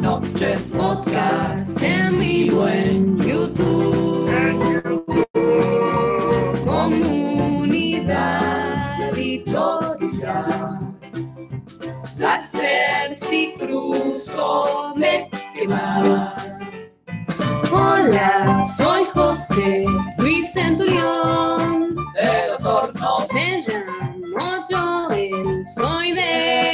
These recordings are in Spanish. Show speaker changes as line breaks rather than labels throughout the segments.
Noches, podcast en vivo en YouTube. Comunidad dichosa. Placer si cruzo me quemaba. Hola, soy José Luis Centurión. De los hornos. Me llamo Joel, soy de.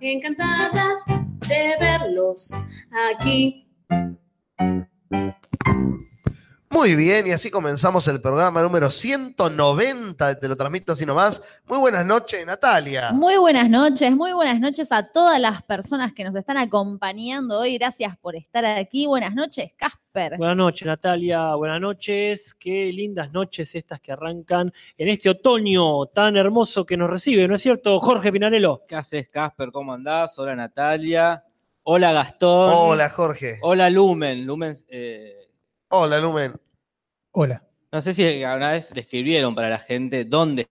Encantada de verlos aquí.
Muy bien, y así comenzamos el programa número 190 de Te lo transmito así nomás. Muy buenas noches, Natalia.
Muy buenas noches, muy buenas noches a todas las personas que nos están acompañando hoy. Gracias por estar aquí. Buenas noches, Casper.
Buenas noches, Natalia. Buenas noches. Qué lindas noches estas que arrancan en este otoño tan hermoso que nos recibe, ¿no es cierto, Jorge Pinarello?
¿Qué haces, Casper? ¿Cómo andás? Hola, Natalia. Hola, Gastón.
Hola, Jorge.
Hola, Lumen. Lumen, eh,
Hola, Lumen.
Hola.
no sé si alguna vez describieron para la gente dónde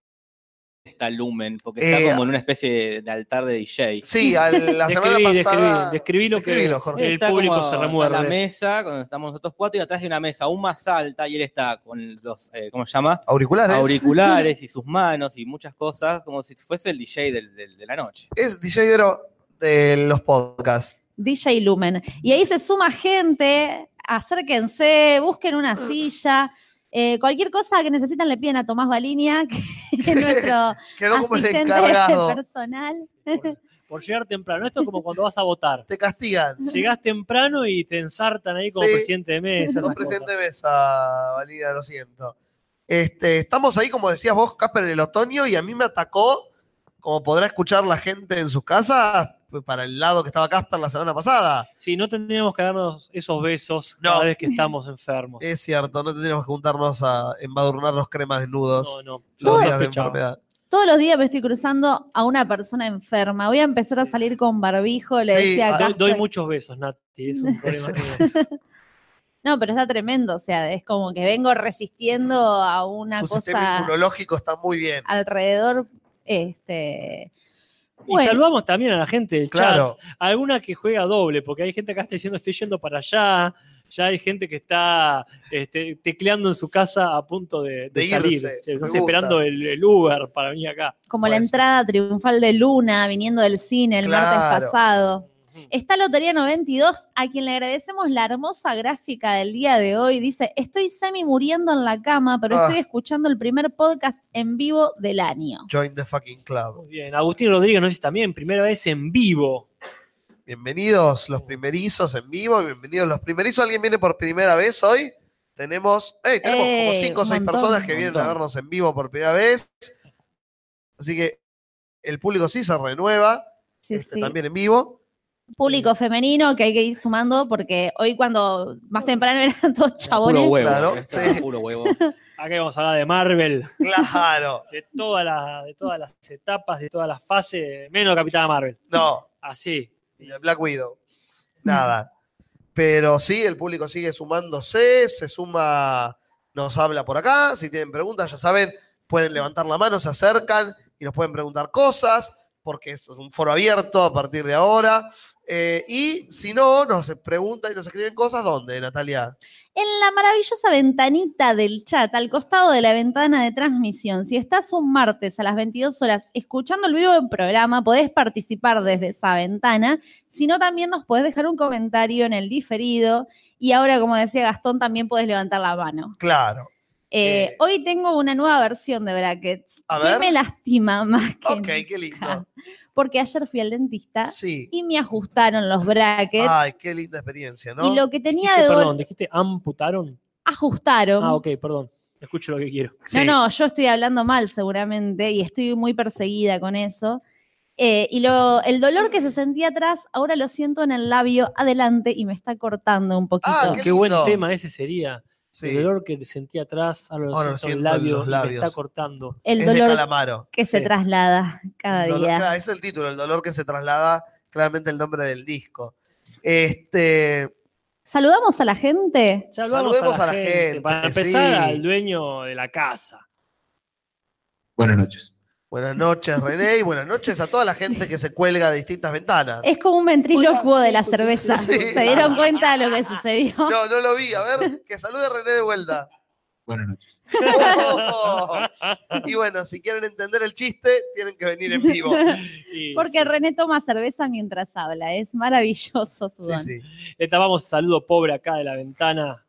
está Lumen, porque está
Eh,
como en una especie de altar de DJ.
Sí, a la semana
Describí,
pasada.
describí, describí lo que
Jorge.
el
Está
público
como
se
en la mesa, cuando estamos nosotros cuatro, y atrás de una mesa aún más alta, y él está con los, eh, ¿cómo se llama?
Auriculares.
Auriculares y sus manos y muchas cosas, como si fuese el DJ del- del- de la noche.
Es DJ de los podcasts.
DJ Lumen. Y ahí se suma gente, acérquense, busquen una silla. eh, cualquier cosa que necesitan le piden a Tomás Balinia, que es nuestro
Quedó como el
asistente
encargado.
personal.
Por, por llegar temprano. Esto es como cuando vas a votar.
Te castigan.
Llegás temprano y te ensartan ahí como
Sí.
presidente de mesa. Esas
presidente de mesa, Valina, lo siento. Este, estamos ahí, como decías vos, Casper, en el otoño, y a mí me atacó, como podrá escuchar la gente en sus casas, pues, para el lado que estaba Casper la semana pasada.
Sí, no tendríamos que darnos esos besos
No.
cada vez que estamos enfermos.
Es cierto, no tendríamos que juntarnos a embadurnarnos cremas desnudos
No, no.
los días de enfermedad.
Todos los días me estoy cruzando a una persona enferma. Voy a empezar a salir con barbijo, le
Sí,
decía a
ah,
Doy,
Casper.
doy muchos besos, Nati. Es un problema.
No, pero está tremendo. O sea, es como que vengo resistiendo a una
Tu sistema
cosa
inmunológico está muy bien.
alrededor. Este.
Y
Bueno.
saludamos también a la gente del
Claro.
chat. Alguna que juega doble, porque hay gente acá que está diciendo estoy yendo para allá. Ya hay gente que está este, tecleando en su casa a punto de, de
De
salir.
irse,
No
me
sé,
gusta.
esperando el, el Uber para venir acá.
como la entrada triunfal de Luna viniendo del cine el martes
Claro.
Está Lotería 92, a quien le agradecemos la hermosa gráfica del día de hoy. Dice, estoy semi muriendo en la cama, pero
Ah.
estoy escuchando el primer podcast en vivo del año.
Join the fucking club.
Muy bien. Agustín Rodríguez nos dice también, primera vez en vivo.
Bienvenidos los primerizos en vivo, bienvenidos los primerizos. ¿Alguien viene por primera vez hoy? Tenemos, tenemos como
Eh,
cinco o seis personas que vienen a vernos en vivo por primera vez. Así que el público sí se renueva,
Sí,
este,
sí.
también en vivo.
Público femenino que hay que ir sumando porque hoy cuando más temprano eran todos chabones.
Puro huevo.
Claro,
eh,
sí.
Puro huevo.
Acá vamos a hablar de Marvel,
Claro,
de, toda la- de todas las etapas, de todas las fases, menos Capitana Marvel.
no,
Así.
y de Black Widow, nada. Pero sí, el público sigue sumándose, se suma, nos habla por acá. Si tienen preguntas, ya saben, pueden levantar la mano, se acercan y nos pueden preguntar cosas, porque es un foro abierto a partir de ahora. Eh, y si no, nos preguntan y nos escriben cosas, ¿dónde, Natalia?
En la maravillosa ventanita del chat, al costado de la ventana de transmisión, si estás un martes a las 22 horas escuchando el vivo del programa, podés participar desde esa ventana. Si no, también nos podés dejar un comentario en el diferido. Y ahora, como decía Gastón, también podés levantar la mano.
Claro.
Eh,
Eh.
hoy tengo una nueva versión de brackets.
A
que
ver.
me lastima más que
Ok, qué lindo.
Porque ayer fui al dentista
Sí.
y me ajustaron los brackets.
Ay, qué linda experiencia, ¿no?
Y lo que tenía
Dijiste,
de dolor,
perdón, dijiste amputaron.
ajustaron.
Ah, ok, perdón. Escucho lo que quiero.
Sí.
No, no, yo estoy hablando mal seguramente y estoy muy perseguida con eso. Eh, y lo, el dolor que se sentía atrás, ahora lo siento en el labio adelante y me está cortando un poquito.
Ah,
Qué,
Qué
buen tema ese sería.
Sí.
El dolor que sentí atrás, ahora lo
Ahora lo
siento en el labio,
los labios.
me está cortando.
el
es de
dolor
Calamaro.
que se
Sí.
traslada cada
El dolor-
día.
claro, ese es el título, el dolor que se traslada, claramente el nombre del disco. Este,
Saludamos a la gente.
Saludamos
Saludemos
a la,
a la
gente.
gente,
Para empezar,
sí.
al dueño de la casa.
Buenas noches.
Buenas noches, René, y buenas noches a toda la gente que se cuelga de distintas ventanas.
Es como un ventrílocuo de la cerveza.
Sí.
¿Se dieron cuenta de lo que sucedió?
No, no lo vi. A ver, que salude René de vuelta.
Buenas noches.
Oh. Y bueno, si quieren entender el chiste, tienen que venir en vivo.
Porque
sí.
René toma cerveza mientras habla. Es maravilloso su
Sí,
don.
sí.
Le tapamos saludo pobre acá de la ventana.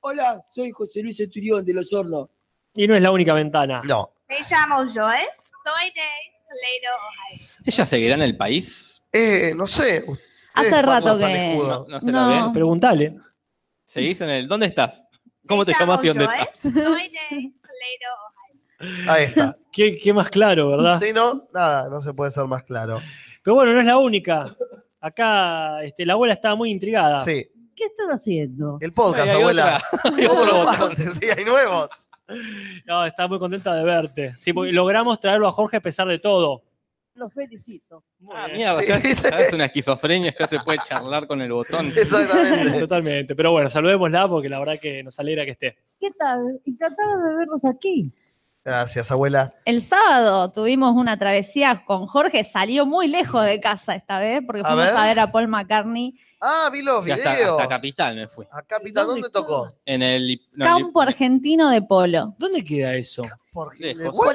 Hola, soy José Luis Esturión de Los Hornos.
Y no es la única ventana.
No.
Me llamo Toledo, Ohio.
¿Ella seguirá en el país?
Eh, no sé.
Hace rato
vamos al
que-.
No, no se la ve.
Preguntale.
¿Seguís en el. ¿Dónde estás? ¿Cómo te llamas y dónde
Joel.
estás?
Ahí está.
¿Qué, qué más claro, ¿verdad?
Si no, nada, no se puede ser más claro.
Pero bueno, no es la única. Acá este, la abuela estaba muy intrigada.
Sí,
¿Qué están haciendo?
el podcast,
Ay, hay
abuela.
otra. Hay
Todos
otro
los
botón.
martes, sí, hay nuevos.
No, estaba muy contenta de verte. Sí, porque logramos traerlo a Jorge a pesar de todo.
Los felicito.
Ah,
bien.
mierda,
Sí,
ya,
¿viste?
ya es una esquizofrenia, ya se puede charlar con el botón.
Exactamente.
Totalmente. Pero bueno, saludémosla porque la verdad que nos alegra que esté.
¿Qué tal? Encantada de verlos aquí.
Gracias, abuela.
El sábado tuvimos una travesía con Jorge. Salió muy lejos de casa esta vez porque
A
fuimos
ver.
a ver a Paul McCartney.
Ah, vi los
Y hasta,
videos.
hasta Capital me fui.
A Capital, ¿dónde
¿Dónde
tocó?
En el. no, el-
Campo argentino de polo.
¿Dónde queda eso?
Por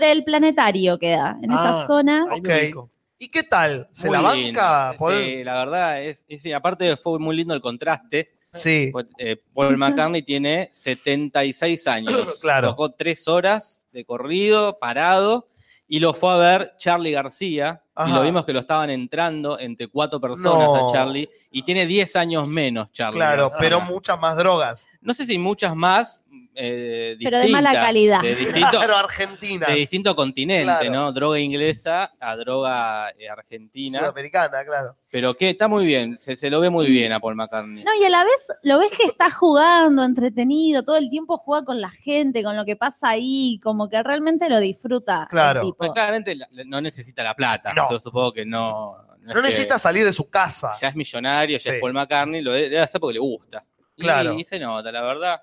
el planetario queda, en
Ah.
esa zona.
Ahí me
Ok.
ubico.
¿Y qué tal? ¿Se
Muy
la
lindo.
banca, Paul?
Sí, la verdad es, es- sí, aparte fue muy lindo el contraste.
Sí.
Pues, eh, Paul McCartney tiene 76 años.
Claro.
Tocó tres horas de corrido, parado, y lo fue a ver Charlie García. Y lo vimos que lo estaban entrando entre cuatro personas
No.
a Charlie. Y tiene 10 años menos, Charlie.
Claro,
García.
pero muchas más drogas.
No sé si muchas más. Eh,
Pero de mala calidad.
De distinto,
Claro, Argentina.
de distinto continente,
Claro.
¿no? Droga inglesa a droga eh, argentina.
Sudamericana, claro.
Pero que está muy bien, se, se lo ve muy bien a Paul McCartney.
No, y a la vez lo ves que está jugando, entretenido, todo el tiempo juega con la gente, con lo que pasa ahí, como que realmente lo disfruta. el
Claro.
tipo.
Pues claramente la- la- no necesita la plata.
No.
Yo supongo que no.
No necesita salir de su casa.
Ya es millonario, ya
Sí.
es Paul McCartney, lo de- debe hacer porque le gusta. Y-
Claro.
Y, se nota, la verdad,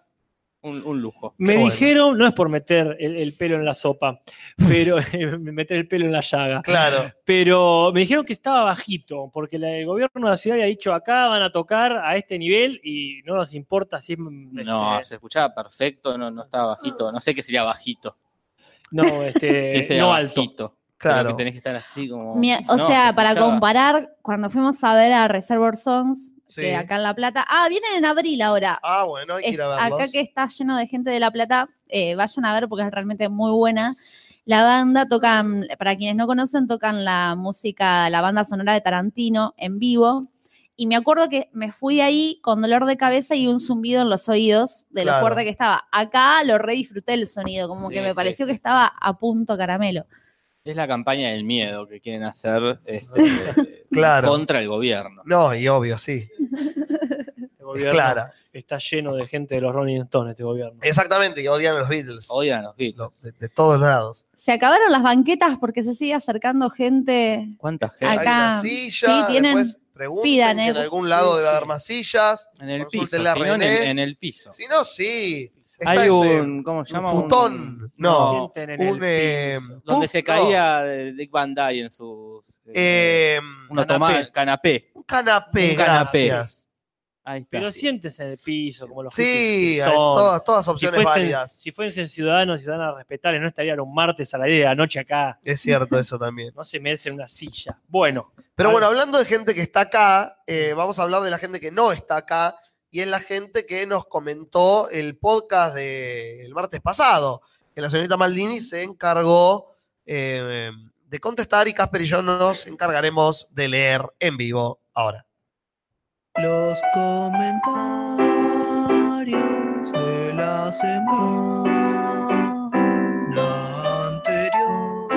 un, un lujo.
Me
bueno.
dijeron, no es por meter el, el pelo en la sopa, pero meter el pelo en la llaga.
Claro.
Pero me dijeron que estaba bajito, porque la- el gobierno de la ciudad había dicho acá van a tocar a este nivel y no nos importa si es.
No,
este,
se escuchaba perfecto, no, no estaba bajito. No sé qué sería bajito.
no, este,
¿Qué sería
no alto.
bajito?
Claro.
Que tenés que estar así como.
Mi- o
No,
sea,
se
para
escuchaba.
comparar, cuando fuimos a ver a Reservoir Songs,
Sí.
que acá en La Plata, ah, vienen en abril ahora.
Ah, bueno, hay que ir a verlos.
acá que está lleno de gente de La Plata, eh, vayan a ver porque es realmente muy buena. La banda tocan, para quienes no conocen, tocan la música, la banda sonora de Tarantino en vivo. Y me acuerdo que me fui ahí con dolor de cabeza y un zumbido en los oídos de lo
Claro.
fuerte que estaba. Acá lo re disfruté el sonido, como
Sí,
que me
sí,
pareció
sí.
que estaba a punto caramelo.
Es la campaña del miedo que quieren hacer este,
Claro.
contra el gobierno.
No, y obvio, sí. Es clara.
Está lleno de gente de los Rolling Stones, este gobierno.
Exactamente, y odian a los Beatles.
Odian a los Beatles.
Lo- de, de todos lados.
Se acabaron las banquetas porque se sigue acercando gente.
¿Cuánta gente?
Hay
Acá,
una silla,
sí, tienen-
después pregunten
pidan,
que
eh.
en algún lado
Sí,
debe
sí.
haber más sillas.
En el piso, si no en el, en el piso.
Si no, sí. Está
Hay un, ¿cómo se
un
llama?
futón. No,
en
un... eh,
donde
uf,
se caía Dick Van Dyke en su...
Eh,
uno
canapé.
un canapé,
un canapé.
gracias.
Ahí está.
Pero siéntese en el piso, como los
Sí,
que son.
todas, todas
si,
opciones
fuesen,
válidas.
si fuesen ciudadanos y ciudadanas respetables, no estarían un martes a las 10 de la noche acá.
Es cierto eso también.
No se merecen una silla. Bueno,
Pero bueno, hablando de gente que está acá, eh, vamos a hablar de la gente que no está acá y es la gente que nos comentó el podcast del martes pasado, que la señorita Maldini se encargó eh, de contestar y Casper y yo nos encargaremos de leer en vivo ahora.
Los comentarios de la semana anterior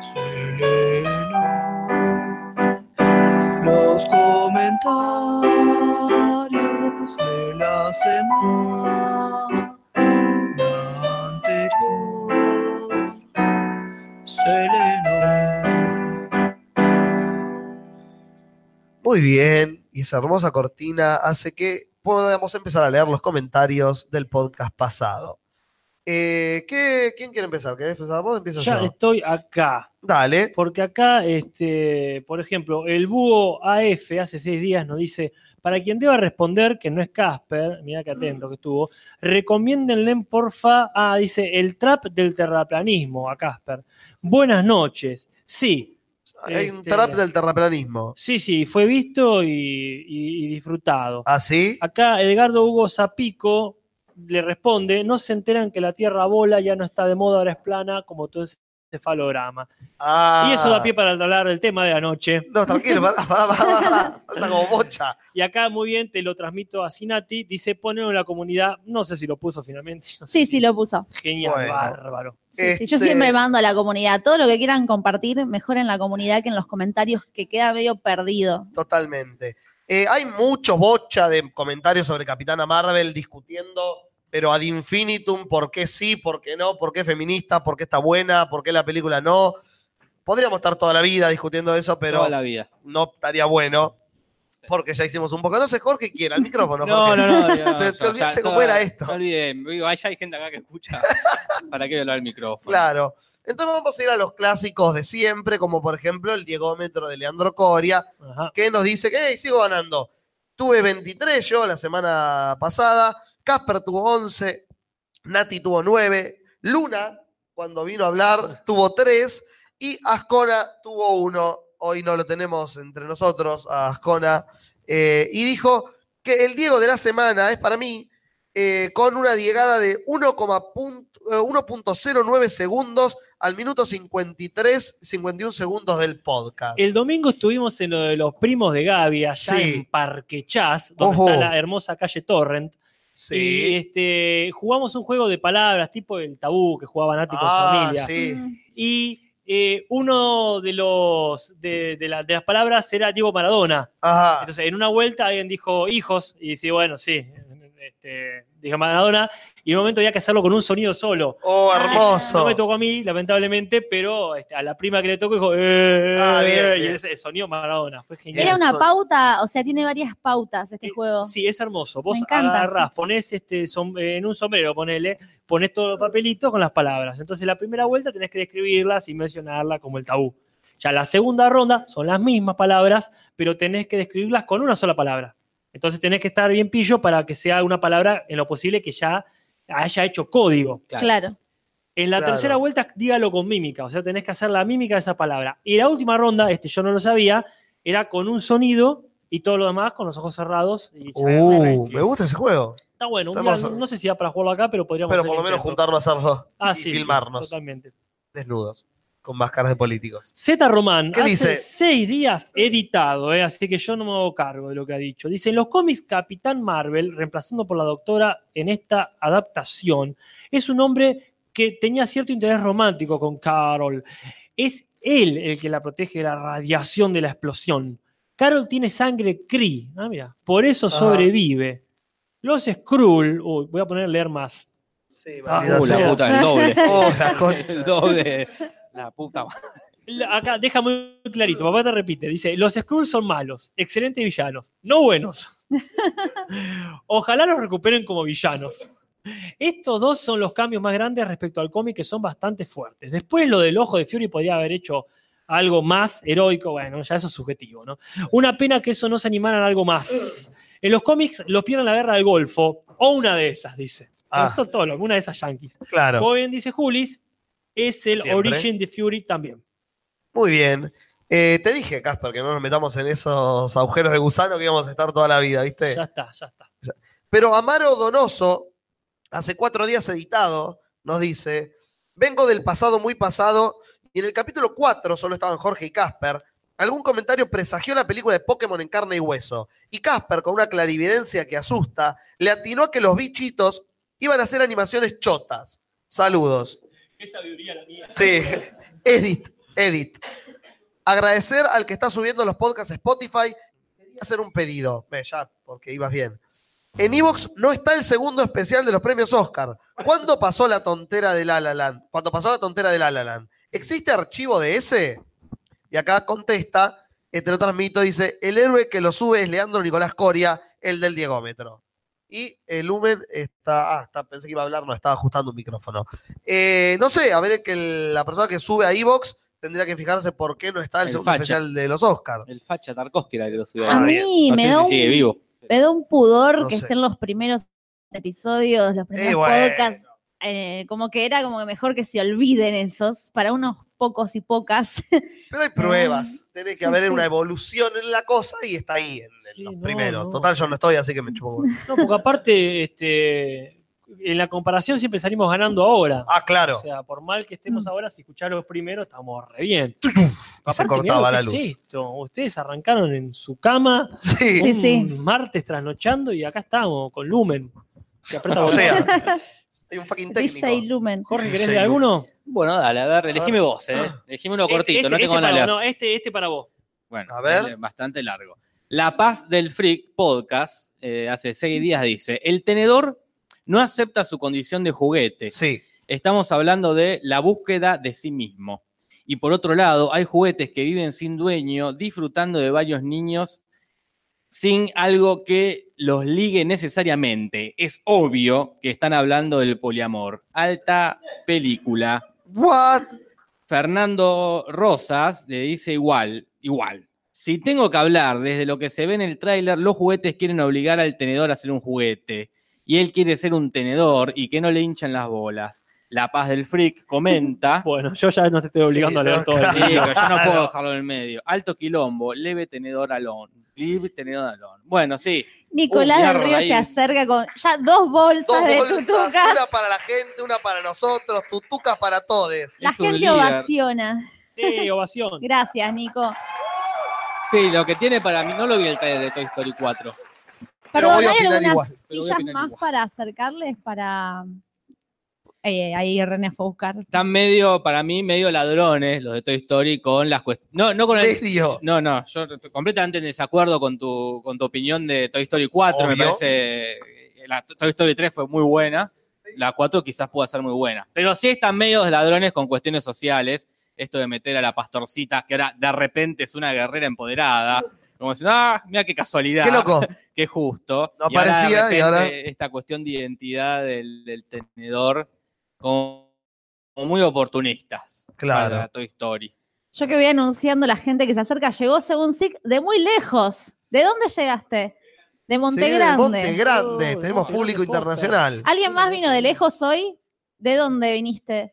se. Los comentarios de la semana anterior se.
Muy bien, y esa hermosa cortina hace que podamos empezar a leer los comentarios del podcast pasado. Eh, ¿qué- ¿Quién quiere empezar? ¿Querés empezar vos? Empiezo
Ya
yo.
estoy acá.
Dale.
Porque acá, este, por ejemplo, el búho AF hace seis días nos dice, para quien deba responder, que no es Casper, mira que atento que estuvo, recomiéndenle porfa, ah, dice, el trap del terraplanismo a Casper. Buenas noches. Sí,
Hay un
Este-
trap del terraplanismo.
sí, sí, fue visto y, y- y disfrutado.
¿Ah, sí?
Acá Edgardo Hugo Zapico le responde, no se enteran que la Tierra bola, ya no está de moda, ahora es plana, como todo ese cefalograma.
Ah.
Y eso da pie para hablar del tema de la noche.
No, tranquilo, pará, pará, pará. Falta como bocha.
Y acá muy bien te lo transmito a Sinati, dice ponelo en la comunidad, no sé si lo puso finalmente. no sé
Sí,
si-
sí, lo puso.
Genial,
Bueno.
bárbaro.
Sí, sí, yo
Este-
siempre mando a la comunidad. Todo lo que quieran compartir, mejor en la comunidad que en los comentarios, que queda medio perdido.
Totalmente. Eh, hay mucho bocha de comentarios sobre Capitana Marvel discutiendo, pero ad infinitum, por qué sí, por qué no, por qué es feminista, por qué está buena, por qué la película no. Podríamos estar toda la vida discutiendo eso, pero
Toda la vida.
no estaría bueno, porque ya hicimos un poco. No sé, Jorge quiere, al micrófono.
No,
Jorge.
no, no. no,
Te- olvidaste cómo era esto.
No olviden, digo, hay, hay gente acá que escucha. ¿Para qué hablar el micrófono?
Claro. Entonces vamos a ir a los clásicos de siempre, como por ejemplo el Diegómetro de Leandro Coria,
Ajá.
que nos dice que "Hey, sigo ganando. Tuve 23 yo la semana pasada, Casper tuvo 11, Nati tuvo 9, Luna, cuando vino a hablar, tuvo 3 y Ascona tuvo 1. Hoy no lo tenemos entre nosotros, a Ascona. eh, y dijo que el Diego de la semana es para mí eh, con una diegada de 1,0 eh, 1.09 segundos al minuto 53, 51 segundos del podcast.
El domingo estuvimos en lo de los primos de Gaby, allá
Sí.
en Parque Chas, donde
Ojo.
está la hermosa calle Torrent. Y
Sí.
este, jugamos un juego de palabras, tipo el tabú que jugaba Nati con su
Ah,
familia.
sí.
Mm.
Y eh, uno de los de, de la- de las palabras era Diego Maradona.
Ajá.
Entonces, en una vuelta alguien dijo hijos, y dice, bueno, sí, este, dijo Maradona, y en un momento había que hacerlo con un sonido solo.
Oh,
Ah,
hermoso.
No me tocó a mí, lamentablemente, pero este, a la prima que le tocó dijo, eh,
Ah, bien,
eh, y
bien.
ese sonido Maradona, fue genial.
Era una pauta, o sea, tiene varias pautas este
Eh,
juego.
Sí, es hermoso. Vos
Me encanta,
agarrás,
sí.
ponés este som- eh, en un sombrero, ponele, ponés todos los papelitos con las palabras. Entonces, la primera vuelta tenés que describirlas y mencionarla como el tabú. Ya la segunda ronda son las mismas palabras, pero tenés que describirlas con una sola palabra. Entonces, tenés que estar bien pillo para que sea una palabra en lo posible que ya haya hecho código.
Claro.
En la
Claro.
tercera vuelta, dígalo con mímica, o sea, tenés que hacer la mímica de esa palabra. Y la última ronda, este yo no lo sabía, era con un sonido y todo lo demás con los ojos cerrados. Y
Uh, me gusta ese juego.
Está bueno, un día,
Estamos-
no sé si da para jugarlo acá, pero podríamos
Pero por lo menos
intento.
juntarnos a hacerlo
Ah,
y
sí, sí,
filmarnos
totalmente.
desnudos, con máscaras de políticos.
Z Román,
¿Qué
hace
dice?
seis días editado, eh, así que yo no me hago cargo de lo que ha dicho. Dice, en los cómics Capitán Marvel, reemplazando por la doctora en esta adaptación, es un hombre que tenía cierto interés romántico con Carol. Es él el que la protege de la radiación de la explosión. Carol tiene sangre Kree, ah, mira, por eso
Ajá.
sobrevive. Los Skrull, uy, voy a poner leer más.
Sí,
Ah,
Uh, la puta, el doble.
Oh,
el doble. La puta madre.
Acá deja muy clarito, papá te repite, dice, los Skrulls son malos, excelentes villanos, no buenos. Ojalá los recuperen como villanos. Estos dos son los cambios más grandes respecto al cómic que son bastante fuertes. Después lo del ojo de Fury podría haber hecho algo más heroico, bueno, ya eso es subjetivo, ¿no? Una pena que eso no se animara a algo más. En los cómics los pierden la guerra del Golfo, o una de esas, dice.
Ah.
Esto es todo, lo- una de esas yankees.
Claro.
Como bien dice Julis, es el
Siempre.
Origin de Fury también.
Muy bien. Eh, te dije, Casper, que no nos metamos en esos agujeros de gusano que íbamos a estar toda la vida, ¿viste?
Ya está, ya está.
Pero Amaro Donoso, hace cuatro días editado, nos dice: Vengo del pasado muy pasado y en el capítulo 4 solo estaban Jorge y Casper. Algún comentario presagió la película de Pokémon en carne y hueso. Y Casper, con una clarividencia que asusta, le atinó a que los bichitos iban a hacer animaciones chotas. Saludos.
Qué sabiduría la mía.
Sí, edit, edit. Agradecer al que está subiendo los podcasts a Spotify. Quería hacer un pedido. Ve, ya, porque ibas bien. En Evox no está el segundo especial de los premios Oscar. ¿Cuándo pasó la tontera del La? Cuando pasó la tontera del La. ¿Existe archivo de ese? Y acá contesta, eh, te lo transmito, dice, el héroe que lo sube es Leandro Nicolás Coria, el del Diegómetro. Y el Lumen está, ah, está- pensé que iba a hablar, no, estaba ajustando un micrófono. Eh, no sé, a ver que el- la persona que sube a Evox tendría que fijarse por qué no está el,
El
segundo
facha.
especial de los Oscars.
El facha Tarkovsky era el que lo subió.
A
Ah,
mí.
No
me,
sé
da
si
un,
sigue vivo.
me da un pudor
No
que
sé.
estén los primeros episodios, los primeros
bueno.
podcasts. Eh, como que era como que mejor que se olviden esos para unos pocos y pocas.
Pero hay pruebas. Tiene que
sí,
haber
sí.
una evolución en la cosa y está ahí en, en
Sí,
los
no,
primeros.
no.
Total, yo no estoy, así que me chupo.
No, porque aparte, este, en la comparación siempre salimos ganando ahora.
Ah, claro.
O sea, por mal que
Mm.
estemos ahora, si escucharon los primeros, estamos re bien.
Se cortaba la luz.
es esto. Ustedes arrancaron en su cama
Sí.
Sí,
un
sí.
martes trasnochando y acá estamos con Lumen. Que
O sea, hay un fucking técnico.
DJ Lumen.
Jorge, ¿querés leer alguno?
Bueno, dale, a ver, elegime vos, ¿eh? Elegime uno cortito,
Este-
no
este
tengo nada
para
a leer.
no, este, este para vos.
Bueno,
A ver.
bastante largo. La Paz del Freak podcast eh, hace seis días dice: El tenedor no acepta su condición de juguete.
Sí.
Estamos hablando de la búsqueda de sí mismo. Y por otro lado, hay juguetes que viven sin dueño, disfrutando de varios niños sin algo que los ligue necesariamente. Es obvio que están hablando del poliamor. Alta película.
What?
Fernando Rosas le dice igual, igual. Si tengo que hablar desde lo que se ve en el tráiler, los juguetes quieren obligar al tenedor a ser un juguete. Y él quiere ser un tenedor y que no le hinchan las bolas. La Paz del Freak comenta.
Bueno, yo ya no te estoy obligando
Sí,
a leer
no,
todo.
Sí, pero yo no puedo dejarlo en el medio. Alto quilombo, leve tenedor alón. Leve tenedor alón. Bueno, sí.
Nicolás
Uh,
del Río
ahí.
se acerca con ya dos bolsas
Dos
de
bolsas,
tutucas.
una para la gente, una para nosotros, tutucas para todos.
La
Es un
gente
líder.
ovaciona.
Sí, ovación.
Gracias, Nico.
Sí, lo que tiene para mí, no lo vi el trailer de Toy Story 4.
Pero
Perdón,
voy a
¿hay
opinar
algunas
igual.
Pero voy a
sillas
opinar
más
igual.
para acercarles? Para. Eh, ahí René fue a buscar.
Están medio, para mí, medio ladrones los de Toy Story con las cuestiones. No, no con el,
Medio.
No, no, yo estoy completamente en desacuerdo con tu, con tu opinión de Toy Story 4. Me parece. La Toy Story 3 fue muy buena. La 4 quizás pueda ser muy buena. Pero sí están medios ladrones con cuestiones sociales. Esto de meter a la pastorcita, que ahora de repente es una guerrera empoderada. Como diciendo, ah, mira qué casualidad.
Qué loco.
Qué justo.
No
Y ahora, de
aparecía, y ahora-
Esta cuestión de identidad del, del tenedor, como, como muy oportunistas.
Claro.
Para Toy Story.
Yo que voy anunciando a la gente que se acerca, llegó según SIC de muy lejos. ¿De dónde llegaste? De Monte
Sí, de
Grande.
Monte Grande.
Oh,
Tenemos
Monte
público
Grande,
internacional.
¿Alguien más vino de lejos hoy? ¿De dónde viniste?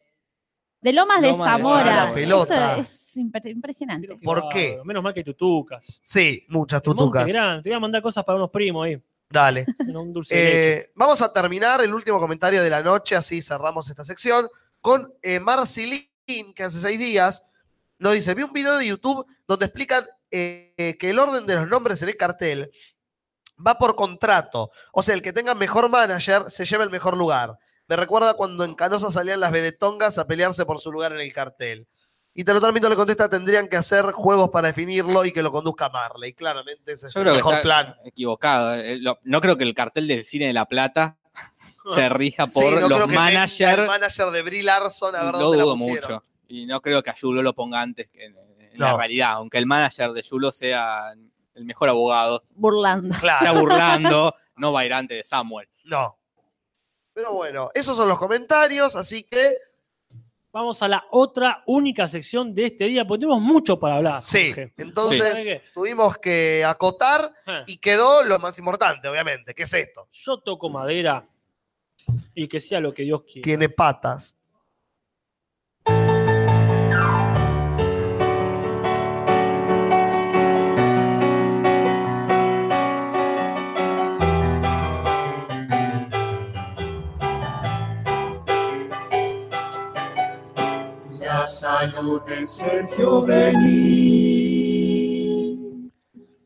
De Lomas, de
Lomas de
Zamora.
Zamora. La pelota.
Esto es impre- impresionante.
¿Por qué?
Menos mal que tutucas.
Sí, muchas tutucas.
Grande. Te voy a mandar cosas para unos primos ahí.
Dale.
Un dulce de leche.
Eh, vamos a terminar el último comentario de la noche, así cerramos esta sección, con eh, Marcilín, que hace seis días nos dice, vi un video de YouTube donde explican eh, que el orden de los nombres en el cartel va por contrato. O sea, el que tenga mejor manager se lleva el mejor lugar. Me recuerda cuando en Canosa salían las vedetongas a pelearse por su lugar en el cartel. Y te lo transmito, le contesta, tendrían que hacer juegos para definirlo y que lo conduzca Marley. Claramente ese es
Yo
el
creo que
mejor
está
plan.
equivocado. Eh, lo- No creo que el cartel del cine de La Plata se rija por
Sí, no creo
los
que venga El
managers.
manager de Brie Larson, a ver
Lo dudo mucho. Y no creo que a Yulo lo ponga antes que en, en
No.
la realidad. Aunque el manager de Yulo sea el mejor abogado,
Burlando.
sea burlando, no va a ir antes de Samuel.
no. Pero bueno, esos son los comentarios, así que
Vamos a la otra única sección de este día, porque tenemos mucho para hablar.
sí.
Jorge.
Entonces tuvimos que acotar
Eh,
y quedó lo más importante, obviamente, que es esto.
Yo toco madera y que sea lo que Dios quiera.
Tiene patas.
Salud de Sergio Denis.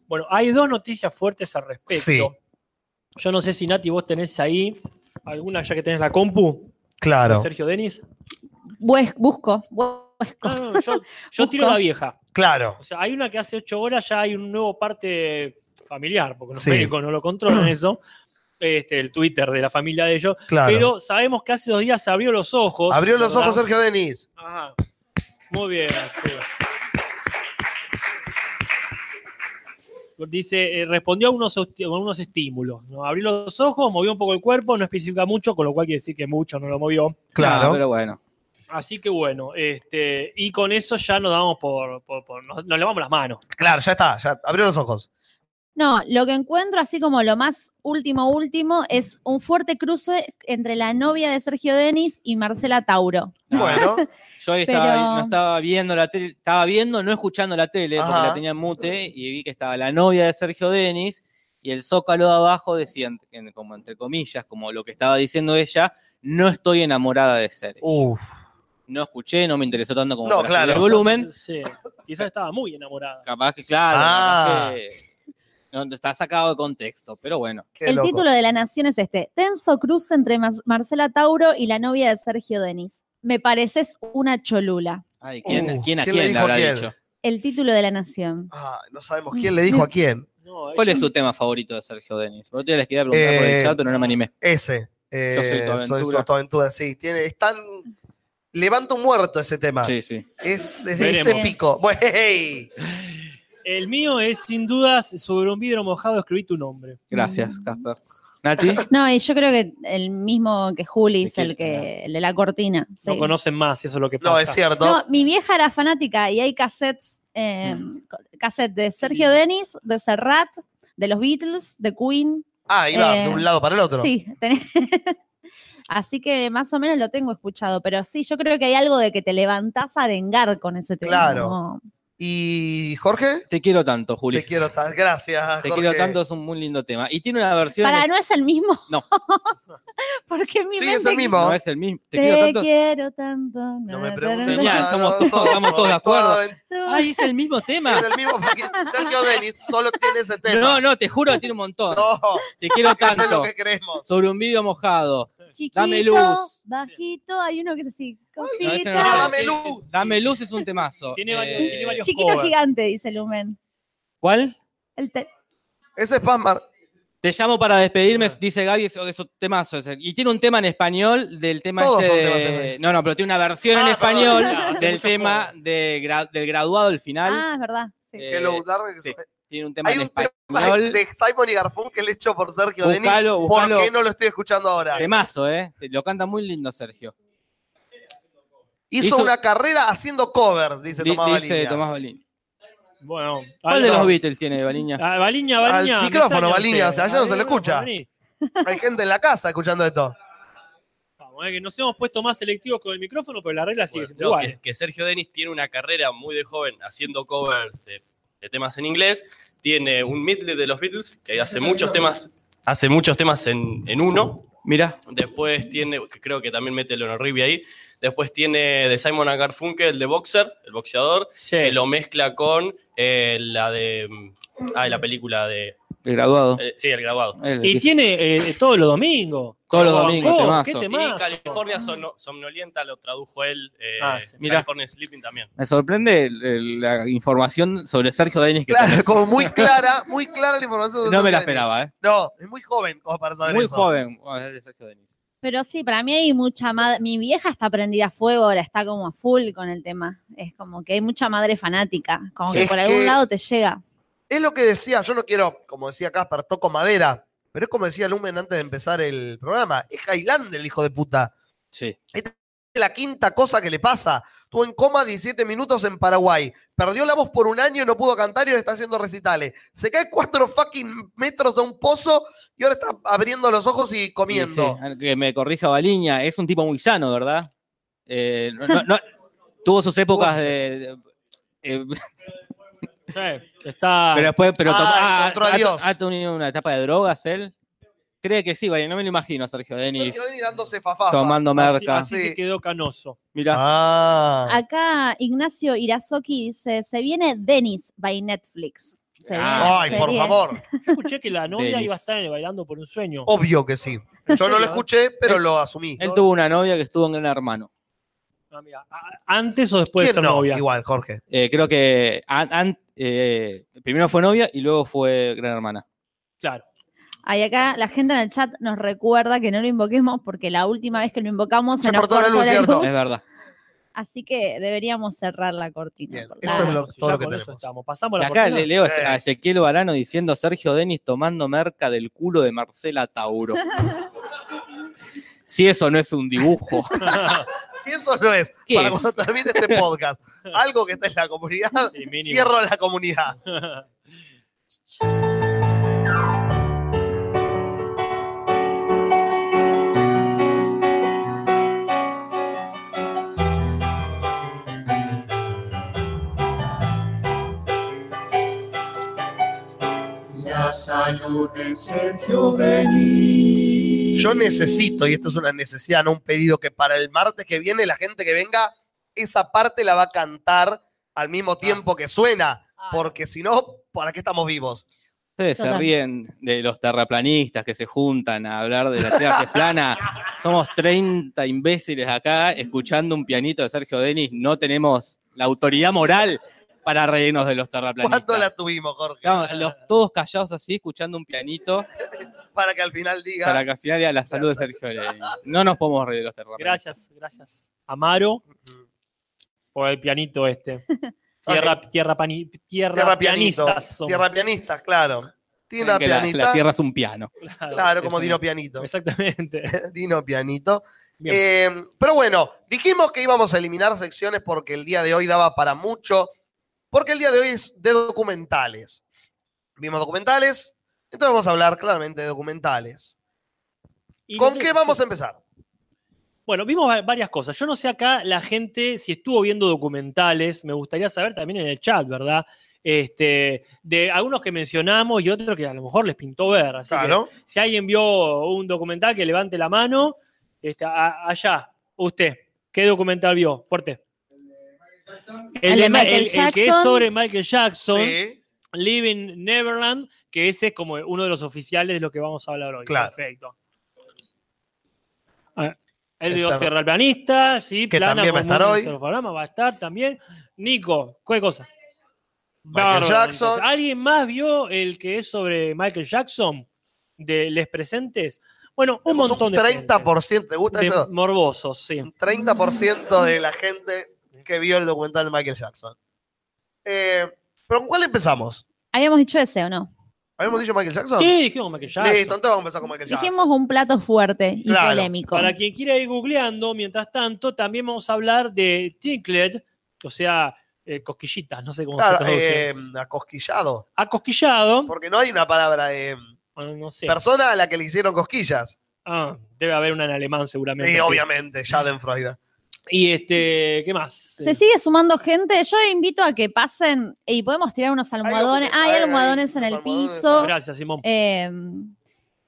Bueno, hay dos noticias fuertes al respecto.
Sí.
Yo no sé si Nati vos tenés ahí alguna ya que tenés la compu,
Claro,
Sergio Denis.
Bues- busco. Busco.
No, no, yo, yo tiro la vieja.
claro.
O sea, hay una que hace ocho horas ya hay un nuevo parte familiar, porque los
Sí.
médicos no lo controlan eso. Este, el Twitter de la familia de ellos.
Claro.
Pero sabemos que hace dos días se abrió los ojos.
Abrió los
¿verdad?
ojos Sergio Denis.
Ajá. Muy bien, sí. dice, eh, respondió a unos, a unos estímulos. ¿no? Abrió los ojos, movió un poco el cuerpo, no especifica mucho, con lo cual quiere decir que mucho no lo movió.
Claro.
Pero bueno.
Así que bueno, este, y con eso ya nos damos por, por- por- nos, nos lavamos las manos.
Claro, ya está, ya abrió los ojos.
No, lo que encuentro así como lo más último último es un fuerte cruce entre la novia de Sergio Denis y Marcela Tauro.
Bueno,
Yo ahí estaba,
Pero-
no estaba viendo la tele, estaba viendo, no escuchando la tele, porque la tenía en mute, y vi que estaba la novia de Sergio Denis, y el zócalo de abajo decía, como entre comillas, como lo que estaba diciendo ella, no estoy enamorada de Sergio.
uff.
No escuché, no me interesó tanto como
No,
para
claro.
el volumen.
Sí, quizás estaba muy enamorada.
Capaz que, claro,
Ah.
capaz que no, está sacado de contexto, pero bueno.
Qué
el
loco.
título de la nación es este: Tenso cruce entre Marcela Tauro y la novia de Sergio Denis. Me pareces una cholula.
Ay, ¿quién,
Uh,
quién a
¿quién le
habrá
quién?
dicho?
El título de la nación.
Ah, no sabemos quién le dijo a quién.
No,
¿Cuál es su tema favorito de Sergio Denis? Por otro día les quería preguntar por
Eh,
el chat, pero no me animé.
Ese. eh,
Yo soy tu aventura.
tu aventura, sí. Tiene, es tan. Levanta un muerto ese tema.
Sí, sí.
Es desde ese pico. Wey.
El mío es sin dudas sobre un vidrio mojado escribí tu nombre.
Gracias, Casper. Nati.
No, y yo creo que el mismo que Juli es
¿De
el que el de la cortina.
No
sí.
conocen más, eso es lo que pasa.
No, es cierto.
No, mi vieja era fanática y hay cassettes, eh, cassette de Sergio Denis, de Serrat, de los Beatles, de Queen.
ah,
eh,
de un lado para el otro.
Sí, tenés- así que más o menos lo tengo escuchado, pero sí, yo creo que hay algo de que te levantás a arengar con ese tema.
Claro.
como-
Y Jorge,
Te quiero tanto, Juli.
te quiero tanto. Gracias.
Te
Jorge.
quiero tanto, es un muy lindo tema. Y tiene una versión.
Para, ¿no es el mismo?
No.
Porque mi
Sí,
mente...
es el mismo.
No es el mismo. Te,
Te
quiero tanto.
quiero tanto.
No me preguntes
Genial,
más,
somos
no,
todos-
somos
estamos todos de acuerdo. Ay, es el mismo tema.
Es el mismo Sergio Denis, solo tiene ese tema.
No, no, te juro que tiene un montón.
No,
Te quiero
eso es lo
tanto.
que creemos.
Sobre un vidrio mojado.
Chiquito,
Dame luz.
bajito, hay uno que es así, cosita.
no es.
dame luz.
Dame luz es un temazo.
Tiene varios-
Eh,
tiene varios
Chiquito gigante, dice Lumen.
¿Cuál?
El te-
Ese es Pazmar.
Te llamo para despedirme, dice Gaby, eso, eso temazo. ese. Y tiene un tema en español del tema
Todos
este
son temas en
de...
español.
No, no, pero tiene una versión en
Ah,
español
perdón.
Claro, hace
del tema de gra- del graduado, el final.
Ah, es verdad. sí.
Eh,
Hello, Dark.
sí. Tiene un tema
Hay
en
un tema
español.
de Simon y Garfunkel hecho por Sergio
Buscalo,
Denis. ¿Por qué no lo estoy escuchando ahora?
Temazo, ¿eh? Lo canta muy lindo Sergio.
Hizo,
hizo-
una carrera haciendo covers, dice
Di-
Tomás
dice
Baliña.
Tomás Baliña.
Bueno,
¿Cuál de los Beatles tiene Baliña?
Ah, Baliña, Baliña.
Al micrófono, Baliña, o sea, allá no se le
ver,
escucha. Hay gente en la casa escuchando esto.
Vamos, eh, que nos hemos puesto más selectivos con el micrófono, pero la regla sigue
Bueno,
siendo
no,
igual.
que, que Sergio Denis tiene una carrera muy de joven haciendo covers de, de temas en inglés. Tiene un medley de los Beatles que hace muchos temas, hace muchos temas en, en uno.
Mira,
Después tiene, que creo que también mete Leonard Rigby ahí. Después tiene de Simon and Garfunkel, el de Boxer, el boxeador,
Sí.
que lo mezcla con eh, la de. mm, Ah, la película de.
el graduado.
eh, sí, el graduado.
El-
Y tiene eh, todos los domingos.
Todos los
Oh,
domingos,
oh,
temazo.
¿Qué
Y
temazo?
California Somno- Somnolienta lo tradujo él. eh,
Ah, sí.
Mirá.
California Sleeping también.
Me sorprende el- el- la información sobre Sergio Denis que
Claro,
tenés.
como muy clara, muy clara la información. de
No me la esperaba, ¿eh?
No, es muy joven como para saber
Muy
eso.
joven. Bueno, es de Sergio Denis.
Pero sí, para mí hay mucha madre. Mi vieja está prendida a fuego, ahora está como a full con el tema. Es como que hay mucha madre fanática. Como que por algún
que-
lado te llega.
Es lo que decía, yo no quiero, como decía Casper, toco madera, pero es como decía Lumen antes de empezar el programa, es Highlander el hijo de puta.
Sí.
Es la quinta cosa que le pasa. Estuvo en coma 17 minutos en Paraguay. Perdió la voz por un año y no pudo cantar y ahora está haciendo recitales. Se cae cuatro fucking metros de un pozo y ahora está abriendo los ojos y comiendo.
Sí, sí. Que me corrija Baliña, es un tipo muy sano, ¿verdad? Eh, no- no- no- tuvo sus épocas de- eh,
Sí, está.
pero después, pero
Ah,
tomó- ah,
encontró a
ha-
Dios.
ha tenido una etapa de drogas él. Cree que sí, vaya, no me lo imagino Sergio Denis
Sergio Denis dándose fafafa.
tomando merca.
así
Sí.
se quedó canoso.
Mira,
Ah.
Acá Ignacio Irazoki dice: Se viene Denis by Netflix. Se viene
Ay, por favor.
Yo escuché que la novia iba a estar en el bailando por un sueño.
Obvio que sí. Yo no lo escuché, pero lo asumí.
él tuvo una novia que estuvo en Gran Hermano.
Ah, mira, ¿Antes o después de
¿Quién
ser
no?
novia?
Igual, Jorge.
Eh, creo que an- an- eh, primero fue novia y luego fue Gran Hermana.
Claro.
Ahí acá la gente en el chat nos recuerda que no lo invoquemos porque la última vez que lo invocamos se,
Se
nos
cortó la luz, ¿cierto?
luz.
Es verdad.
Así que deberíamos cerrar la cortina.
Bien, eso es lo-
Ya
todo lo que tenemos.
estamos. Pasamos la
acá
cortina.
le leo
Eh.
a Ezequiel Barano diciendo Sergio Denis tomando merca del culo de Marcela Tauro. si eso no es un dibujo.
Si eso no es,
¿Qué
para
es?
cuando termine este podcast, algo que está en la comunidad,
Sí,
cierro la comunidad.
La salud de Sergio Denis.
Yo necesito, y esto es una necesidad, no un pedido, que para el martes que viene la gente que venga, esa parte la va a cantar al mismo tiempo que suena, porque si no, ¿para qué estamos vivos?
Ustedes se ríen de los terraplanistas que se juntan a hablar de la tierra que es plana. Somos 30 imbéciles acá escuchando un pianito de Sergio Denis. No tenemos la autoridad moral para reírnos de los terraplanistas.
¿Cuánto la tuvimos, Jorge?
Los- todos callados así, escuchando un pianito,
Para que al final diga.
para que al final diga la salud de Sergio Denis. No nos podemos reír de los terraplanistas.
Gracias, gracias. Amaro por el pianito este. Tierra, tierra, pani- tierra,
Tierra pianito.
pianistas somos.
Tierra pianista, claro. Una
Que la, tierra es un piano.
Claro, como Dino
no.
Pianito.
Exactamente.
Dino Pianito. Eh, pero bueno, dijimos que íbamos a eliminar secciones porque el día de hoy daba para mucho. Porque el día de hoy es de documentales. Vimos documentales, entonces vamos a hablar claramente de documentales.
Y
¿Con qué vamos a empezar?
Bueno, vimos va- varias cosas. Yo no sé acá la gente si estuvo viendo documentales, me gustaría saber también en el chat, ¿verdad? Este, de algunos que mencionamos y otros que a lo mejor les pintó ver. Así que
Claro.
si alguien vio un documental, que levante la mano. Este, a- allá, usted, ¿qué documental vio? Fuerte.
El de
Ma-
Michael
el- el que es
Jackson.
sobre Michael Jackson,
Sí,
Living Neverland, que ese es como uno de los oficiales de lo que vamos a hablar hoy.
Claro.
Perfecto. El de
Está-
los terraplanistas, sí,
Que
plana
también va a estar hoy.
programa, va a estar también. Nico, ¿qué cosa?
Michael
Bárbaro,
Jackson.
entonces. ¿Alguien más vio el que es sobre Michael Jackson? De les presentes. Bueno, un
tenemos
montón
un
de
30%, ¿te gusta.
De
eso?
morbosos, sí.
Un 30% de la gente que vio el documental de Michael Jackson. Eh, ¿Pero con cuál empezamos?
Habíamos dicho ese o no.
¿Habíamos dicho Michael Jackson?
Sí, dijimos Michael Jackson.
Listo, entonces vamos a empezar con Michael Jackson.
Dijimos un plato fuerte y
Claro,
polémico.
Para quien quiera ir googleando, mientras tanto, también vamos a hablar de Tinklet, o sea, eh, cosquillitas, no sé cómo
Claro,
se traduce.
eh, acosquillado.
Acosquillado,
Porque no hay una palabra eh,
no sé.
persona a la que le hicieron cosquillas.
Ah, debe haber una en alemán seguramente.
Sí,
sí.
obviamente, Schadenfreude.
Y este, ¿qué más?
Se sigue sumando gente. Yo invito a que pasen y podemos tirar unos almohadones. Ah, hay
hay-
almohadones en
hay
el
almohadones.
piso.
Gracias, Simón.
Eh,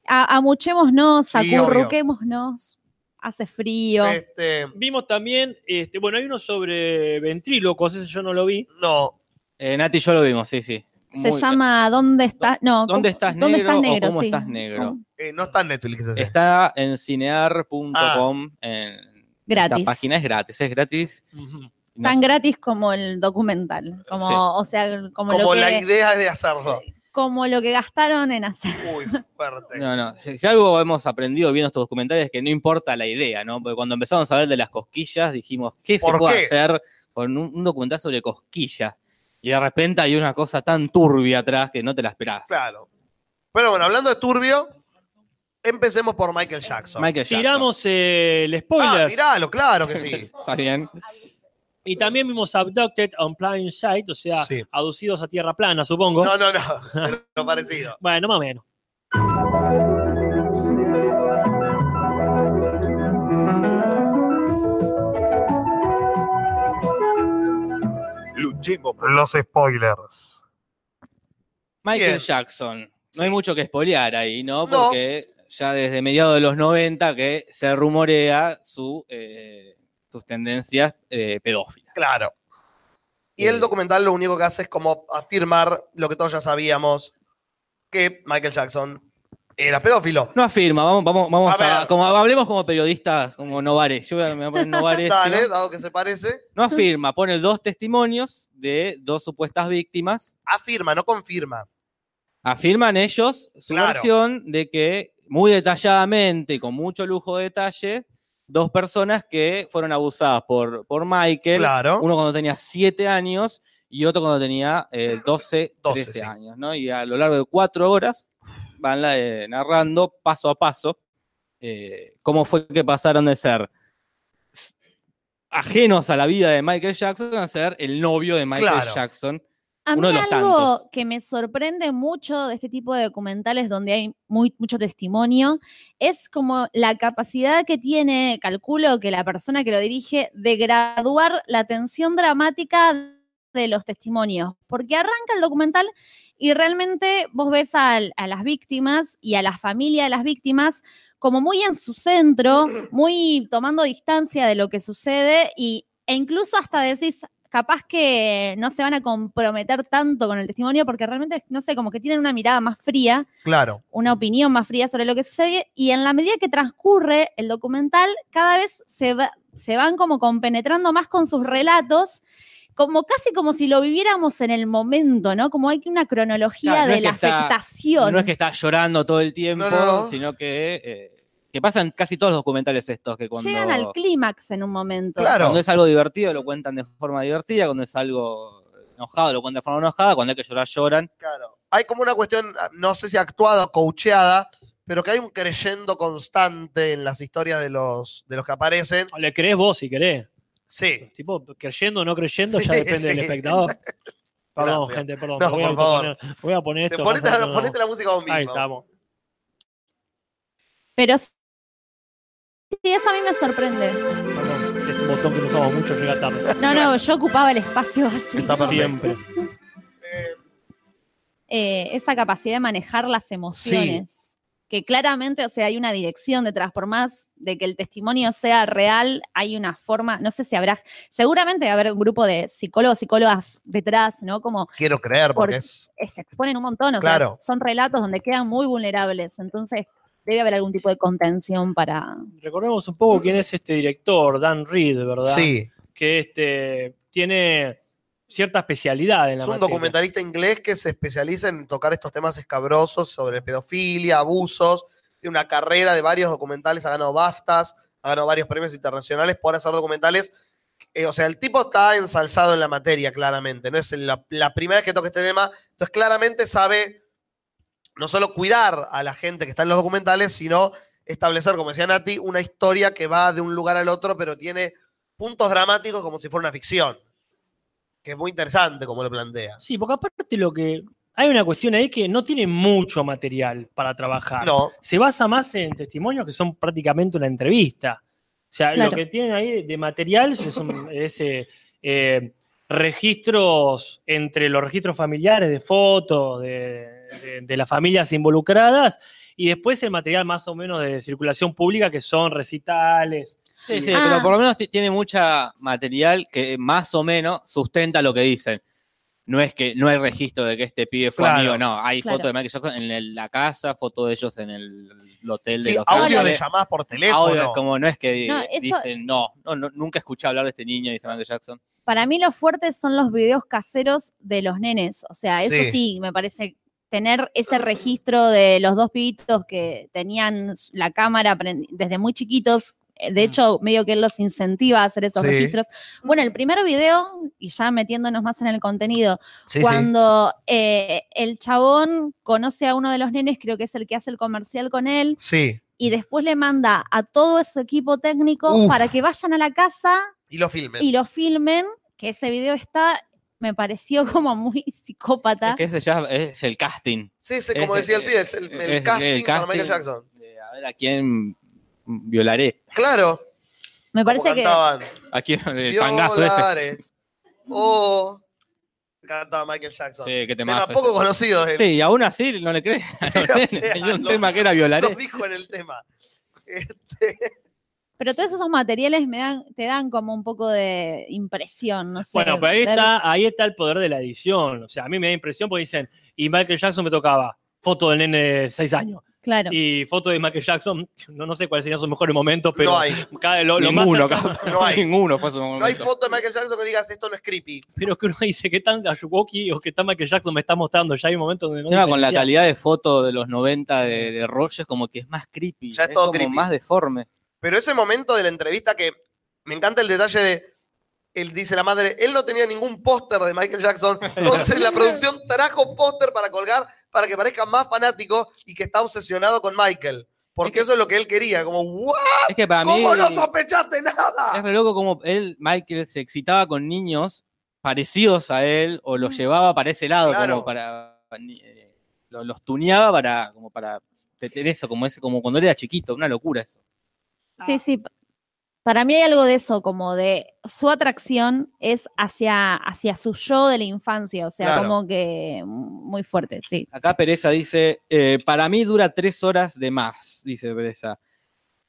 amuchémonos,
Sí,
acurruquémonos. Hace frío.
Este,
Vimos también, este, bueno, hay uno sobre ventrílocos, ese yo no lo vi.
no,
Eh, Nati y yo lo vimos, sí, sí.
Se
Muy-
llama ¿Dónde estás? No,
¿Dónde
¿cómo-
estás
¿Dónde
negro
estás
o
negro?
cómo
sí.
estás negro?
eh, no está en Netflix.
Está en cinear.com. en-
Gratis.
La página es gratis, es gratis.
Tan
sé-
gratis como el documental. Como,
Sí.
O sea, como,
Como
lo
la idea de hacerlo.
como lo que gastaron en hacer.
Uy, fuerte.
No, no. Si, si algo hemos aprendido viendo estos documentales es que no importa la idea, ¿no? Porque cuando empezamos a hablar de las cosquillas, dijimos, ¿qué se
¿Por
puede
qué?
hacer con un, un documental sobre cosquillas? Y de repente hay una cosa tan turbia atrás que no te la esperás.
Claro. Pero bueno, hablando de turbio, empecemos por Michael Jackson.
Michael Jackson.
Tiramos eh, el
ah,
spoiler.
tiralo, claro que sí.
Está bien.
y también vimos Abducted on Plain Sight, o sea,
Sí.
aducidos a tierra plana, supongo.
No, no, no. Lo parecido.
Bueno, más o menos.
Luchemos por los spoilers.
Michael
Bien.
Jackson. No
Sí.
hay mucho que spoilear ahí, ¿no?
No.
Ya desde mediados de los 90 que se rumorea su, eh, sus tendencias eh, pedófilas.
Claro. Y el
Eh.
documental lo único que hace es como afirmar lo que todos ya sabíamos, que Michael Jackson era pedófilo.
No afirma, vamos, vamos, vamos
A
como hablemos como periodistas, como Novares. Yo me voy a poner Novares.
Dale,
¿no?
dado que se parece.
No afirma, pone dos testimonios de dos supuestas víctimas.
Afirma, no confirma.
Afirman ellos su
Claro.
versión de que muy detalladamente y con mucho lujo de detalle dos personas que fueron abusadas por, por Michael.
Claro.
Uno cuando tenía 7 años y otro cuando tenía eh, 12,
12,
13
sí.
años, ¿no? Y a lo largo de cuatro horas van la- eh, narrando paso a paso eh, cómo fue que pasaron de ser ajenos a la vida de Michael Jackson a ser el novio de Michael
Claro.
Jackson.
A mí algo
tantos.
que me sorprende mucho de este tipo de documentales donde hay muy, mucho testimonio es como la capacidad que tiene, calculo que la persona que lo dirige, de graduar la tensión dramática de los testimonios. Porque arranca el documental y realmente vos ves a, las víctimas y a la familia de las víctimas como muy en su centro, muy tomando distancia de lo que sucede y, e incluso hasta decís, capaz que no se van a comprometer tanto con el testimonio porque realmente, no sé, como que tienen una mirada más fría,
Claro.
una opinión más fría sobre lo que sucede y en la medida que transcurre el documental, cada vez se, va- se van como compenetrando más con sus relatos. Como casi como si lo viviéramos en el momento, ¿no? Como hay una cronología
Claro, no
de
es que
la
está-
afectación.
No es que está llorando todo el tiempo,
No, no, no.
sino que, eh, que pasan casi todos los documentales estos que cuando,
Llegan al clímax en un momento.
Claro.
cuando es algo divertido lo cuentan de forma divertida, cuando es algo enojado lo cuentan de forma enojada, cuando hay que llorar lloran.
Claro. Hay como una cuestión, no sé si actuada o coacheada, pero que hay un creyendo constante en las historias de los, de los que aparecen.
Le crees vos si querés.
Sí.
Tipo, creyendo o no creyendo,
Sí,
ya depende del espectador. Perdón,
Gracias.
gente, perdón.
No,
voy, a
por favor.
poner, voy a poner esto.
ponete la música vos mismo.
Ahí estamos.
Pero sí, eso a mí me sorprende.
Perdón, es un botón que no usamos mucho, llega tarde.
No, no, yo ocupaba el espacio así.
Perfecto.
Siempre.
eh, esa capacidad de manejar las emociones. Que claramente, o sea, hay una dirección detrás, por más de que el testimonio sea real, hay una forma, no sé si habrá, seguramente va a haber un grupo de psicólogos, psicólogas detrás, ¿no? Como
Quiero creer, porque
Por-
es.
se exponen un montón, o
Claro.
sea, son relatos donde quedan muy vulnerables, entonces debe haber algún tipo de contención para...
Recordemos un poco quién es este director, Dan Reed, ¿verdad?
Sí.
Que este, tiene cierta especialidad en la
Es un
materia.
documentalista inglés que se especializa en tocar estos temas escabrosos sobre pedofilia, abusos. Tiene una carrera de varios documentales, ha ganado BAFTAs, ha ganado varios premios internacionales por hacer documentales. Eh, o sea, el tipo está ensalzado en la materia, claramente. No es la, la primera vez que toca este tema. Entonces, claramente sabe no solo cuidar a la gente que está en los documentales, sino establecer, como decía Nati, una historia que va de un lugar al otro, pero tiene puntos dramáticos como si fuera una ficción. Que es muy interesante como lo plantea.
Sí, porque aparte lo que. Hay una cuestión ahí que no tiene mucho material para trabajar.
No.
Se basa más en testimonios que son prácticamente una entrevista. O sea,
Claro.
lo que tienen ahí de material es, un- es, eh, eh, registros entre los registros familiares de fotos de, de- de las familias involucradas y después el material más o menos de circulación pública que son recitales.
Sí, sí,
Ah.
pero por lo menos tiene mucha material que más o menos sustenta lo que dicen. No es que no hay registro de que este pibe fue
Claro.
amigo, no. Hay
Claro.
fotos de Michael Jackson en el- la casa, fotos de ellos en el, el hotel de
Sí,
Los
audio de llamadas por teléfono.
Audio, como no es que
No, eso-
dicen, no, no, no, nunca escuché hablar de este niño, dice Michael Jackson.
Para mí lo fuerte son los videos caseros de los nenes, o sea, eso
Sí.
sí, me parece tener ese registro de los dos pibitos que tenían la cámara desde muy chiquitos. eh, De hecho, medio que él los incentiva a hacer esos
Sí.
registros. Bueno, el primer video, y ya metiéndonos más en el contenido,
Sí, sí.
cuando eh, el chabón conoce a uno de los nenes, creo que es el que hace el comercial con él,
Sí.
y después le manda a todo su equipo técnico
Uf.
para que vayan a la casa
Y lo filmen.
y lo filmen, que ese video está, me pareció como muy psicópata.
Es que ese ya es el casting.
Sí, sí, como
Es-
decía el pibe, es el, el
es
casting,
el
para. Michael Jackson.
de a ver a quién violaré.
Claro.
Me parece que.
A quién el pangazo ese.
Oh. Cantaba Michael Jackson.
Sí, qué
Tema
temazo
poco conocido.
Sí, y aún así no le crees.
O
Tenía un
lo-
tema que era
Lo
violaré.
dijo en el tema.
Pero todos esos materiales me dan, te dan como un poco de impresión, no sé.
Bueno, pero ahí está, ahí está el poder de la edición. O sea, a mí me da impresión porque dicen, y Michael Jackson me tocaba foto del nene de 6 años.
Claro.
Y foto de Michael Jackson, no, no sé cuáles serían sus mejores momentos, pero
No hay.
cada- lo, lo más
Ninguno.
No hay.
Ninguno fue su
No hay foto de Michael Jackson que digas esto no es creepy.
pero que uno dice que tan Ayuwoki o que tan Michael Jackson me está mostrando. Ya hay momentos donde no
Encima con la calidad de foto de los 90 de, de Rogers, como que es más creepy.
Ya es
es
todo
como
creepy.
más deforme.
Pero ese momento de la entrevista que me encanta el detalle de, él dice la madre, él no tenía ningún póster de Michael Jackson, entonces la producción trajo póster para colgar para que parezca más fanático y que está obsesionado con Michael. Porque eso es lo que él quería, como, ¿what?
Es que para mí
¿Cómo no sospechaste
es
nada?
re loco como él, Michael, se excitaba con niños parecidos a él o los llevaba para ese lado,
Claro.
como para. eh, lo- los tuneaba para, como para tener eso, como, ese, como cuando él era chiquito, una locura eso.
Sí, sí. p- Para mí hay algo de eso, como de su atracción es hacia, hacia su yo de la infancia, o sea,
Claro.
como que muy fuerte, sí.
Acá Pereza dice, eh, para mí dura tres horas de más, dice Pereza.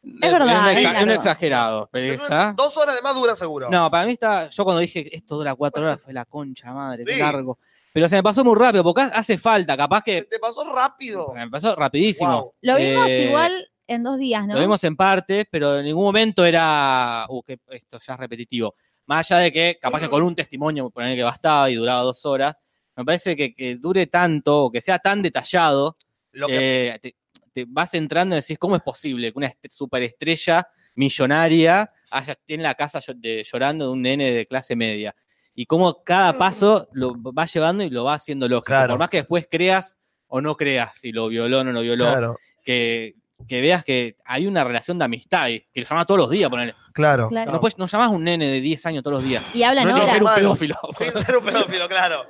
Es verdad,
un,
es
un exagerado, Pereza.
Dos horas de más dura seguro.
No, para mí está, yo cuando dije esto dura cuatro horas fue la concha madre, qué
Sí.
largo. Pero se me pasó muy rápido, porque hace falta, capaz que
Te pasó rápido.
me pasó rapidísimo.
Wow.
Lo vimos
Eh,
igual en dos días, ¿no?
Lo vimos en parte, pero en ningún momento era. Uh, que esto ya es repetitivo. Más allá de que, capaz que con un testimonio, poner que bastaba y duraba dos horas, me parece que, que dure tanto, o que sea tan detallado,
Lo que-
eh, te, te vas entrando y decís, ¿cómo es posible que una est- superestrella millonaria haya, tiene la casa de- llorando de un nene de clase media? Y cómo cada paso lo va llevando y lo va haciendo lógico.
Claro.
Por más que después creas o no creas si lo violó o no lo violó
Claro,
que, que veas que hay una relación de amistad y que lo llama todos los días, ponele.
claro.
Claro.
No, puedes- no llamás a un nene de 10 años todos los días.
Y hablan
no es ser un pedófilo.
Sin ser un pedófilo, claro.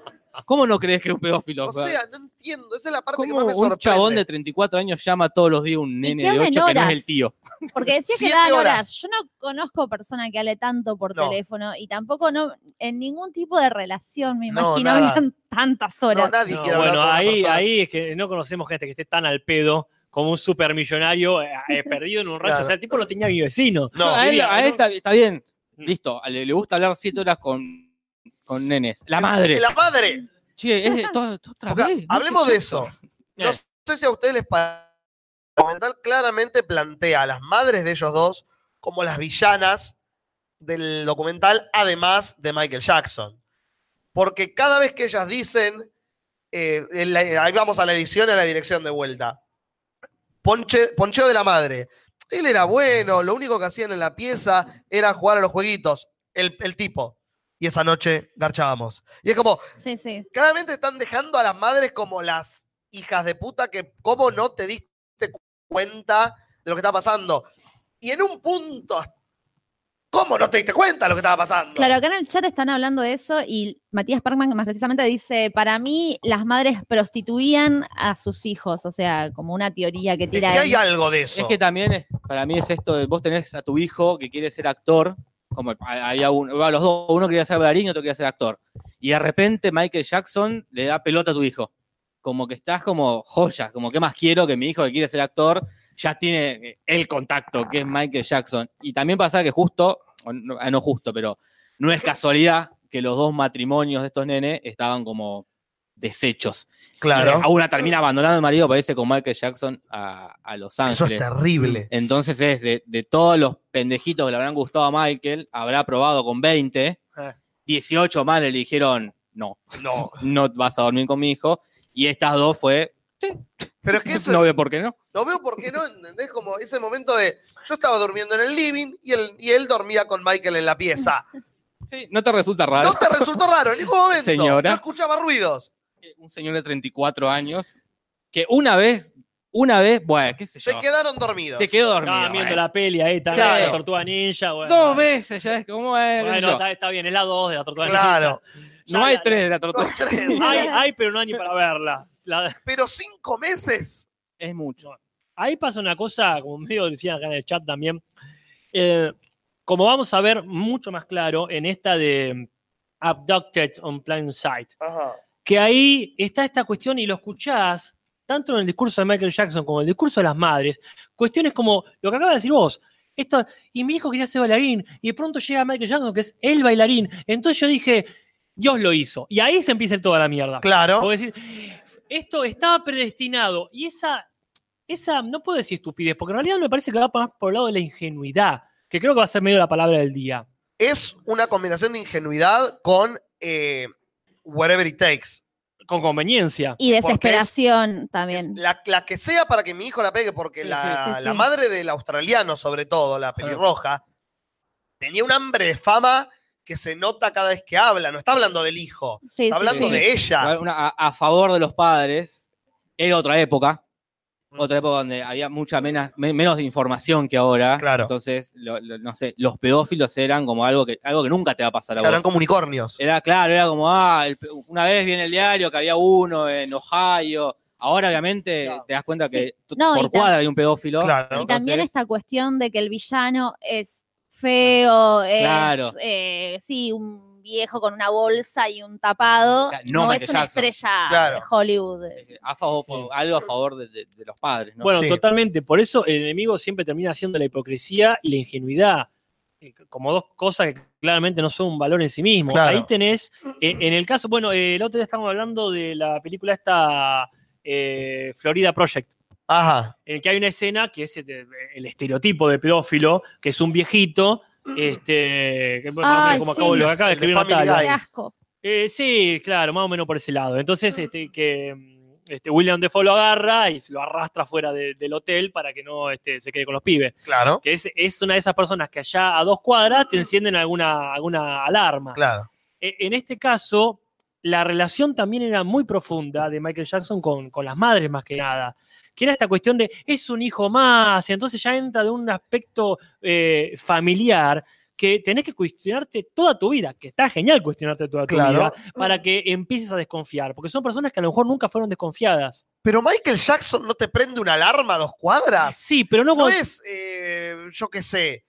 ¿Cómo no crees que es un pedófilo?
O sea, no entiendo. Esa es la parte que
¿Cómo
más me
un
sorprende.
chabón de 34 años llama todos los días a un nene
que
de
hablen
8 que no es el tío?
Porque decía que daban
horas.
horas. Yo no conozco persona que hable tanto por
No.
teléfono y tampoco no en ningún tipo de relación, me
No,
imagino, hablan tantas
No,
horas.
nadie
No,
quiere hablar
bueno,
con una
ahí, ahí es que no conocemos gente que esté tan al pedo como un supermillonario eh, eh, perdido en un rancho.
Claro.
O sea, el tipo lo tenía mi vecino.
No,
a él,
diría,
a él
¿no?
está, está bien.
Mm.
Listo. Le, le gusta hablar 7 horas con, con nenes. La madre.
La madre.
Che, es de- todo- todo otra vez. ¿no?
hablemos
¿Qué
de
es
eso. No sé si a ustedes les parece. El documental claramente plantea a las madres de ellos dos como las villanas del documental, además de Michael Jackson. Porque cada vez que ellas dicen, eh, la- ahí vamos a la edición y a la dirección de vuelta. Ponche, poncheo de la madre. Él era bueno, lo único que hacían en la pieza era jugar a los jueguitos. El, el tipo. Y esa noche garchábamos. Y es como,
Sí, sí.
claramente están dejando a las madres como las hijas de puta que cómo no te diste cuenta de lo que está pasando. Y en un punto, ¿cómo no te diste cuenta de lo que estaba pasando?
Claro, acá en el chat están hablando de eso y Matías Parkman más precisamente dice, para mí las madres prostituían a sus hijos, o sea, como una teoría que
Es
tira
que hay
él.
algo de eso.
Es que también es, para mí es esto de vos tenés a tu hijo que quiere ser actor, como había un, bueno, los dos, uno quería ser bailarín y otro quería ser actor. Y de repente Michael Jackson le da pelota a tu hijo. Como que estás como joya, como que más quiero que mi hijo que quiere ser actor ya tiene eh, el contacto, que es Michael Jackson. Y también pasa que justo, no, ah, no justo, pero no es casualidad que los dos matrimonios de estos nenes estaban como deshechos.
Claro.
Y una termina abandonando el marido, parece con Michael Jackson a, a Los
Eso
Ángeles.
es terrible.
Entonces es de, de todos los pendejitos que le habrán gustado a Michael, habrá probado con 20,
Eh.
18 más le dijeron, no,
No.
no vas a dormir con mi hijo. Y estas dos fue,
Pero es que eso
no veo por qué no.
Lo veo porque no, ¿entendés? Como ese momento de yo estaba durmiendo en el living y él, y él dormía con Michael en la pieza.
Sí, no te resulta raro.
No te resultó raro en ningún momento.
Señora.
No escuchaba ruidos.
Un señor de 34 años que una vez, una vez, bueno, qué sé yo,
Se quedaron dormidos.
se quedó dormido.
Estaban viendo
bueno.
la peli ahí, está
Claro.
la tortuga ninja. Bueno,
Dos veces, ya es como, bueno,
Bueno, está, está bien, es la 2 de la tortuga
Claro.
ninja.
no
Ya
hay
la-
tres de la tortuga.
Los tres.
Hay, hay, pero no hay ni para verla. La-
Pero cinco meses.
Es mucho.
ahí pasa una cosa, como medio decían acá en el chat también, eh, como vamos a ver mucho más claro en esta de Abducted on Plain Sight,
Ajá.
que ahí está esta cuestión y lo escuchás tanto en el discurso de Michael Jackson como en el discurso de las madres, cuestiones como lo que acaba de decir vos. Esto, y mi hijo quería ser bailarín, y de pronto llega Michael Jackson, que es el bailarín. Entonces yo dije, Dios lo hizo. Y ahí se empieza toda la mierda.
Claro.
Decir, esto estaba predestinado. Y esa, esa, no puedo decir estupidez, porque en realidad me parece que va más por el lado de la ingenuidad, que creo que va a ser medio la palabra del día.
Es una combinación de ingenuidad con eh, Whatever It Takes.
Con conveniencia.
Y desesperación también.
La, la que sea para que mi hijo la pegue, porque
Sí,
la,
sí, sí,
la madre del australiano, sobre todo, la pelirroja, tenía un hambre de fama que se nota cada vez que habla. No está hablando del hijo,
Sí,
está
sí,
hablando
sí.
de ella.
Una- a, a favor de los padres, era otra época. Otra época donde había mucha menos, menos de información que ahora.
Claro.
Entonces, lo- lo- no sé, los pedófilos eran como algo que, algo que nunca te va a pasar a
Que eran como unicornios.
Era claro, era como, ah, el una vez viene el diario que había uno en Ohio. Ahora, obviamente,
Claro.
te das cuenta que
Sí. No,
por cuadra hay un pedófilo.
Claro.
Y también esta cuestión de que el villano es feo, es
Claro.
eh, sí, un viejo con una bolsa y un tapado, no,
no
es una
Jackson.
estrella
Claro.
de Hollywood.
a favor, por- algo a favor de, de- de los padres. ¿no?
Bueno,
Sí.
totalmente. Por eso el enemigo siempre termina siendo la hipocresía y la ingenuidad, eh, como dos cosas que claramente no son un valor en sí mismo.
Claro.
Ahí tenés, eh, en el caso, bueno, eh, el otro día estábamos hablando de la película esta eh, Florida Project,
Ajá.
en el que hay una escena que es este, el estereotipo de pedófilo, que es un viejito, este, que,
Ay,
como
sí.
acabo lo que acaba de escribir Natalia. Eh, sí, claro, más o menos por ese lado. Entonces, este, que mm, este, William Defoe lo agarra y se lo arrastra fuera de- del hotel para que no este, se quede con los pibes.
Claro.
Que es, es una de esas personas que allá a dos cuadras te encienden alguna, alguna alarma.
Claro.
E- En este caso, la relación también era muy profunda de Michael Jackson con, con las madres más que nada. Que era esta cuestión de, es un hijo más, y entonces ya entra de un aspecto eh, familiar que tenés que cuestionarte toda tu vida, que está genial cuestionarte toda tu
Claro.
vida, para que empieces a desconfiar, porque son personas que a lo mejor nunca fueron desconfiadas.
Pero Michael Jackson no te prende una alarma a dos cuadras.
Sí, pero no,
No
cuando-
es, eh, yo qué sé,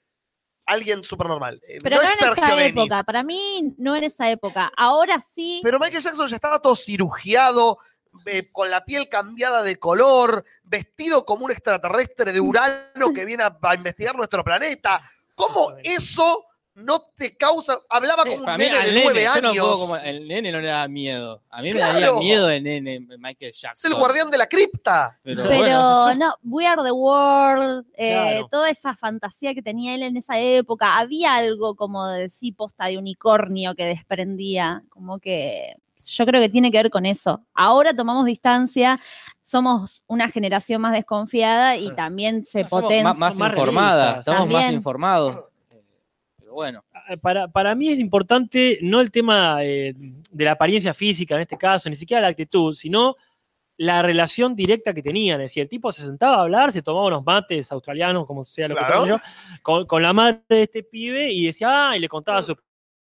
alguien súper normal. Eh,
Pero no,
es
en esa
Denis.
época, para mí no en esa época. Ahora sí,
Pero Michael Jackson ya estaba todo cirugiado, eh, con la piel cambiada de color, vestido como un extraterrestre de Urano que viene a, a investigar nuestro planeta. ¿Cómo eso no te causa? Hablaba como un
Para mí,
nene de
nene,
nueve
yo no
años.
como- el nene no le da miedo. A mí me daría miedo el nene Michael
Es
Jackson.
el guardián de la cripta.
Pero,
pero
bueno,
no, We Are the World, eh,
Claro.
toda esa fantasía que tenía él en esa época, había algo como de sí posta de unicornio que desprendía, como que yo creo que tiene que ver con eso. Ahora tomamos distancia, somos una generación más desconfiada y
Ah.
también se potencia.
más, más
más
informada, estamos más
También.
informados. Pero bueno,
Eh, para, para mí es importante no el tema eh, de la apariencia física en este caso, ni siquiera la actitud, sino la relación directa que tenían. Es decir, el tipo se sentaba a hablar, se tomaba unos mates australianos, como sea lo
Claro.
que yo, con, con la madre de este pibe y decía, ah, y le contaba su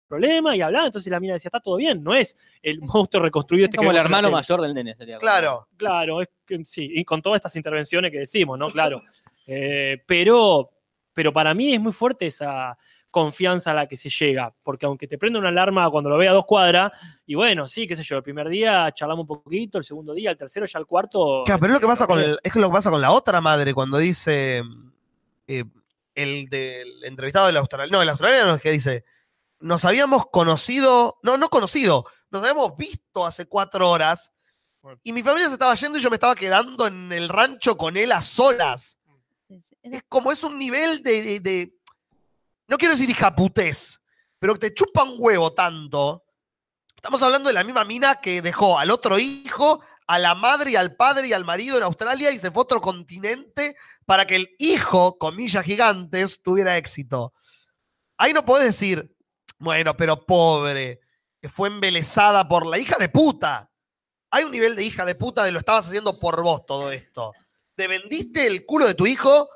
problema y hablaba. Entonces la mina decía, está todo bien, no es el monstruo reconstruido este
como el
que vemos en la
hermano
tele".
mayor del nene sería. como-
Claro.
Claro, es que, sí, y con todas estas intervenciones que decimos, ¿no? Claro. Eh, pero, pero para mí es muy fuerte esa confianza a la que se llega, porque aunque te prenda una alarma cuando lo vea a dos cuadras, y bueno, sí, qué sé yo, el primer día charlamos un poquito, el segundo día, el tercero, ya el cuarto.
Claro, pero es lo que pasa con el- es lo que pasa con la otra madre cuando dice eh, el del entrevistado del australiano. No, el australiano es que dice, nos habíamos conocido, no, no conocido, nos habíamos visto hace cuatro horas y mi familia se estaba yendo y yo me estaba quedando en el rancho con él a solas. Es como es un nivel de, de- de- no quiero decir hijaputés, pero que te chupa un huevo tanto. Estamos hablando de la misma mina que dejó al otro hijo, a la madre y al padre y al marido en Australia y se fue a otro continente para que el hijo, comillas gigantes, tuviera éxito. Ahí no podés decir, bueno, pero pobre, que fue embelesada por la hija de puta. Hay un nivel de hija de puta de lo estabas haciendo por vos todo esto. Te vendiste el culo de tu hijo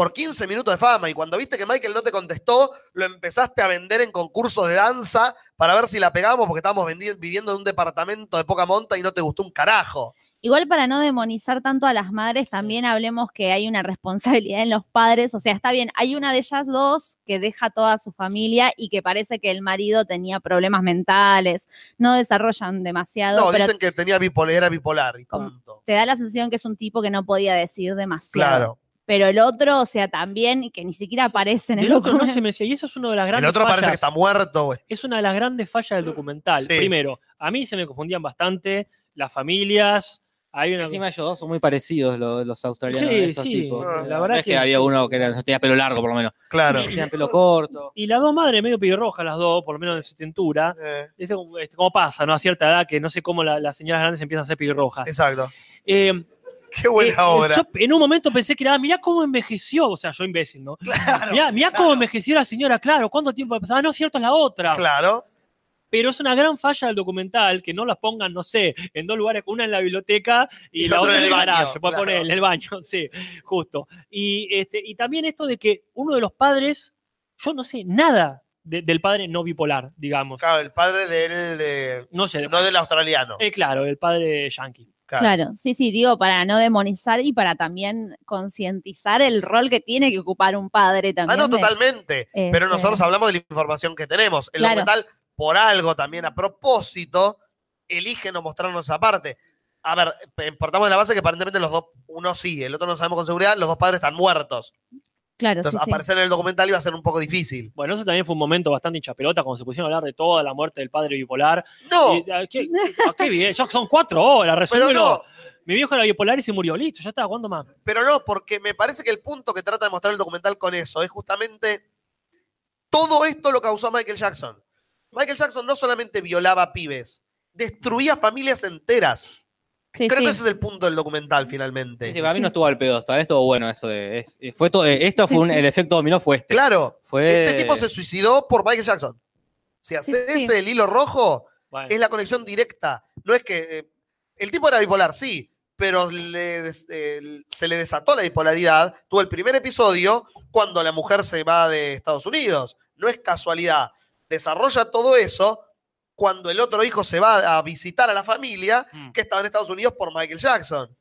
por 15 minutos de fama y cuando viste que Michael no te contestó, lo empezaste a vender en concursos de danza para ver si la pegamos porque estábamos viviendo en un departamento de poca monta y no te gustó un carajo.
Igual para no demonizar tanto a las madres, también hablemos que hay una responsabilidad en los padres. O sea, está bien, hay una de ellas dos que deja toda su familia y que parece que el marido tenía problemas mentales, no desarrollan demasiado,
No,
pero
dicen que tenía bipolar, era bipolar y punto.
te da la sensación que es un tipo que no podía decir demasiado.
Claro.
Pero el otro, o sea, también, que ni siquiera aparece en el
El otro no se menciona, y eso es uno de las
El
grandes
otro parece que
fallas.
está muerto, güey.
es una de las grandes fallas del documental.
Sí.
Primero, a mí se me confundían bastante las familias, Hay una...
Encima ellos dos son muy parecidos los, los australianos.
Sí,
estos
sí,
tipos.
la
No
verdad
es
que
que había
sí.
uno que era- tenía pelo largo, por lo menos.
Claro.
Tenían pelo corto.
Y las dos madres medio pelirrojas, las dos, por lo menos en su tintura.
Eh,
Eso este, como pasa, ¿no? A cierta edad, que no sé cómo la- las señoras grandes empiezan a ser pelirrojas.
exacto.
Eh,
Qué buena
eh,
obra.
Yo en un momento pensé que era, mirá cómo envejeció, o sea, yo imbécil, ¿no? mirá, mirá cómo envejeció la señora, claro, ¿cuánto tiempo ha pasado? Ah, no, cierto, es la otra.
Claro.
Pero es una gran falla del documental que no las pongan, no sé, en dos lugares, una en la biblioteca y,
Y
la otra
en
el garaje, puede
claro.
poner en el baño, sí, justo. Y, este, y también esto de que uno de los padres, yo no sé nada de- del padre no bipolar, digamos.
Claro, el padre del. eh,
No sé,
no del australiano.
eh, claro, el padre yankee.
Claro, sí, sí, digo, para no demonizar y para también concientizar el rol que tiene que ocupar un padre
Ah,
también.
no,
de-
totalmente.
Este-
Pero nosotros hablamos de la información que tenemos. El
Claro.
documental, por algo también a propósito, elige no mostrarnos esa parte. A ver, eh, partamos de la base que aparentemente los dos, uno sí, el otro no sabemos con seguridad, los dos padres están muertos.
Claro,
Entonces,
sí.
aparecer en el documental iba a ser un poco difícil.
Bueno, eso también fue un momento bastante hinchapelota cuando se pusieron a hablar de toda la muerte del padre bipolar.
No,
Y, ah, ¿qué, qué bien, ya son cuatro horas,
pero
resúmelo.
no,
Mi viejo era bipolar y se murió, listo, ya está, ¿cuándo más?
pero no, porque me parece que el punto que trata de mostrar el documental con eso es justamente todo esto lo causó Michael Jackson. Michael Jackson no solamente violaba pibes, destruía familias enteras.
Sí,
Creo
sí.
que ese es el punto del documental finalmente.
Sí, para mí no estuvo al pedo, vez estuvo bueno eso de. es- eh, fue to- eh, esto fue
Sí,
un-
sí.
el efecto dominó fue este.
Claro,
Fue-
este tipo se suicidó por Michael Jackson. Si haces
sí.
el hilo rojo,
Bueno,
es la conexión directa. No es que. eh, el tipo era bipolar, sí, pero le eh, se le desató la bipolaridad. Tuvo el primer episodio cuando la mujer se va de Estados Unidos. No es casualidad. Desarrolla todo eso cuando el otro hijo se va a visitar a la familia
Mm.
que estaba en Estados Unidos por Michael Jackson.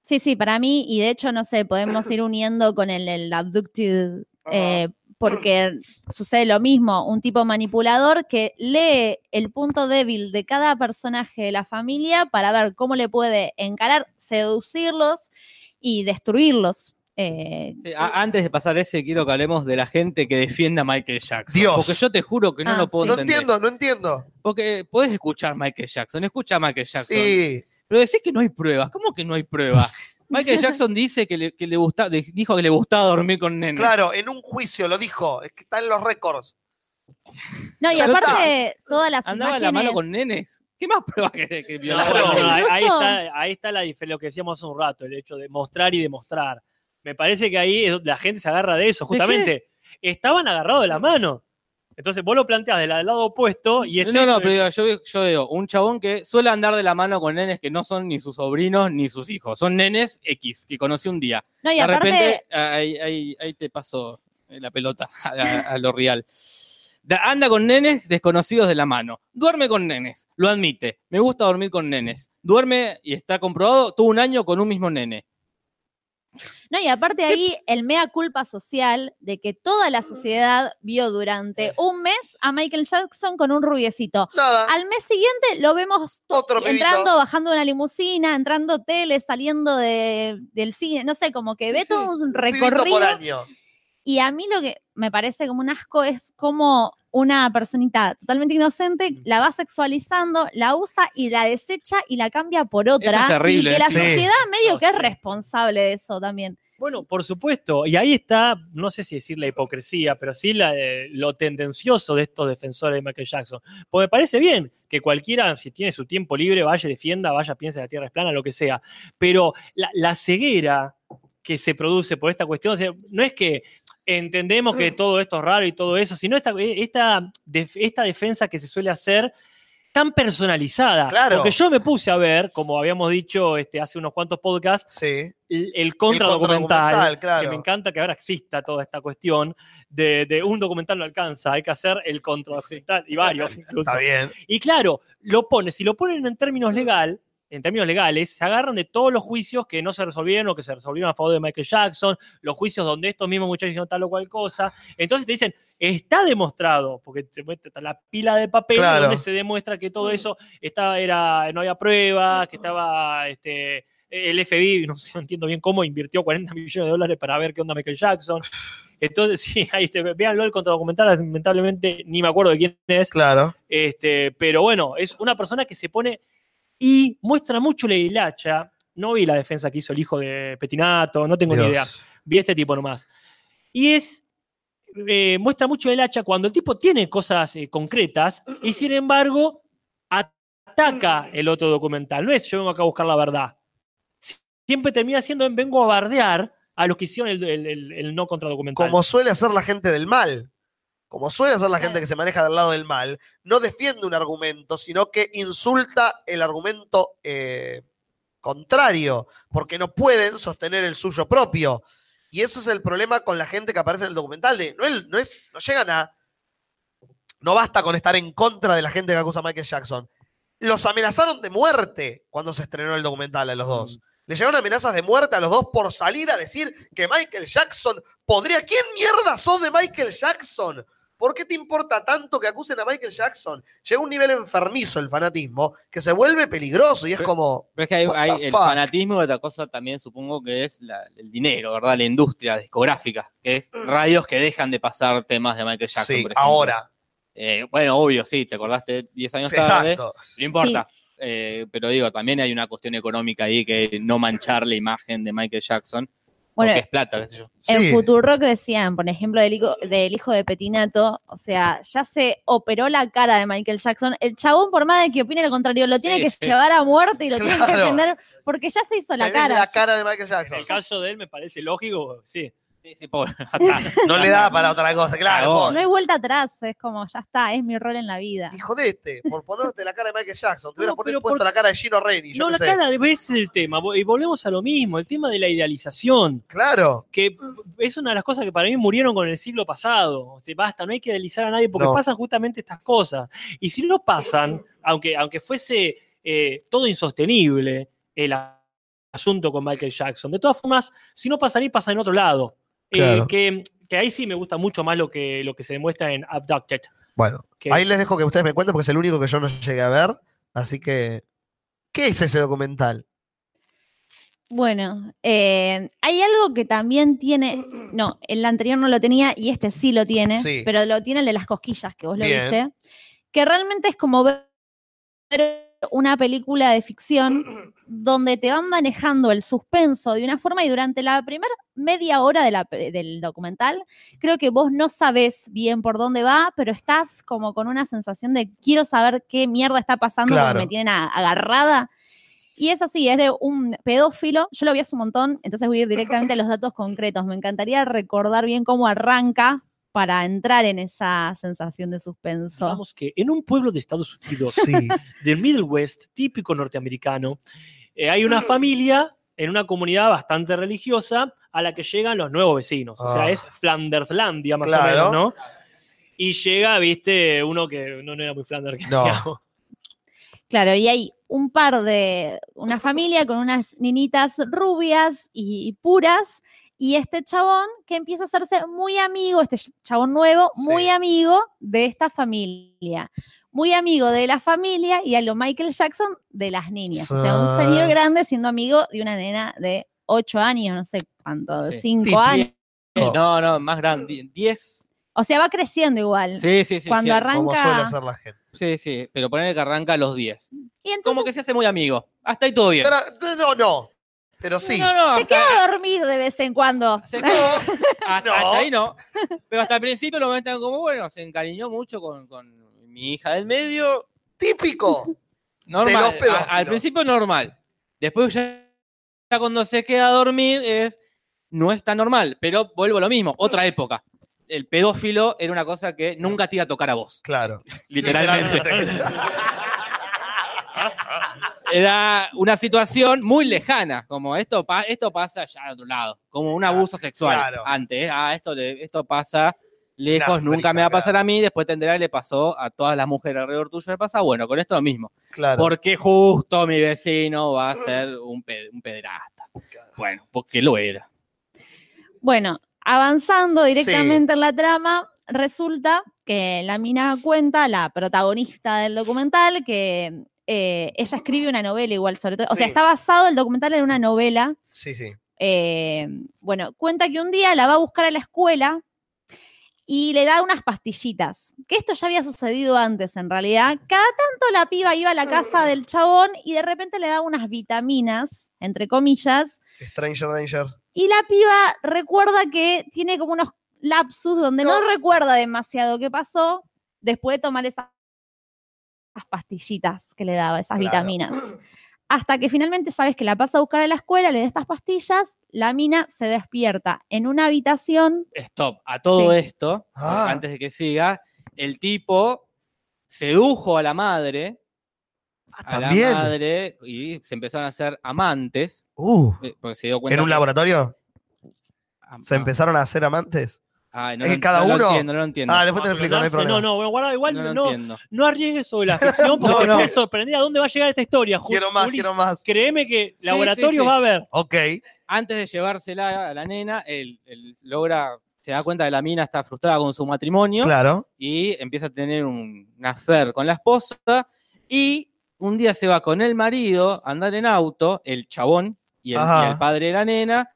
Sí, sí, para mí, y de hecho, no sé, podemos ir uniendo con el, el abducted, eh, porque sucede lo mismo, un tipo manipulador que lee el punto débil de cada personaje de la familia para ver cómo le puede encarar, seducirlos y destruirlos. Eh,
Sí, a- antes de pasar ese, quiero que hablemos de la gente que defiende a Michael Jackson.
Dios.
Porque yo te juro que no
Ah,
lo puedo
No
entender.
entiendo, no entiendo.
Porque podés escuchar Michael Jackson, escucha a Michael Jackson.
Sí.
Pero decís que no hay pruebas. ¿Cómo que no hay pruebas? Michael Jackson dice que le, que le gusta, dijo que le gustaba dormir con nenes.
Claro, en un juicio lo dijo, es que está en los récords.
no, y
Pero
aparte, todas las
Andaba
imágenes...
la mano con nenes. ¿Qué más pruebas que, que
no, no, no, ahí,
Incluso-
está, ahí está la lo que decíamos hace un rato, el hecho de mostrar y demostrar. Me parece que ahí es la gente se agarra de eso, justamente. Estaban agarrados de la mano. Entonces vos lo planteás del lado opuesto y es
No,
eso
no, pero digo, yo, veo- yo veo un chabón que suele andar de la mano con nenes que no son ni sus sobrinos ni sus hijos. Son nenes X, que conocí un día.
No, y
de
aparte,
repente, ahí, ahí- ahí te paso la pelota a, a- a lo real. Da- Anda con nenes desconocidos de la mano. Duerme con nenes. Lo admite. Me gusta dormir con nenes. Duerme y está comprobado, tuvo un año con un mismo nene.
No, y aparte ahí el mea culpa social de que toda la sociedad vio durante un mes a Michael Jackson con un rubiecito.
Nada.
Al mes siguiente lo vemos
Otro pibito.
entrando, bajando una limusina, entrando tele, saliendo de- del cine, no sé, como que
Sí,
ve
sí,
todo un
Un
recorrido.
por año.
Y a mí lo que me parece como un asco es como una personita totalmente inocente la va sexualizando, la usa y la desecha y la cambia por otra.
es terrible,
y que la
sí.
sociedad medio que es responsable de eso también.
Bueno, por supuesto, y ahí está, no sé si decir la hipocresía, pero sí la, eh, lo tendencioso de estos defensores de Michael Jackson. Porque me parece bien que cualquiera, si tiene su tiempo libre, vaya, defienda, vaya, piense que la Tierra es plana, lo que sea. Pero la, la ceguera que se produce por esta cuestión, o sea, no es que entendemos que todo esto es raro y todo eso, sino esta, esta, def- esta defensa que se suele hacer tan personalizada.
Claro.
Porque yo me puse a ver, como habíamos dicho este, hace unos cuantos podcasts,
Sí.
el, el contradocumental,
contradocumental, claro.
que me encanta que ahora exista toda esta cuestión de, de un documental no alcanza, hay que hacer el contradocumental y varios incluso.
Está bien.
Y claro, lo pone, si lo ponen en términos legal, en términos legales, se agarran de todos los juicios que no se resolvieron o que se resolvieron a favor de Michael Jackson, los juicios donde estos mismos muchachos dijeron tal o cual cosa. Entonces te dicen, está demostrado, porque te muestra la pila de papel
Claro.
donde se demuestra que todo eso estaba, era, no había pruebas, que estaba este, el FBI, no sé, no entiendo bien cómo, invirtió 40 millones de dólares para ver qué onda Michael Jackson. Entonces, sí, ahí este, véanlo el contradocumental, lamentablemente ni me acuerdo de quién es.
Claro.
Este, pero bueno, es una persona que se pone y muestra mucho la hilacha No vi la defensa que hizo el hijo de Petinato, no tengo ni idea. Vi este tipo nomás. Y es. eh, muestra mucho el hacha cuando el tipo tiene cosas eh, concretas y sin embargo ataca el otro documental. No es yo vengo acá a buscar la verdad. Siempre termina siendo en vengo a bardear a los que hicieron el, el- el- el no contra documental.
Como suele hacer la gente del mal. Como suele hacer la gente que se maneja del lado del mal, no defiende un argumento, sino que insulta el argumento eh, contrario, porque no pueden sostener el suyo propio. Y eso es el problema con la gente que aparece en el documental. De, no, es, no llegan a. No basta con estar en contra de la gente que acusa a Michael Jackson. Los amenazaron de muerte cuando se estrenó el documental a los dos. Le llegaron amenazas de muerte a los dos por salir a decir que Michael Jackson podría. ¿Quién mierda sos de Michael Jackson? ¿Por qué te importa tanto que acusen a Michael Jackson? Llega a un nivel enfermizo el fanatismo que se vuelve peligroso y es
Pero-
como.
Pero es que hay, el fanatismo y otra cosa también supongo que es la- el dinero, ¿verdad? La industria discográfica, que es radios que dejan de pasar temas de Michael Jackson.
Sí,
por
ahora.
Eh, bueno, obvio, sí, te acordaste 10 años
Sí,
tarde,
exacto.
no importa. Eh, pero digo, también hay una cuestión económica ahí que no manchar la imagen de Michael Jackson,
Bueno,
porque es plata, qué sé yo.
En
Sí.
Futurock decían, por ejemplo, del hijo, del hijo de Petinato, o sea, ya se operó la cara de Michael Jackson. El chabón, por más de que opine lo contrario, lo tiene
Sí,
que
sí.
llevar a muerte y lo tiene que defender porque ya se hizo la cara.
la cara de Michael
En
Jackson.
el caso de él me parece lógico, sí.
Sí, sí, pobre.
No le da para otra cosa, claro.
No hay vuelta atrás, es como, ya está, es mi rol en la vida.
Y jodete, por ponerte la cara de Michael Jackson. Te hubieras
No,
puesto
por-
la cara de Gino Reni.
No, la
sé.
cara de ese es el tema. Y volvemos a lo mismo, el tema de la idealización.
Claro.
que es una de las cosas que para mí murieron con el siglo pasado. O sea, basta, no hay que idealizar a nadie porque
No.
pasan justamente estas cosas. Y si no pasan, aunque, aunque fuese eh, todo insostenible el asunto con Michael Jackson, de todas formas, si no pasa ahí, pasa en otro lado. Eh, que, que ahí sí me gusta mucho más lo que, lo que se demuestra en Abducted.
Bueno,
Que-
ahí les dejo que ustedes me cuenten porque es el único que yo no llegué a ver. Así que. ¿Qué es ese documental?
Bueno, eh, hay algo que también tiene, no, el anterior no lo tenía y este sí lo tiene,
Sí.
pero lo tiene el de las cosquillas, que vos lo
Bien.
viste, que realmente es como ver una película de ficción donde te van manejando el suspenso de una forma y durante la primera media hora de la pe- del documental, creo que vos no sabés bien por dónde va, pero estás como con una sensación de quiero saber qué mierda está pasando
Claro.
porque me tienen a- agarrada. Y es así, es de un pedófilo. Yo lo vi hace un montón, entonces voy a ir directamente a los datos concretos. Me encantaría recordar bien cómo arranca para entrar en esa sensación de suspenso.
Digamos que en un pueblo de Estados Unidos,
Sí.
del Middle West, típico norteamericano, eh, hay una familia en una comunidad bastante religiosa a la que llegan los nuevos vecinos. O sea,
Ah.
es Flanderslandia más
Claro.
o menos, ¿no? Y llega, viste, uno que no, no era muy Flander. que
No.
digamos.
Claro, y hay un par de, una familia con unas ninitas rubias y, y puras, y este chabón que empieza a hacerse muy amigo, este chabón nuevo, muy amigo de esta familia. Muy amigo de la familia y a lo Michael Jackson de las niñas. O sea, un señor grande siendo amigo de una nena de 8 años, no sé cuánto, de
Sí.
5
Típico.
años.
No, no, más grande. 10.
O sea, va creciendo igual.
Sí, sí, sí.
Cuando
sí,
arranca-
Como suele hacer la gente.
Sí, sí, pero ponerle que arranca a los 10.
Y entonces
Como que se hace muy amigo. Hasta ahí todo bien.
Pero- no, no. Pero sí.
No, no,
se
hasta,
queda a dormir de vez en cuando.
se quedó. Hasta,
No.
hasta ahí no. Pero hasta el principio lo ven como, bueno, se encariñó mucho con, con mi hija del medio.
Típico.
Normal.
los
A-
pedófilos.
al principio normal. Después ya, ya cuando se queda a dormir es no es tan normal, pero vuelvo a lo mismo, otra época. El pedófilo era una cosa que nunca te iba a tocar a vos,
Claro.
literalmente. Era una situación muy lejana, como esto, pa- esto pasa ya de otro lado, como un abuso sexual.
Claro.
Antes, ah, esto, le- esto pasa lejos, nunca me va a pasar
claro.
a mí, después tendrá le pasó a todas las mujeres alrededor tuyo, le pasa, bueno, con esto lo mismo.
Claro.
Porque justo mi vecino va a ser un, pe- un pederasta. Bueno, porque lo era.
Bueno, avanzando directamente en la trama, resulta que la mina cuenta, la protagonista del documental, que eh, ella escribe una novela igual, sobre todo. O sea, está basado el documental en una novela.
Sí, sí.
eh, bueno, cuenta que un día la va a buscar a la escuela y le da unas pastillitas. Que esto ya había sucedido antes, en realidad. Cada tanto la piba iba a la casa del chabón y de repente le da unas vitaminas, entre comillas,
Stranger Danger.
y la piba recuerda que tiene como unos lapsus donde no, recuerda demasiado qué pasó después de tomar esas pastillitas que le daba, esas
Claro.
vitaminas. Hasta que finalmente sabes que la pasa a buscar a la escuela, le da estas pastillas, la mina se despierta en una habitación.
Stop. A todo
Sí.
esto,
Ah.
antes de que siga, el tipo sedujo a la madre. A la
también.
madre y se empezaron a hacer amantes.
Uh,
eh, Porque se dio cuenta.
¿En un
que-
laboratorio?
Ah,
¿Se
ah.
empezaron a hacer amantes?
Ay, no
Es
lo-
que cada
no lo
uno-
entiendo, no lo entiendo.
Ah, después te lo explico, no hay
no,
problema.
no, bueno, guarda, igual
no
no,
lo
no, arriesgues sobre la ficción porque
No,
te sorprender a dónde va a llegar esta historia.
Quiero más,
Juli,
quiero más.
Créeme que
Sí,
laboratorio
sí, sí.
va a haber.
Ok.
Antes de llevársela a la nena, él, él logra, se da cuenta que la mina está frustrada con su matrimonio
Claro.
y empieza a tener un, una affair con la esposa y un día se va con el marido a andar en auto, el chabón y el,
Ajá.
y el padre de la nena,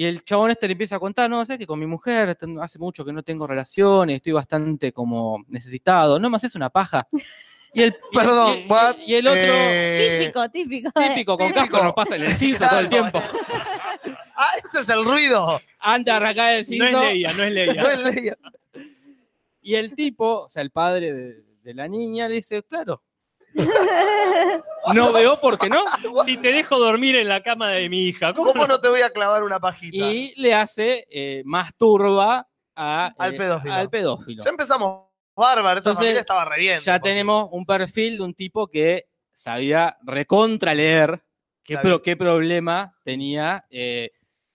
y el chabón este le empieza a contar, no, sé que con mi mujer ten- hace mucho que no tengo relaciones, estoy bastante como necesitado, no me haces una paja. Y el,
Perdón,
y- y-
what?
y el otro,
Eh,
Típico, típico. de-
típico, con
típico.
casco nos pasa el inciso todo el tiempo.
Ah, ese es el ruido.
Antes de arrancar el
No es
inciso,
Leia, no es Leia.
No es ley.
Y el tipo, o sea, el padre de, de la niña, le dice, claro. No veo por qué no.
Si te dejo dormir en la cama de mi hija, ¿cómo,
¿Cómo
no?
no te voy a clavar una pajita?
Y le hace eh, más turba a,
Al
eh,
pedófilo.
al pedófilo.
Ya empezamos bárbaro, esa
Entonces,
familia estaba re bien.
Ya tenemos un perfil de un tipo que sabía recontra leer pro- qué problema tenía eh,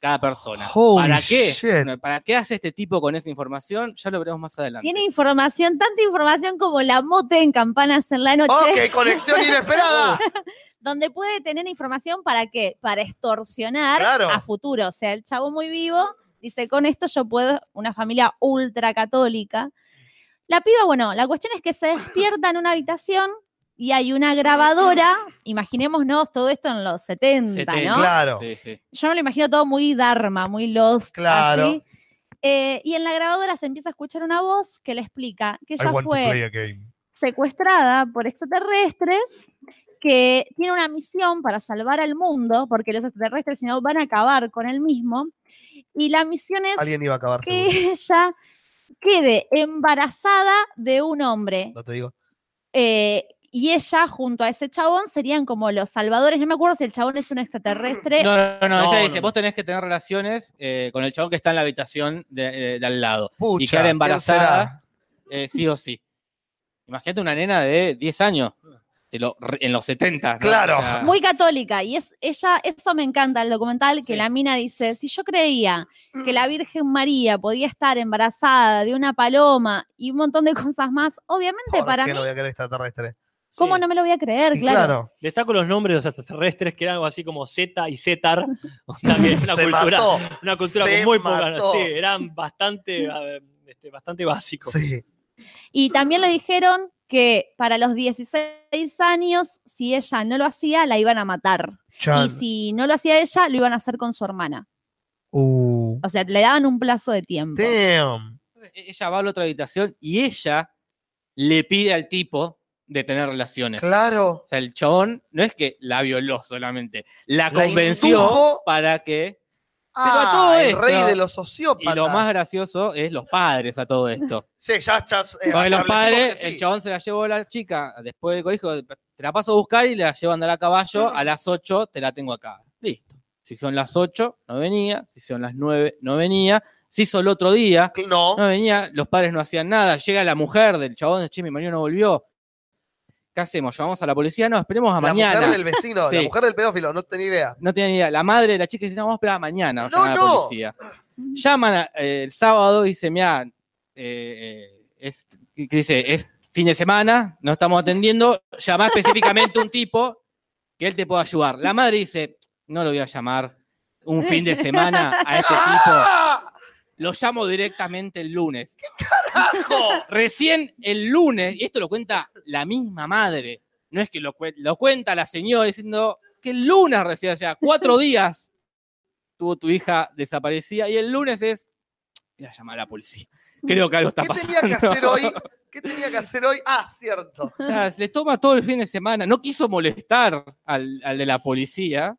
cada persona.
Holy
¿Para qué?
shit.
¿Para qué hace este tipo con esa información? Ya lo veremos más adelante.
Tiene información, tanta información como la mote en campanas en la noche.
Ok, conexión inesperada.
donde puede tener información para qué? Para extorsionar
Claro.
a futuro. O sea, el chavo muy vivo dice, con esto yo puedo, una familia ultra católica. La piba, bueno, la cuestión es que se despierta en una habitación y hay una grabadora, imaginémonos todo esto en los 70,
70,
¿no?
Claro.
Sí, sí.
Yo me lo imagino todo muy Dharma, muy Lost.
Claro.
así. Eh, y en la grabadora se empieza a escuchar una voz que le explica que ella fue secuestrada por extraterrestres que tiene una misión para salvar al mundo, porque los extraterrestres si no van a acabar con él mismo. Y la misión es
Alguien iba a acabar. seguro.
que ella quede embarazada de un hombre.
No te digo.
Eh, y ella, junto a ese chabón, serían como los salvadores. No me acuerdo si el chabón es un extraterrestre.
No, no, no,
No,
ella
no,
dice,
no.
vos tenés que tener relaciones eh, con el chabón que está en la habitación de, eh, de al lado.
Pucha,
y quedar
¿quién
embarazada, eh, sí o sí. Imagínate una nena de 10 años, de lo- en los 70. ¿no?
Claro.
Muy católica. Y es ella, eso me encanta el documental, que
Sí.
la mina dice, si yo creía que la Virgen María podía estar embarazada de una paloma y un montón de cosas más, obviamente
¿Por
para
qué
mí,
no voy a querer extraterrestre?
¿Cómo
Sí.
no me lo voy a creer? Claro.
claro.
Destaco los nombres de los extraterrestres, que eran algo así como Z y Zetar. Una, que- una cultura,
mató.
una cultura
Se
muy
mató.
Sí, eran bastante, este, bastante básicos.
Sí.
Y también le dijeron que para los 16 años, si ella no lo hacía, la iban a matar.
Chan.
Y si no lo hacía ella, lo iban a hacer con su hermana.
Uh.
O sea, le daban un plazo de tiempo.
Damn.
ella va a la otra habitación y ella le pide al tipo de tener relaciones.
Claro.
O sea, el chabón no es que la violó solamente, la convenció para que...
Ah,
todo
el
esto-
rey de los sociópatas.
Y lo más gracioso es los padres a todo esto.
Sí, ya, ya. eh,
Porque los padres,
sí.
el chabón se la llevó a la chica después del colegio, te la paso a buscar y la llevo a andar a caballo, a las 8 te la tengo acá. Listo. Si son las 8, no venía, si son las 9, no venía, si hizo el otro día,
No.
no venía, los padres no hacían nada, llega la mujer del chabón, che, mi marido no volvió. ¿Qué hacemos? ¿Llamamos a la policía? No, esperemos a
la
mañana.
mujer del vecino, la mujer del pedófilo, no tenía idea.
No tenía ni idea. La madre de la chica dice, no, vamos a esperar a mañana,
No,
a la
no.
policía. Llaman a- eh, el sábado y dice, mira, es, que dice, es fin de semana, no estamos atendiendo, llama específicamente a un tipo que él te pueda ayudar. La madre dice, no lo voy a llamar un fin de semana a este tipo. Lo llamo directamente el lunes.
¡Carajo!
Recién el lunes, y esto lo cuenta la misma madre, no es que lo, lo cuenta la señora diciendo que el lunes recién, o sea, cuatro días tuvo tu hija desaparecida y el lunes es, voy a llamar a la policía. creo que algo está
¿Qué
pasando.
tenía que hacer hoy? ¿Qué tenía que hacer hoy? Ah, cierto.
O sea, le toma todo el fin de semana. No quiso molestar al, al de la policía.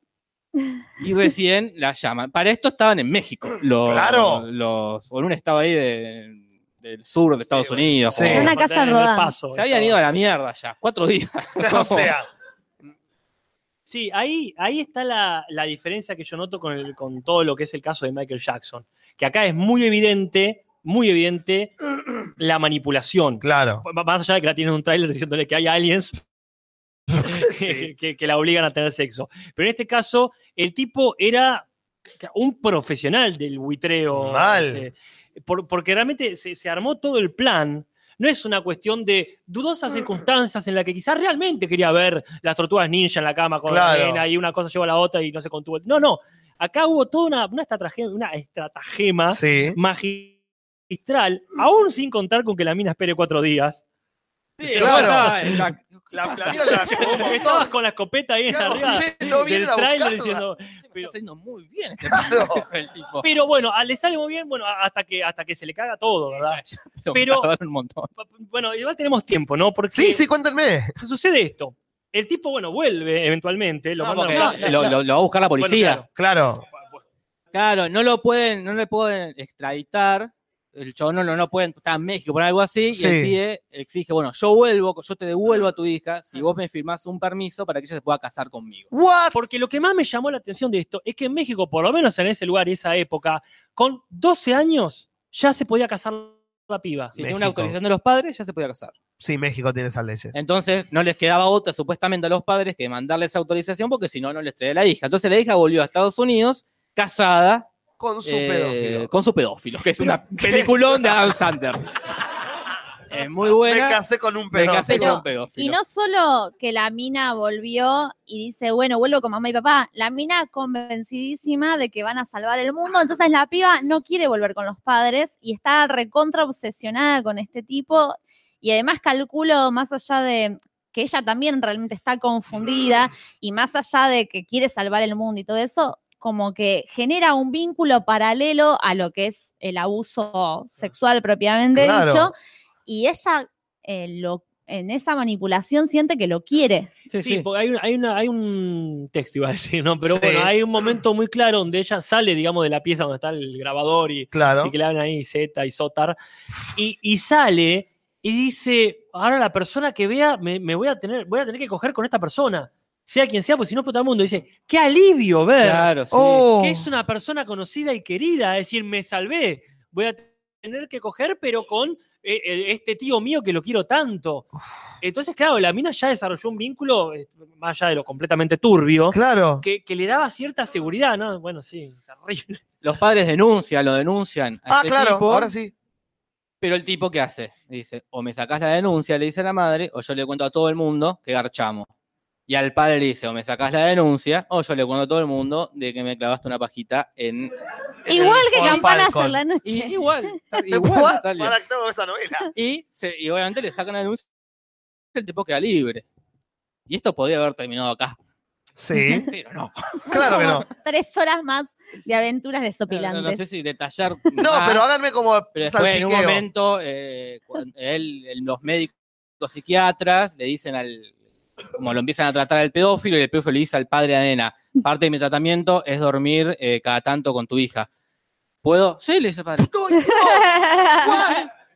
Y recién la llaman. Para esto estaban en México. Los,
Claro.
Los, o en un estado ahí de- del sur de Estados Unidos.
Sí.
como-
una casa
En el
rodante.
paso,
Se habían ido a la mierda ya. Cuatro días.
o sea,
Sí, ahí, ahí está la, la diferencia que yo noto con, el- con todo lo que es el caso de Michael Jackson. Que acá es muy evidente, muy evidente la manipulación.
claro.
M- Más allá de que la tienen en un tráiler diciéndole que hay aliens que, que- que la obligan a tener sexo. Pero en este caso, el tipo era un profesional del buitreo.
Mal.
este, por- porque realmente se, se armó todo el plan. No es una cuestión de dudosas circunstancias en la que quizás realmente quería ver las tortugas ninja en la cama con
Claro.
la nena y una cosa llevó a la otra y no se contuvo. No, no. Acá hubo toda una, una estratagema, una estratagema
Sí.
magistral, aún sin contar con que la mina espere cuatro días.
Sí,
Claro.
La-
Estabas con la escopeta ahí
Claro,
arriba
sí, no
del trailer diciendo.
Está
Pero,
haciendo muy bien este
Claro.
el tipo.
pero bueno, a- le sale muy bien, bueno, hasta que, hasta que se le caga todo, ¿verdad?
Pero, un montón.
Bueno, igual tenemos tiempo, ¿no? Porque
Sí, sí, cuéntenme.
sucede esto. El tipo, bueno, vuelve eventualmente, lo
No,
mandan
porque
a-
lo, lo- lo va a buscar la
Bueno,
policía.
claro.
Claro.
Claro, no lo pueden, no le pueden extraditar. El chabón no, no, no pueden, está en México por algo así,
Sí.
y el pibe exige, bueno, yo vuelvo, yo te devuelvo a tu hija si vos me firmás un permiso para que ella se pueda casar conmigo.
What?
Porque lo que más me llamó la atención de esto es que en México, por lo menos en ese lugar y esa época, con 12 años ya se podía casar la piba.
Si tiene una autorización de los padres, ya se podía casar.
Sí, México tiene esas leyes.
Entonces no les quedaba otra supuestamente a los padres que mandarle esa autorización porque si no, no les traía la hija. Entonces la hija volvió a Estados Unidos casada
Con su
eh,
pedófilo.
con su pedófilo, que es una peliculón de Adam Sandler. Es muy buena.
Me casé con un
Me casé
pedófilo.
con un pedófilo.
Y no solo que la mina volvió y dice, bueno, vuelvo con mamá y papá, la mina convencidísima de que van a salvar el mundo, entonces la piba no quiere volver con los padres y está recontra obsesionada con este tipo y además calculo más allá de que ella también realmente está confundida y más allá de que quiere salvar el mundo y todo eso, como que genera un vínculo paralelo a lo que es el abuso sexual propiamente
Claro.
dicho y ella eh, lo, en esa manipulación siente que lo quiere.
Sí,
Sí, sí.
porque hay un, hay, una- hay un texto, iba a decir, ¿no? Pero
Sí.
bueno, hay un momento muy claro donde ella sale, digamos, de la pieza donde está el grabador y,
Claro.
y que le hablan ahí Z y Sotar, y, y sale y dice, ahora la persona que vea, me, me voy a tener, voy a tener que coger con esta persona, sea quien sea, pues si no explota el mundo. Dice, qué alivio ver
Claro, sí.
Oh.
que es una persona conocida y querida, es decir, me salvé, voy a tener que coger, pero con eh, este tío mío que lo quiero tanto. Entonces, claro, la mina ya desarrolló un vínculo, eh, más allá de lo completamente turbio,
Claro.
que, que le daba cierta seguridad, ¿no? Bueno, sí, terrible.
Los padres denuncian, lo denuncian. a
Ah,
este
claro,
tipo,
ahora sí.
Pero el tipo, ¿qué hace? Dice, o me sacás la denuncia, le dice a la madre, o yo le cuento a todo el mundo que garchamos. Y al padre le dice, o me sacás la denuncia, o yo le cuento a todo el mundo de que me clavaste una pajita en...
Igual que campanas
Falcon.
en la
Y,
noche.
igual,
What?
igual, Natalia.
Para tengo esa novela.
Y, se- y obviamente le sacan la denuncia, el tipo queda libre. Y esto podía haber terminado acá,
Sí.
pero no.
Claro que no.
Tres horas más de aventuras
No,
desopilantes.
no sé si detallar.
No, pero háganme como
Pero después, en un momento, eh, él, el- los médicos psiquiatras le dicen al. Como lo empiezan a tratar al pedófilo, y el pedófilo le dice al padre a la nena: Parte de mi tratamiento es dormir eh, cada tanto con tu hija. ¿Puedo? Sí, le dice el padre.
No.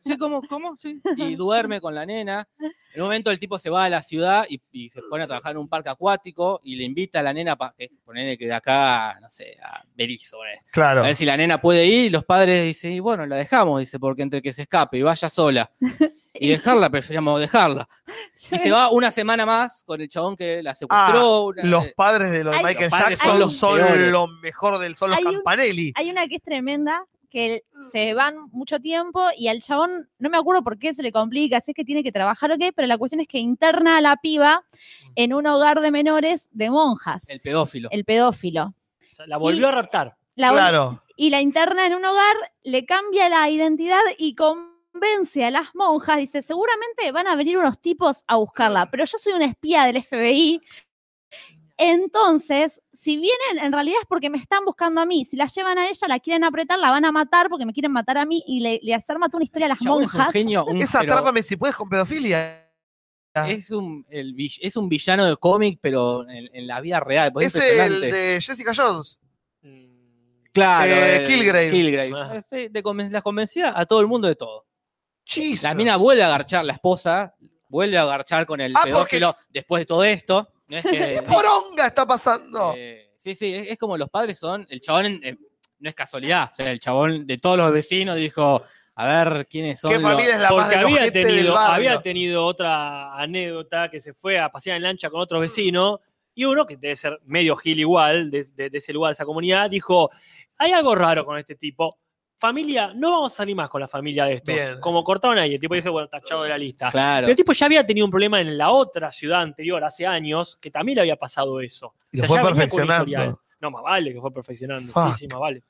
Sí, ¿cómo? ¿Cómo? Sí. Y duerme con la nena. En un momento el tipo se va a la ciudad y, y se pone a trabajar en un parque acuático y le invita a la nena, para ponerle que de acá, no sé, a Berizo, ponele.
Claro.
A ver si la nena puede ir, y los padres dicen, y bueno, la dejamos, dice, porque entre que se escape y vaya sola y dejarla, preferíamos dejarla. Y se va una semana más con el chabón que la secuestró. una-
Los padres de los de
Hay-
Michael
Los
Jackson
son
son,
los peores.
lo mejor del son los
Hay un-
Campanelli.
Hay una que es tremenda, que se van mucho tiempo y al chabón, no me acuerdo por qué se le complica, si es que tiene que trabajar o qué, pero la cuestión es que interna a la piba en un hogar de menores de monjas,
el pedófilo.
el pedófilo.
O sea, la volvió a raptar.
La-
Claro.
Y la interna en un hogar, le cambia la identidad y convence a las monjas, dice, seguramente van a venir unos tipos a buscarla, pero yo soy una espía del FBI. Entonces si vienen, en realidad es porque me están buscando a mí. Si la llevan a ella, la quieren apretar, la van a matar porque me quieren matar a mí y le, le hacer matar una historia a las
Chabón es un
monjas.
genio. un-
Esa
pero
atrápame si puedes con pedofilia.
es, un, el es un villano de cómic, pero en, en la vida real.
Es
es
el de Jessica Jones.
Claro,
eh,
el-
Kilgrave.
Kilgrave.
Ah.
Eh, sí, te conven- las convencía a todo el mundo de todo.
Jesus.
La mina vuelve a agarchar, la esposa vuelve a agarchar con el
Ah, porque-
pedófilo después de todo esto. No es que,
¡Poronga está pasando!
eh, sí, sí, es, es como los padres son. El chabón eh, no es casualidad. O sea, el chabón de todos los vecinos dijo: A ver quiénes son.
¿Qué
los-
familia es la
Porque había tenido, había tenido otra anécdota que se fue a pasear en lancha con otros vecinos y uno, que debe ser medio gil igual, de, de- de ese lugar, de esa comunidad, dijo, hay algo raro con este tipo. Familia, no vamos a salir más con la familia de estos.
Bien.
Como cortaron ahí, el tipo dije, bueno, tachado de la lista.
Claro.
Pero el tipo ya había tenido un problema en la otra ciudad anterior, hace años, que también le había pasado eso.
Y lo fue
ya
perfeccionando.
No, más vale que fue perfeccionando.
Fuck.
Sí, sí, más vale.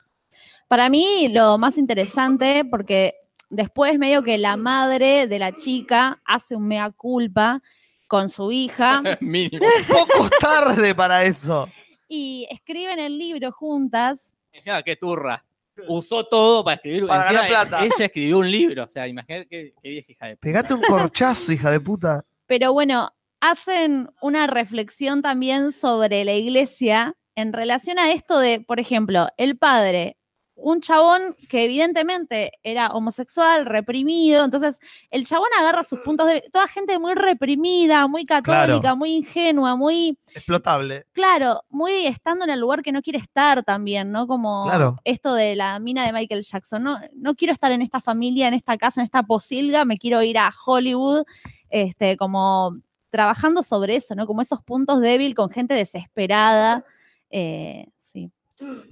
Para mí, lo más interesante, porque después medio que la madre de la chica hace un mea culpa con su hija
Mínimo.
Un poco tarde para eso.
y escriben el libro juntas.
Encima, qué turra. Usó todo para escribir.
Para
encima,
ganar plata.
Ella escribió un libro. O sea, imagínate qué, qué vieja hija de puta.
Pegate un corchazo, hija de puta.
Pero bueno, hacen una reflexión también sobre la iglesia en relación a esto de, por ejemplo, el padre, un chabón que evidentemente era homosexual, reprimido, entonces el chabón agarra sus puntos de toda gente muy reprimida, muy católica,
Claro.
muy ingenua, muy
Explotable.
claro, muy estando en el lugar que no quiere estar también, ¿no? Como
Claro.
esto de la mina de Michael Jackson. No, no quiero estar en esta familia, en esta casa, en esta posilga, me quiero ir a Hollywood, este, como trabajando sobre eso, ¿no? Como esos puntos débiles con gente desesperada. eh, sí.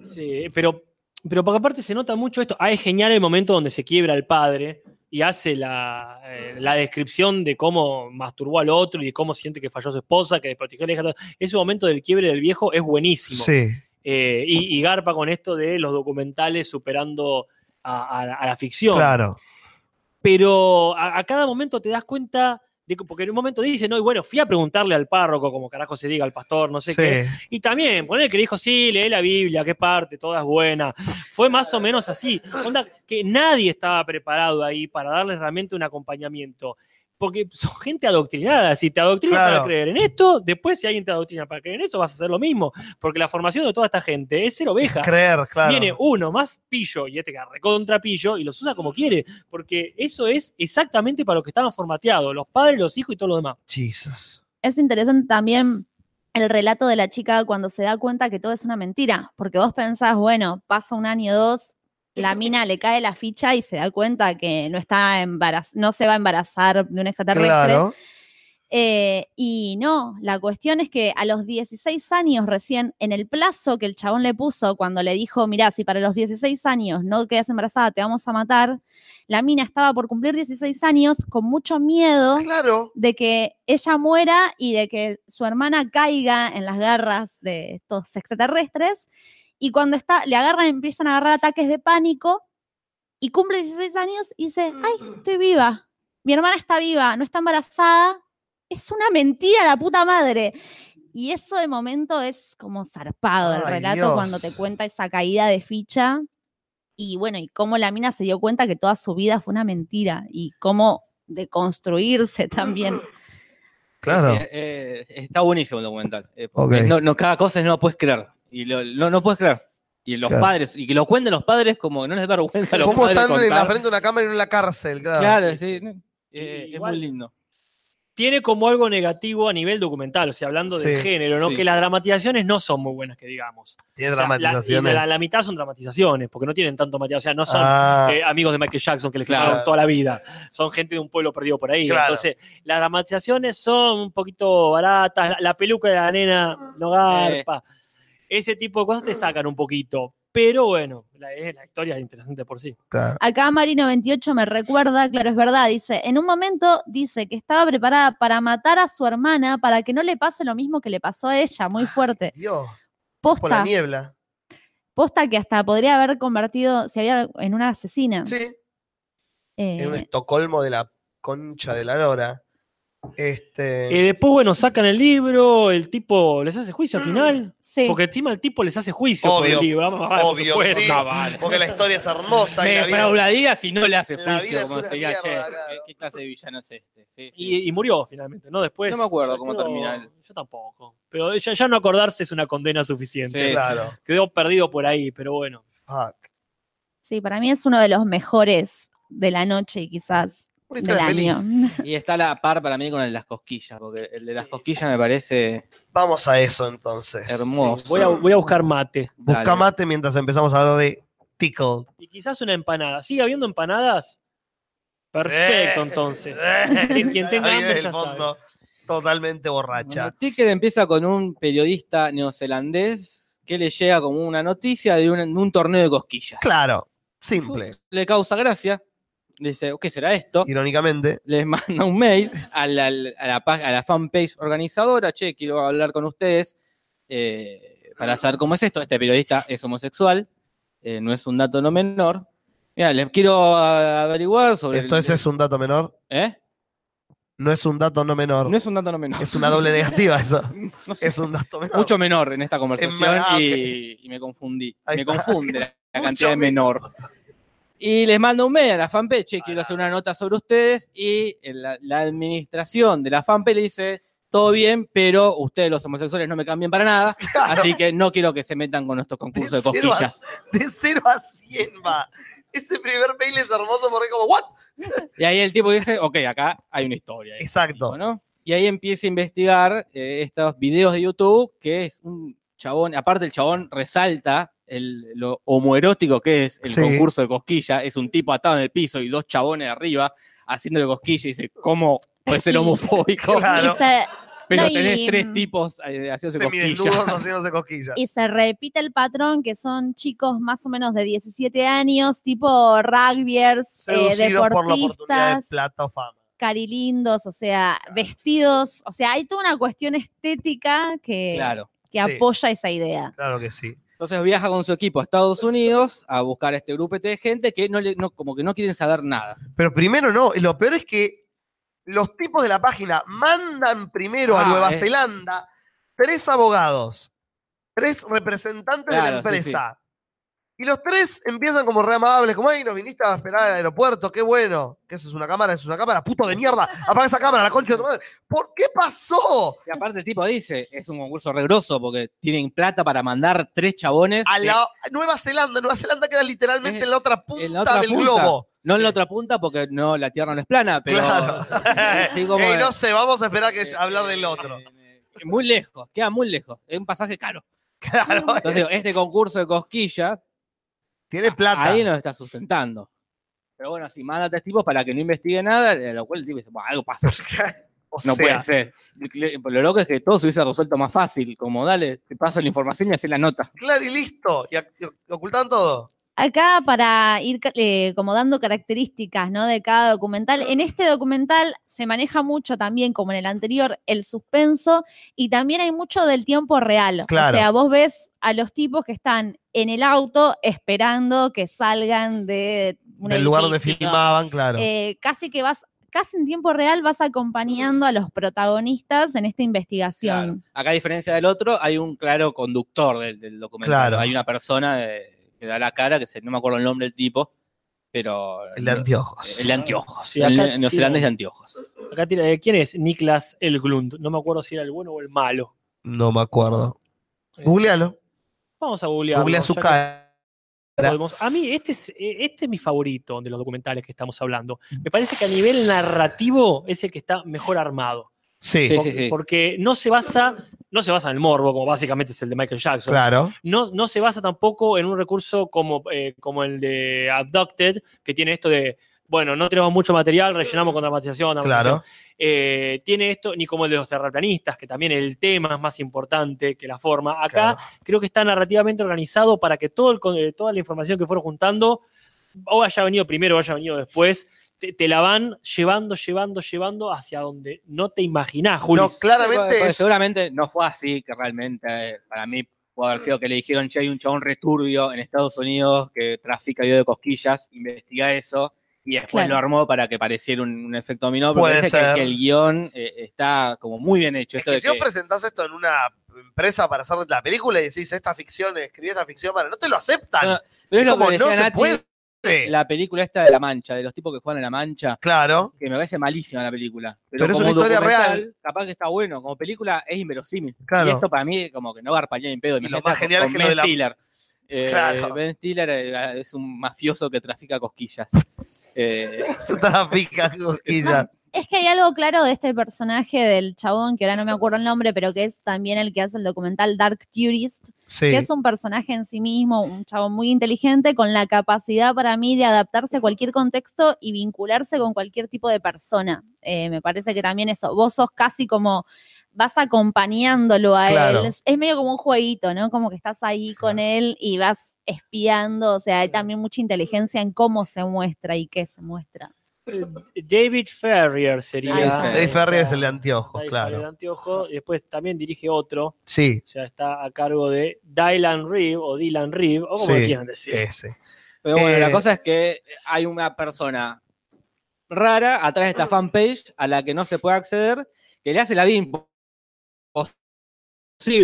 Sí, pero, pero porque aparte se nota mucho esto. Ah, es genial el momento donde se quiebra el padre y hace la, eh, la descripción de cómo masturbó al otro y de cómo siente que falló su esposa, que desprotegió a la hija. Ese momento del quiebre del viejo es buenísimo.
Sí.
Eh, y, y garpa con esto de los documentales superando a, a- a la ficción.
Claro.
Pero a, a cada momento te das cuenta. Porque en un momento dice, no, y bueno, fui a preguntarle al párroco, como carajo se diga, al pastor, no sé qué, y también, poner que le dijo, sí, lee la Biblia, qué parte, toda es buena. Fue más o menos así. Onda, que nadie estaba preparado ahí para darles realmente un acompañamiento. Porque son gente adoctrinada. Si te adoctrinan
Claro.
para creer en esto, después si alguien te adoctrina para creer en eso, vas a hacer lo mismo. Porque la formación de toda esta gente es ser ovejas.
Creer, claro.
Viene uno más pillo y este que recontra pillo y los usa como quiere. Porque eso es exactamente para lo que estaban formateados. Los padres, los hijos y todo lo demás.
Jesus.
Es interesante también el relato de la chica cuando se da cuenta que todo es una mentira, porque vos pensás, bueno, pasa un año o dos, la mina le cae la ficha y se da cuenta que no está embaraz no se va a embarazar de un extraterrestre.
Claro.
Eh, y no, la cuestión es que a los 16 años recién, en el plazo que el chabón le puso cuando le dijo, mirá, si para los 16 años no quedas embarazada, te vamos a matar, la mina estaba por cumplir 16 años con mucho miedo
Claro.
de que ella muera y de que su hermana caiga en las garras de estos extraterrestres. Y cuando está, le agarran, empiezan a agarrar ataques de pánico y cumple 16 años y dice, ay, estoy viva. Mi hermana está viva, no está embarazada. Es una mentira la puta madre. Y eso de momento es como zarpado el relato
Dios.
cuando te cuenta esa caída de ficha. Y bueno, y cómo la mina se dio cuenta que toda su vida fue una mentira. Y cómo de construirse también.
Claro.
Eh, eh, está buenísimo el documental. eh, porque
Ok.
no, no, cada cosa no lo puedes creer. Y lo- no, no puedes creer. Y los
Claro.
padres, y que lo cuenten los padres como que no les da vergüenza a los
¿Cómo están en la frente de una cámara y en la cárcel? Claro.
Claro, sí. no, eh, es muy lindo.
tiene como algo negativo a nivel documental, o sea, hablando del
Sí,
género, ¿no?
sí.
Que las dramatizaciones no son muy buenas, que digamos.
Tiene
O sea, la- y
dramatizaciones.
La, la mitad son dramatizaciones, porque no tienen tanto material, o sea, no son
Ah,
eh, amigos de Michael Jackson que le
Claro.
filmaron toda la vida, son gente de un pueblo perdido por ahí.
Claro.
Entonces, las dramatizaciones son un poquito baratas, la, la peluca de la nena no garpa, ese tipo de cosas te sacan un poquito. Pero bueno, la, la historia es interesante por sí.
claro.
Acá Marino28 me recuerda, claro, es verdad, dice, en un momento dice que estaba preparada para matar a su hermana para que no le pase lo mismo que le pasó a ella, muy fuerte.
Dios, por la
Posta,
niebla.
posta que hasta podría haber convertido, se había en una asesina.
Sí.
Eh,
En un Estocolmo de la concha de la lora. Este.
Eh, después, bueno, sacan el libro, el tipo les hace juicio al final.
Sí.
Porque encima el tipo les hace juicio por
Obvio,
el libro. Por
Obvio,
supuesto.
sí,
No, vale.
porque la historia es hermosa y
Me
la vida,
defraudaría si no le hace juicio,
es
como
una
se diga, che,
mierda,
¿qué-
claro.
¿qué clase de villano es este? Sí, sí.
Y, y murió finalmente, ¿no? Después.
No me acuerdo cómo termina él.
Yo tampoco. Pero ya, ya no acordarse es una condena suficiente.
Sí.
claro.
Quedó perdido por ahí, pero bueno.
Fuck.
Sí, para mí es uno de los mejores de la noche y quizás del
historia feliz.
año.
Y está a la par para mí con el de las cosquillas, porque el de las cosquillas me parece
Vamos a eso entonces.
hermoso.
Voy a, voy a buscar mate.
Busca
Dale.
mate mientras empezamos a hablar de Tickle.
Y quizás una empanada. ¿Sigue habiendo empanadas? Perfecto, entonces. Quien, tenga hambre ya
fondo,
sabe.
totalmente
Bueno,
borracha.
Ticket empieza con un periodista neozelandés que le llega como una noticia de un, de un torneo de cosquillas.
Claro, simple.
Le causa gracia. Dice, ¿qué será esto?
Irónicamente,
Les manda un mail a la, a la, pag- a la fanpage organizadora. Che, quiero hablar con ustedes eh, para saber cómo es esto. Este periodista es homosexual. eh, no es un dato no menor. Mira, les quiero averiguar sobre. el-
entonces es un dato menor.
¿Eh?
No es un dato no menor.
No es un dato no menor.
Es una doble negativa eso.
No sé.
Es un dato menor.
mucho menor en esta conversación
ah,
y, y me confundí.
Ahí
me
está.
confunde la, cantidad de menor. Y les mando un mail a la fanpage, che, quiero hacer una nota sobre ustedes y la, la administración de la fanpage le dice, todo bien, pero ustedes los homosexuales no me cambian para nada, así que no quiero que se metan con nuestros concursos de
De cero a-. De 0 a 100 va. Ese primer mail es hermoso porque como, ¿what?
Y ahí el tipo dice, ok, acá hay una historia.
Exacto.
¿no? Y ahí empieza a investigar eh, estos videos de YouTube, que es un chabón, aparte el chabón resalta el- lo homoerótico que es el
Sí.
concurso de cosquilla, es un tipo atado en el piso y dos chabones arriba haciéndole cosquilla y dice, ¿cómo puede ser homofóbico?
Claro.
Y se,
Pero
No, y-
tenés tres tipos eh, haciéndose cosquillas.
haciéndose cosquillas.
y se repite el patrón que son chicos más o menos de 17 años, tipo rugbyers, eh,
Seducidos por la oportunidad de
deportistas,
plata o fama.
carilindos, o sea, vestidos, o sea, hay toda una cuestión estética que,
Claro.
que
Sí.
apoya esa idea.
Claro que sí.
Entonces viaja con su equipo a Estados Unidos a buscar este grupete de gente que no, le, no como que no quieren saber nada.
Pero primero no, lo peor es que los tipos de la página mandan primero a
Ah,
Nueva
eh.
Zelanda tres abogados, tres representantes de la
sí,
empresa. Y los tres empiezan como re amables, como, ay, nos viniste a esperar al aeropuerto, qué bueno. Que eso es una cámara, eso es una cámara, puto de mierda, apaga esa cámara, la concha de tu madre. ¿Por qué pasó?
Y aparte el tipo dice, es un concurso regroso porque tienen plata para mandar tres chabones
A
de-
la Nueva Zelanda, Nueva Zelanda queda literalmente
Eh,
en la otra punta
en la otra
del
punta.
globo.
No en la otra punta porque no, la Tierra no es plana, pero
Claro.
sí como
Ey,
de-
no sé, vamos a esperar que
eh,
hablar
eh,
del otro.
eh, eh, muy lejos, queda muy lejos. Es un pasaje caro.
Claro,
Entonces, este concurso de cosquillas,
tiene plata.
ahí nos está sustentando. Pero bueno, si manda a tres tipos para que no investigue nada, a lo cual el tipo dice, "Bueno, algo pasa.
O
No puede ser. Lo loco es que todo se hubiese resuelto más fácil. Como dale, te paso la información y haces la nota.
Claro, y listo. Y, ocultaban todo.
Acá para ir eh, como dando características ¿no? de cada documental, en este documental se maneja mucho también, como en el anterior, el suspenso y también hay mucho del tiempo real.
Claro.
O sea, vos ves a los tipos que están en el auto esperando que salgan de un
Del lugar donde filmaban, claro.
Eh, casi que vas, casi en tiempo real vas acompañando a los protagonistas en esta investigación.
Acá, a diferencia del otro, hay un claro conductor del, del documental.
Claro.
Hay una persona eh, que da la cara, que se, no me acuerdo el nombre del tipo, pero.
el de anteojos.
El de anteojos.
Sí,
el neozelandés
tiene-
de anteojos.
Acá tira- eh, ¿Quién es? Niklas Elglund. No me acuerdo si era el bueno o el malo.
No me acuerdo. Googlealo.
Vamos a googlear.
Googlea su cara.
A mí, este es, eh, este es mi favorito de los documentales que estamos hablando. Me parece que a nivel narrativo es el que está mejor armado.
Sí,
sí, sí.
porque no se basa, no se basa en el morbo, como básicamente es el de Michael Jackson.
claro.
No, no se basa tampoco en un recurso como, eh, como el de Abducted, que tiene esto de, bueno, no tenemos mucho material, rellenamos con dramatización. dramatización.
Claro.
Eh, tiene esto, ni como el de los terraplanistas, que también el tema es más importante que la forma. Acá
Claro.
creo que está narrativamente organizado para que todo el eh, toda la información que fueron juntando, o haya venido primero o haya venido después, te, te la van llevando, llevando, llevando hacia donde no te imaginás, Juli.
No, claramente
Porque
es.
Seguramente no fue así, que realmente eh, para mí puede haber sido que le dijeron, che, hay un chabón returbio en Estados Unidos que trafica video de cosquillas, investiga eso, y después
Claro.
lo armó para que pareciera un, un efecto dominó, pero
Puede
parece que,
ser.
que el guion eh, está como muy bien hecho.
Es
Esto
que
de
si vos
que-
presentás esto en una empresa para hacer la película y decís, esta ficción, escribí esta ficción para. No te lo aceptan.
No, Pero es lo
como,
que
no se
Nati,
puede.
La película esta de La Mancha, de los tipos que juegan en La Mancha,
Claro.
que me parece malísima la película.
Pero es
como
una historia real.
Capaz que está bueno, como película es inverosímil.
Claro.
Y esto para mí como que no garpañé en pedo.
Y lo más genial
con
es que lo
Ben
de la-
Stiller. Eh,
Claro.
Ben Stiller eh, es un mafioso que trafica cosquillas. Eh,
trafica cosquillas.
Es que hay algo claro de este personaje del chabón, que ahora no me acuerdo el nombre, pero que es también el que hace el documental Dark Tourist,
Sí.
que es un personaje en sí mismo, un chabón muy inteligente, con la capacidad para mí de adaptarse a cualquier contexto y vincularse con cualquier tipo de persona. Eh, me parece que también eso, vos sos casi como vas acompañándolo a
Claro.
él. Es, es medio como un jueguito, ¿no? Como que estás ahí con él y vas espiando, o sea, hay también mucha inteligencia en cómo se muestra y qué se muestra.
David Ferrier sería.
Está.
Dave Ferrier es el de anteojos,
David Ferrier de
claro.
anteojo, y después también dirige otro,
Sí,
o sea, está a cargo de Dylan Reeve o Dylan Reeve, o como
Sí,
quieran decir.
ese.
Pero bueno,
Eh,
la cosa es que hay una persona rara atrás de esta fanpage a la que no se puede acceder, que le hace la vida imposible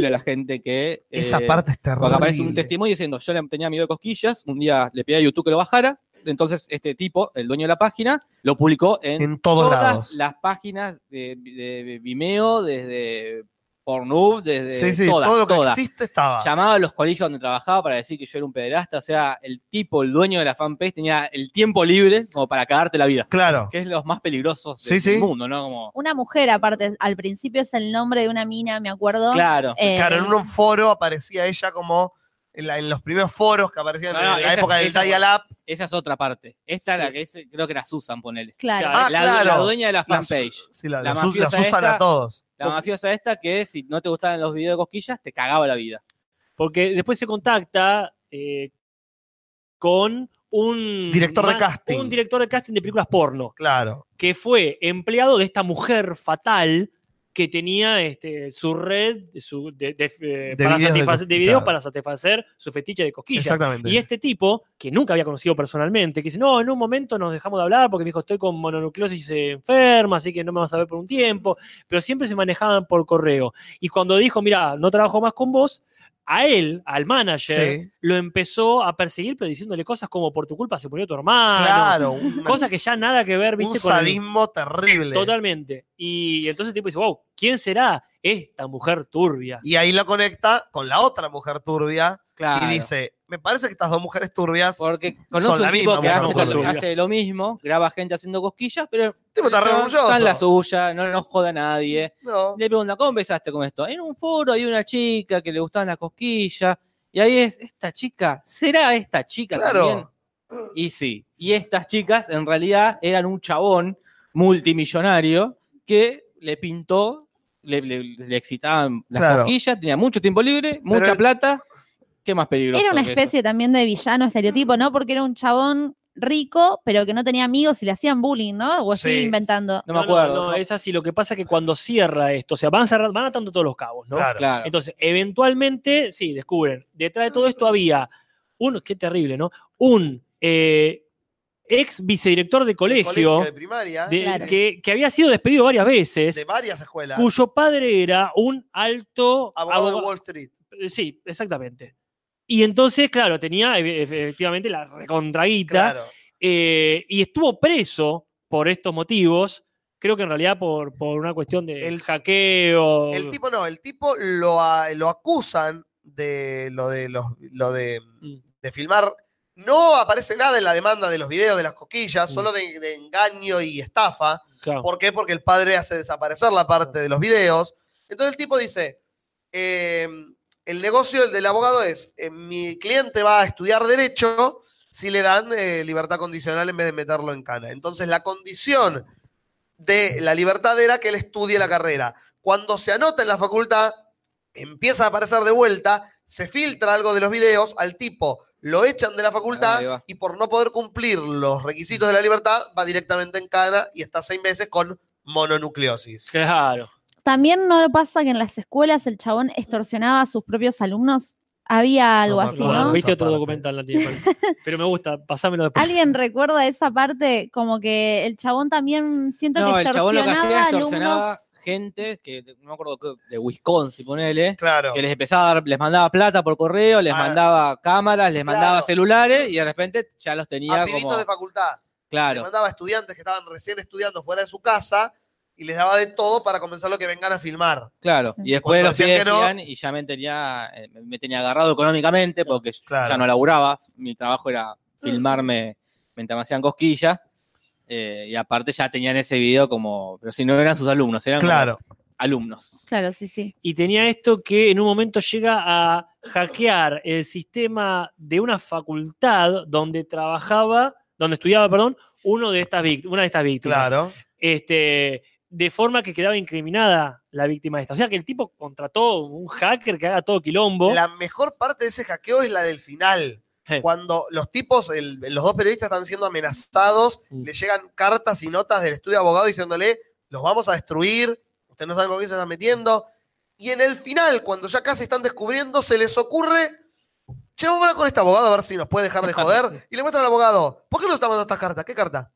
a la gente que...
Esa
eh,
parte es
Porque
terrible.
aparece un testimonio diciendo, yo le tenía miedo de cosquillas, un día le pedí a YouTube que lo bajara, entonces este tipo, el dueño de la página, lo publicó en,
En todos
todas
lados.
las páginas de, de Vimeo, desde Pornhub, desde
Sí, sí,
todas,
todo lo que
todas.
existe estaba.
Llamaba a los colegios donde trabajaba para decir que yo era un pederasta. O sea, el tipo, el dueño de la fanpage, tenía el tiempo libre como para cagarte la vida.
Claro.
Que es los más peligrosos
Sí,
del
sí.
mundo, ¿no? Como,
Una mujer, aparte, al principio es el nombre de una mina, me acuerdo.
claro.
Eh,
Claro, en un foro aparecía ella como en, la- en los primeros foros que aparecían
No, no,
en la
esa
época
es-
del dial-up.
Esa es otra parte. Esta
Sí.
la que es, creo que era Susan, ponele.
Claro.
Ah,
la,
claro.
la dueña de la
La-
fanpage.
Sí, la,
La
la, la
mafiosa
usan
esta-
a todos.
La mafiosa esta que si no te gustaban los videos de cosquillas, te cagaba la vida.
Porque después se contacta eh, con un
Director de casting.
Un director de casting de películas porno,
Claro.
que fue empleado de esta mujer fatal que tenía este, su red su- de, de, eh,
De
para
videos de
satisfacer- de
cos-
videos para satisfacer su fetiche de cosquillas.
Exactamente.
Y este tipo, que nunca había conocido personalmente, que dice, no, en un momento nos dejamos de hablar porque me dijo, estoy con mononucleosis enferma, así que no me vas a ver por un tiempo, pero siempre se manejaban por correo. Y cuando dijo, mira, no trabajo más con vos, a él, al manager,
Sí.
lo empezó a perseguir, pero diciéndole cosas como, por tu culpa se murió tu hermano.
Claro.
Cosas que ya nada que ver,
Un
viste, el-
sadismo terrible.
Totalmente. Y entonces el tipo dice, wow, ¿quién será esta mujer turbia?
Y ahí lo conecta con la otra mujer turbia
Claro.
y dice, me parece que estas dos mujeres turbias
Porque
Son
conoce
la
un tipo
misma
que hace, lo, que hace lo mismo, graba gente haciendo cosquillas, pero
tipo está re
está, en la suya, no nos joda a nadie.
No.
Le pregunta, ¿cómo empezaste con esto? En un foro hay una chica que le gustaban las cosquillas, y ahí es, ¿esta chica? ¿Será esta chica también?
Claro.
Y sí, y estas chicas en realidad eran un chabón multimillonario que le pintó, le, le- le excitaban las
Claro.
cosquillas, tenía mucho tiempo libre, mucha
el-
plata. ¿Qué más peligroso?
Era una especie también de villano estereotipo, ¿no? Porque era un chabón rico, pero que no tenía amigos y le hacían bullying, ¿no? O estoy
Sí.
inventando.
No me acuerdo.
No,
¿no?
es así. Lo que pasa es que cuando cierra esto, o sea, van, cerrando, van atando todos los cabos, ¿no?
Claro.
Claro.
Entonces, eventualmente, sí, descubren. Detrás de todo esto había un, qué terrible, ¿no? Un eh, ex vicedirector de
De
colegio,
colegio de primaria,
de-
Claro.
que, que había sido despedido varias veces,
de varias escuelas.
cuyo padre era un alto
Abogado de Wall Street.
Eh, Sí, exactamente. Y entonces, claro, tenía e- efectivamente la recontraguita
Claro.
eh, y estuvo preso por estos motivos. Creo que en realidad por, por una cuestión de
El-
hackeo.
El tipo no, el tipo lo, lo acusan de lo de los lo de,
Mm.
de filmar. No aparece nada en la demanda de los videos de las coquillas, solo de, de engaño y estafa.
Claro.
¿Por qué? Porque el padre hace desaparecer la parte de los videos. Entonces el tipo dice, eh, el negocio del abogado es, eh, mi cliente va a estudiar derecho si le dan eh, libertad condicional en vez de meterlo en cana. Entonces la condición de la libertad era que él estudie la carrera. Cuando se anota en la facultad, empieza a aparecer de vuelta, se filtra algo de los videos, al tipo lo echan de la facultad y por no poder cumplir los requisitos de la libertad va directamente en cana y está seis meses con mononucleosis.
Claro.
También no pasa que en las escuelas el chabón extorsionaba a sus propios alumnos. Había algo
No,
así,
no,
¿no?
Viste otro documental. Pero me gusta, pasámelo después.
¿Alguien recuerda esa parte? Como que el chabón también siento
No,
que
el chabón lo que hacía
extorsionaba
extorsionaba
alumnos.
Gente, que no me acuerdo, de Wisconsin, ponele,
Claro.
que les empezaba a dar, les mandaba plata por correo, les
Ah.
mandaba cámaras, les
Claro.
mandaba celulares y de repente ya los tenía
A
como.
de facultad.
Claro,
mandaba a estudiantes que estaban recién estudiando fuera de su casa y les daba de todo para convencerlo que vengan a filmar.
claro. Y después
Cuando
los
que no-
y ya me tenía, eh, me tenía agarrado económicamente porque
Claro.
ya no laburaba. Mi trabajo era filmarme mientras me hacían cosquillas. Eh, y aparte ya tenían ese video como, pero si no eran sus alumnos, eran
Claro.
alumnos.
Claro, sí, sí.
y tenía esto que en un momento llega a hackear el sistema de una facultad donde trabajaba, donde estudiaba, perdón, uno de estas víct- una de estas víctimas.
Claro.
Este, de forma que quedaba incriminada la víctima esta. O sea que el tipo contrató un hacker que haga todo quilombo.
La mejor parte de ese hackeo es la del final. Cuando los tipos, el- los dos periodistas están siendo amenazados,
Mm.
le llegan cartas y notas del estudio de abogado diciéndole, los vamos a destruir, ustedes no saben con quién se están metiendo. Y en el final, cuando ya casi están descubriendo, se les ocurre, che, vamos a hablar con este abogado a ver si nos puede dejar de joder. Y le muestran al abogado, ¿por qué nos está mandando estas cartas? ¿Qué carta?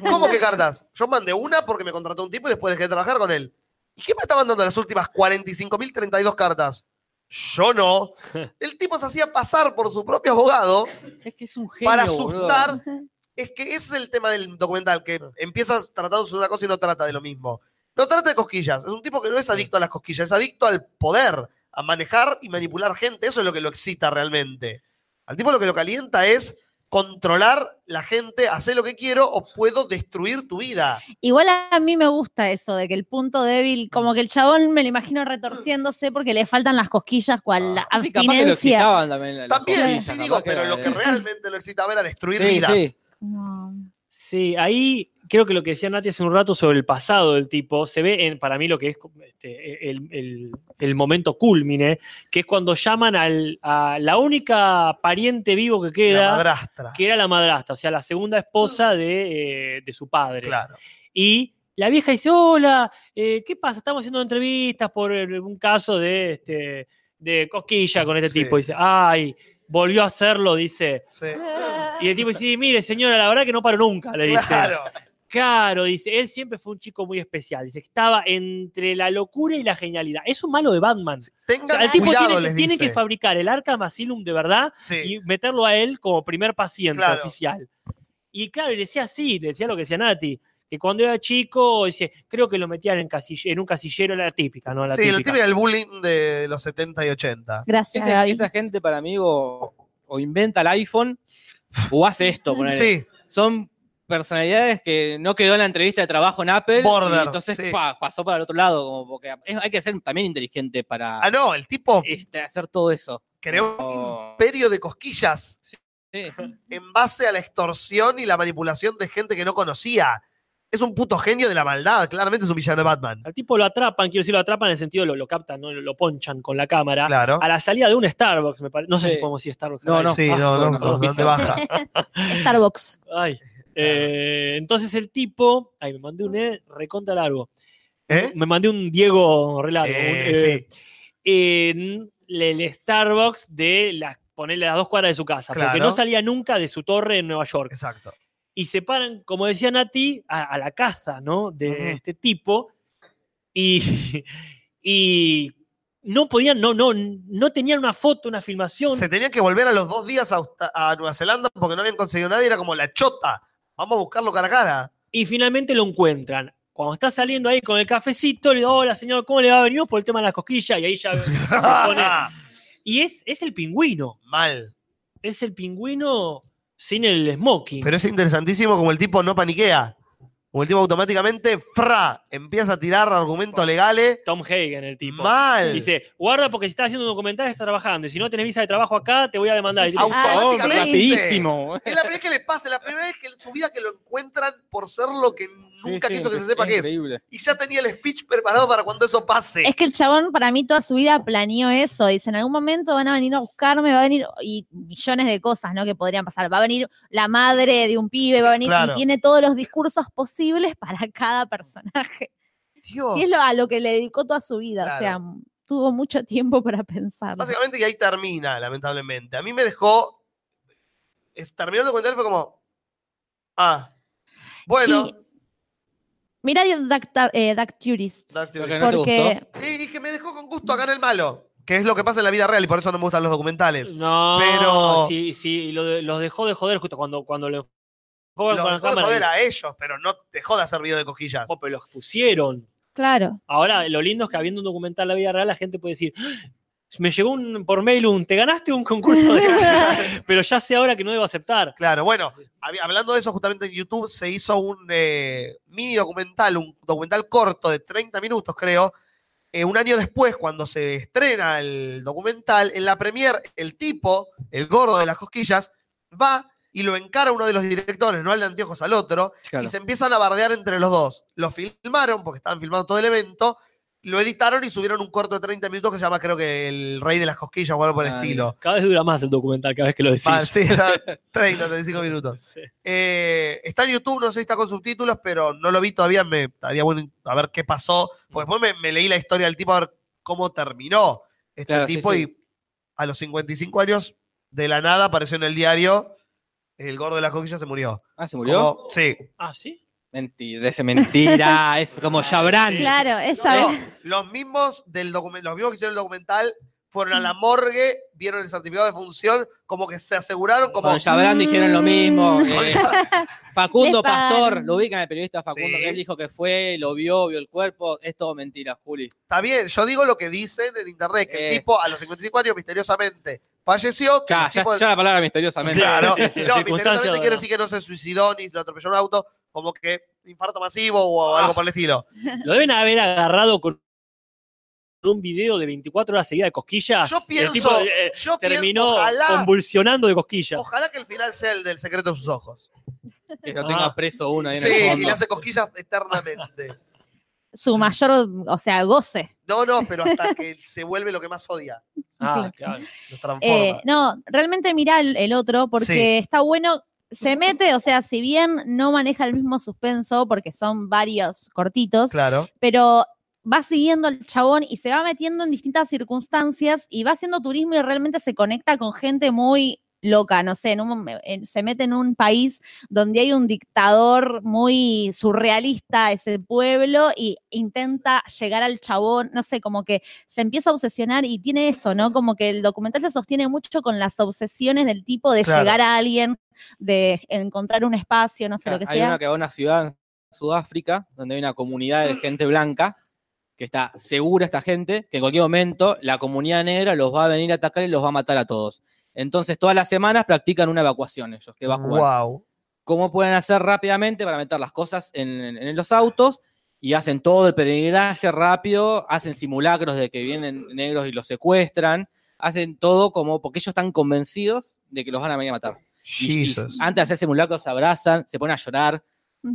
¿Cómo que cartas? Yo mandé una porque me contrató un tipo y después dejé de trabajar con él. ¿Y qué me está mandando las últimas 45.032 cartas? Yo no. El tipo se hacía pasar por su propio abogado
Es que es un genio.
para
boludo.
asustar. Es que ese es el tema del documental, que empiezas tratándose de una cosa y no trata de lo mismo. No trata de cosquillas. Es un tipo que no es adicto a las cosquillas, es adicto al poder, a manejar y manipular gente. Eso es lo que lo excita realmente. Al tipo lo que lo calienta es controlar la gente, hacer lo que quiero o puedo destruir tu vida.
Igual a mí me gusta eso, de que el punto débil, como que el chabón me lo imagino retorciéndose porque le faltan las cosquillas, cual la
Sí, capaz que lo excitaban también.
También, sí digo, pero lo que realmente lo excitaba era destruir
Sí,
vidas.
sí.
No.
Sí, ahí creo que lo que decía Nati hace un rato sobre el pasado del tipo, se ve en, para mí lo que es este, el, el- el momento culmine, que es cuando llaman al, a la única pariente vivo que queda, que era la madrastra, o sea, la segunda esposa de, eh, de su padre.
Claro.
Y la vieja dice, hola, eh, ¿qué pasa? Estamos haciendo entrevistas por un caso de, este, de cosquilla con este
Sí.
tipo. Dice, ay, volvió a hacerlo, dice.
Sí.
Y el tipo dice, mire, señora, la verdad que no paro nunca, le dice.
Claro.
Claro, dice, él siempre fue un chico muy especial. Dice, estaba entre la locura y la genialidad. Es un malo de Batman. O sea,
Tengan
el tipo
cuidado,
tiene, que,
les
tiene
dice.
que fabricar el Arkham Asylum de verdad
Sí.
y meterlo a él como primer paciente
Claro.
oficial. Y claro, y le decía así, le decía lo que decía Nati, que cuando era chico, dice, creo que lo metían en, casille- en un casillero, la típica, ¿no? La
sí, la
típica.
típica del bullying de los 70 y 80.
Gracias, Gaby.
esa gente para mí o, o inventa el iPhone o hace esto. ponele.
Sí,
Son personalidades que no quedó en la entrevista de trabajo en Apple.
Border,
y entonces
sí.
pa, pasó para el otro lado. Como porque es- hay que ser también inteligente para
ah, no, el tipo
este, hacer todo eso.
creó un
No.
imperio de cosquillas
Sí.
en base a la extorsión y la manipulación de gente que no conocía. Es un puto genio de la maldad, claramente es un villano de Batman.
Al tipo lo atrapan, quiero decir, lo atrapan en el sentido, lo, lo captan, ¿no? lo, lo ponchan con la cámara.
Claro.
A la salida de un Starbucks, me parece. No sé
Sí.
si podemos decir Starbucks.
No, no.
Sí,
ah,
no, no,
son
no,
pizzas.
te baja.
Starbucks.
Ay. Eh, entonces el tipo. Ay, me mandé un E recontra largo.
¿Eh?
Me mandé un Diego re largo.
Eh,
un, eh, En el, Starbucks de las ponerle a las dos cuadras de su casa. Porque no salía nunca de su torre en Nueva York.
Exacto.
Y se paran, como decía Nati, a, a la caza, ¿no? De este tipo. Y. Y. No podían, no, no, no tenían una foto, una filmación.
Se tenían que volver a los dos días a, a Nueva Zelanda porque no habían conseguido nadie. Era como la chota. Vamos a buscarlo cara a cara.
y finalmente lo encuentran. Cuando está saliendo ahí con el cafecito, le digo, hola señor, ¿cómo le va? Venimos por el tema de las cosquillas y ahí ya se pone. Y es, es el pingüino,
Mal.
es el pingüino sin el smoking.
Pero es interesantísimo como el tipo no paniquea. Como el tipo automáticamente, fra, empieza a tirar argumentos legales.
Tom Hagen, el tipo.
Mal.
Dice, guarda porque si estás haciendo un documental estás trabajando y si no tenés visa de trabajo acá te voy a demandar. Dice,
Sí,
Ah,
Chabón,
sí.
rapidísimo.
Es la primera vez que le pasa, la primera vez que en su vida que lo encuentran por ser lo que nunca
Sí, sí,
quiso que se
es
sepa que es.
increíble.
Y ya tenía el speech preparado para cuando eso pase.
Es que el chabón para mí toda su vida planeó eso. Dice, en algún momento van a venir a buscarme, va a venir, y millones de cosas, ¿no? Que podrían pasar. Va a venir la madre de un pibe, va a venir,
Claro.
y tiene todos los discursos posibles para cada personaje.
Dios.
Y es lo, a lo que le dedicó toda su vida.
Claro.
O sea, tuvo mucho tiempo para pensar.
Básicamente, y ahí termina, lamentablemente. A mí me dejó. Es, terminó el documental y fue como. Ah. Bueno.
Y- Mirá Duck, eh, Tourist.
Duck
Lo
Tourist.
que no te
Porque
Y, y que me dejó con gusto acá en el malo. Que es lo que pasa en la vida real y por eso no me gustan los documentales.
No,
Pero-
sí, sí, lo de- los dejó de joder justo cuando, cuando le
Los
enfocan con la
dejó de
cámara.
joder
y-
a ellos, pero no dejó de hacer video de cosquillas.
Oh, pero los pusieron.
Claro.
Ahora, lo lindo es que habiendo un documental en la vida real, la gente puede decir, "Ah, me llegó un, por mail un, te ganaste un concurso de... pero ya sé ahora que no debo aceptar.
Claro, bueno, hab- hablando de eso, justamente en YouTube se hizo un eh, mini documental, un documental corto de 30 minutos, creo. eh, un año después, cuando se estrena el documental, en la premier, el tipo, el gordo de las cosquillas, va y lo encara uno de los directores, no al de anteojos, al otro,
Claro.
y se empiezan a bardear entre los dos. Lo filmaron, porque estaban filmando todo el evento, lo editaron y subieron un corto de 30 minutos que se llama, creo que, El Rey de las Cosquillas o algo por el
Ah,
estilo.
Cada vez dura más el documental, cada vez que lo decís.
Ah, sí, 30, 35 minutos.
Sí.
Eh, está en YouTube, no sé si está con subtítulos, pero no lo vi todavía. Me estaría bueno a ver qué pasó. Porque después me, me leí la historia del tipo a ver cómo terminó este
Claro, sí,
tipo.
sí.
Y a los 55 años, de la nada, apareció en el diario. El gordo de las coquillas se murió.
Ah, ¿se murió?
Como- sí.
Ah, ¿sí?
Mentira, ese mentira, es como Chabran.
Claro, ella.
No, los mismos del documento, los mismos que hicieron el documental fueron a la morgue, vieron el certificado de función, como que se aseguraron, como
Con Chabran dijeron lo mismo.
Mm.
eh, Facundo
Les pagan.
Pastor, lo ubican el periodista Facundo,
Sí.
que él dijo que fue, lo vio, vio el cuerpo. Es todo mentira, Juli.
Está bien, yo digo lo que dicen en internet, que el
Eh.
tipo a los 55 años misteriosamente falleció. que
Ya,
el
ya,
tipo-
ya la palabra misteriosamente.
Claro,
Sí, sí, sí,
no, misteriosamente quiere
¿no?
decir que no se suicidó ni lo atropelló un auto, como que infarto masivo o
Ah.
algo por el estilo.
Lo deben haber agarrado con un video de 24 horas seguidas de cosquillas.
Yo
El
pienso,
tipo, eh,
yo
terminó
pienso, ojalá,
convulsionando de cosquillas.
ojalá que el final sea el del secreto de sus ojos.
Que lo tenga
Ah.
preso uno ahí en
Sí,
el
y le hace cosquillas eternamente.
Su mayor, o sea, goce.
No, no, pero hasta que se vuelve lo que más odia.
Ah, claro.
Eh, no, realmente mirá el, el otro porque
Sí.
está bueno. Se mete, o sea, si bien no maneja el mismo suspenso porque son varios cortitos,
claro.
pero va siguiendo al chabón y se va metiendo en distintas circunstancias y va haciendo turismo y realmente se conecta con gente muy loca, no sé, en un- en- se mete en un país donde hay un dictador muy surrealista ese pueblo y intenta llegar al chabón, no sé, como que se empieza a obsesionar y tiene eso, ¿no? Como que el documental se sostiene mucho con las obsesiones del tipo de
Claro.
llegar a alguien, de encontrar un espacio, no sé lo que
Hay
sea.
una que va a una ciudad en Sudáfrica, donde hay una comunidad de gente blanca, que está segura esta gente, que en cualquier momento la comunidad negra los va a venir a atacar y los va a matar a todos. Entonces, todas las semanas practican una evacuación ellos, que evacúan.
Wow.
¿Cómo pueden hacer rápidamente para meter las cosas en, en los autos? Y hacen todo el peregrinaje rápido, hacen simulacros de que vienen negros y los secuestran, hacen todo como porque ellos están convencidos de que los van a venir a matar. Y- antes de hacer simulacros se abrazan, se ponen a llorar,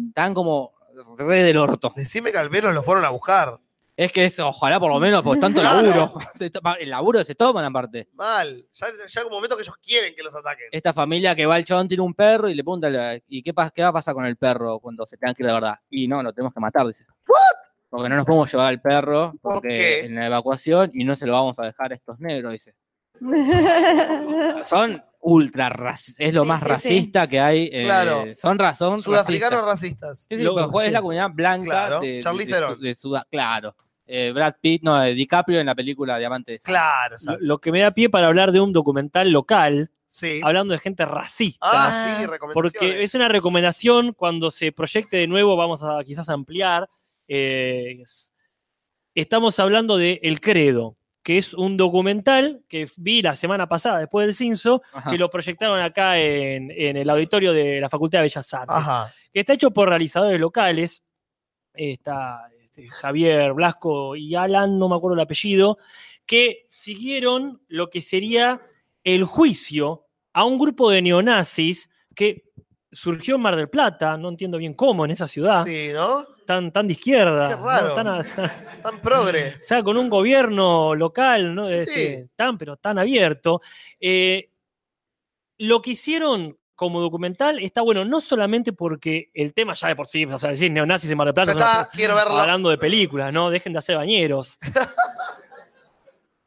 están como re del orto.
Decime que al menos lo fueron a buscar.
Es que eso, ojalá por lo menos, por tanto
Claro.
laburo. El laburo se toman aparte.
Mal. Ya, hay un momento que ellos quieren que los ataquen.
Esta familia que va el chabón tiene un perro y le pregunta, ¿y qué, qué va a pasar con el perro cuando se tengan que ir de verdad? Y no, lo tenemos que matar, dice. Porque no nos podemos llevar al perro
¿Por
porque
qué?
en la evacuación y no se lo vamos a dejar a estos negros, dice. Son ultra raci- es lo más
sí, sí.
racista que hay. eh,
Claro.
Son razón.
Sudafricanos racistas.
Sí, sí,
Lo-
pero ¿cuál
sí.
es la comunidad blanca
Claro,
de, de- de de Claro. Eh, Brad Pitt, no, de DiCaprio en la película Diamante de Sangre.
Claro,
Lo, que me da pie para hablar de un documental local,
Sí.
hablando de gente racista.
Ah, sí,
Ah.
recomendaciones.
Porque es una recomendación cuando se proyecte de nuevo, vamos a quizás ampliar. eh, es- estamos hablando de El Credo, que es un documental que vi la semana pasada, después del Cinso,
Ajá.
que lo proyectaron acá en, en el auditorio de la Facultad de Bellas Artes.
Ajá.
Que está hecho por realizadores locales. Está este, Javier Blasco y Alan, no me acuerdo el apellido, que siguieron lo que sería el juicio a un grupo de neonazis que surgió en Mar del Plata, no entiendo bien cómo en esa ciudad,
Sí, ¿no?
tan, tan de izquierda,
Qué raro.
¿no? tan, a-
Tan progre.
o sea, con un gobierno local, ¿no?
Sí,
Este,
sí.
tan, pero tan abierto. Eh, lo que hicieron como documental está bueno, no solamente porque el tema ya de por sí, o sea, decir neonazis en Mar del Plata,
está, quiero verlo.
hablando de películas, ¿no? Dejen de hacer bañeros.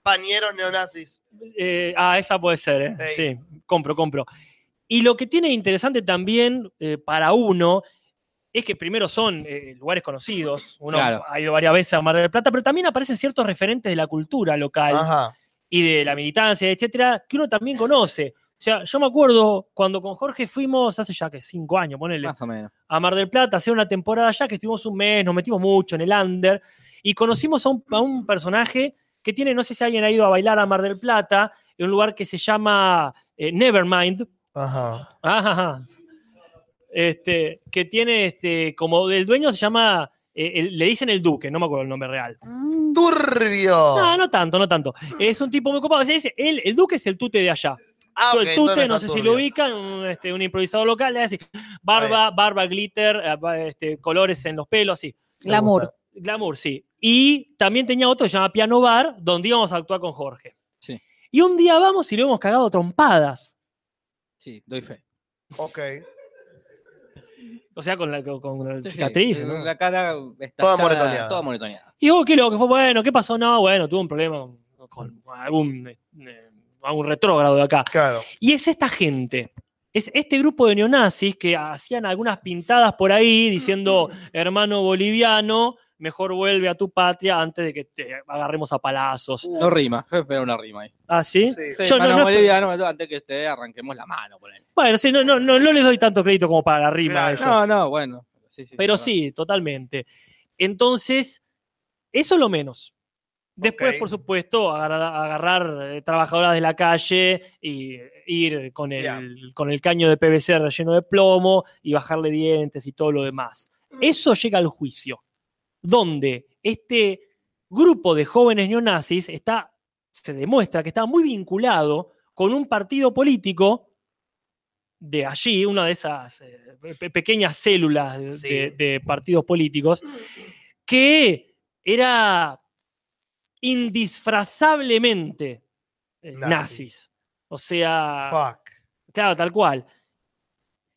Pañeros neonazis.
Eh, ah, esa puede ser, ¿eh? Sí, compro, compro. Y lo que tiene interesante también eh, para uno es que primero son eh, lugares conocidos. Uno
Claro.
ha ido varias veces a Mar del Plata, pero también aparecen ciertos referentes de la cultura local
Ajá.
y de la militancia, etcétera, que uno también conoce. O sea, yo me acuerdo cuando con Jorge fuimos hace ya que cinco años, ponele,
Más o menos.
a Mar del Plata, a hacer una temporada allá, que estuvimos un mes, nos metimos mucho en el under, y conocimos a un, a un personaje que tiene, no sé si alguien ha ido a bailar a Mar del Plata, en un lugar que se llama eh, Nevermind,
Ajá.
Ajá. Este, que tiene, este, como el dueño se llama, eh, el- le dicen el duque, no me acuerdo el nombre real.
Turbio.
No, no tanto, no tanto. Es un tipo muy copado. Se dice, el, el duque es el tute de allá.
Ah,
el tute, no sé si lo ubican, un, este, un improvisador local, le hace barba, barba, glitter, eh, este, colores en los pelos, así.
Glamour.
Glamour, sí. Y también tenía otro que se llama Piano Bar, donde íbamos a actuar con Jorge.
Sí.
Y un día vamos y lo hemos cagado trompadas.
Sí, doy fe.
Ok.
O sea, con la, con, con la
Sí, sí,
cicatriz. ¿no?
La cara
Toda
estallada,
moretoneada.
Toda moretoneada.
Y vos, ¿qué lo que fue? Bueno, ¿qué pasó? No, bueno, tuve un problema con algún, eh, algún retrógrado de acá.
Claro.
Y es esta gente, es este grupo de neonazis que hacían algunas pintadas por ahí diciendo, hermano boliviano, mejor vuelve a tu patria antes de que te agarremos a palazos.
No rima, yo espero una rima ahí.
¿Ah, sí?
Sí.
Sí,
Yo no- no-
boliviano, antes que te arranquemos la mano por ahí.
Bueno, sí, no, no, no, no les doy tanto crédito como para la rima a ellos.
No, no, bueno. Sí, sí,
Pero
sí,
sí, totalmente. Entonces, eso es lo menos. Después, por supuesto, agarrar, agarrar, eh, trabajadoras de la calle y ir con el,
Ya.
con el caño de PVC relleno de plomo y bajarle dientes y todo lo demás. Eso llega al juicio, donde este grupo de jóvenes neonazis está, se demuestra que está muy vinculado con un partido político de allí, una de esas eh, pe- pequeñas células de,
Sí.
de- de partidos políticos, que era indisfrazablemente eh,
Nazi.
nazis. O sea,
Fuck.
claro, tal cual.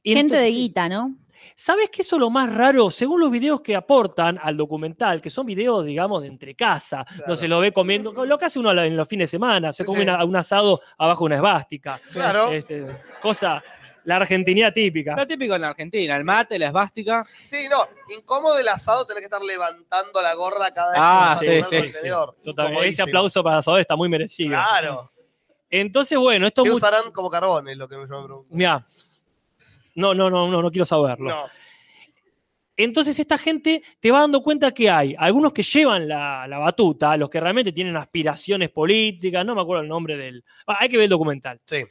Y
Gente de guita, ¿no?
¿Sabes qué es lo más raro? Según los videos que aportan al documental, que son videos, digamos, de entre casa, no se lo ve comiendo, lo que hace uno en los fines de semana, se
Sí,
come
sí.
una- un asado abajo de una esvástica.
Claro.
Este, cosa, la argentinidad típica.
Lo típico en Argentina, el mate, la esvástica.
Sí, no. Incómodo el asado tener que estar levantando la gorra cada vez
Ah,
que
sí,
vas
sí,
el
sí.
Total, ese aplauso para Asador está muy merecido.
Claro.
Entonces, bueno, esto
¿Qué usarán como carbón? Es lo que yo me pregunto.
Mirá. No, no, no, no, no quiero saberlo.
No.
Entonces esta gente te va dando cuenta que hay algunos que llevan la, la batuta, los que realmente tienen aspiraciones políticas, no me acuerdo el nombre del... Ah, hay que ver el documental.
Sí.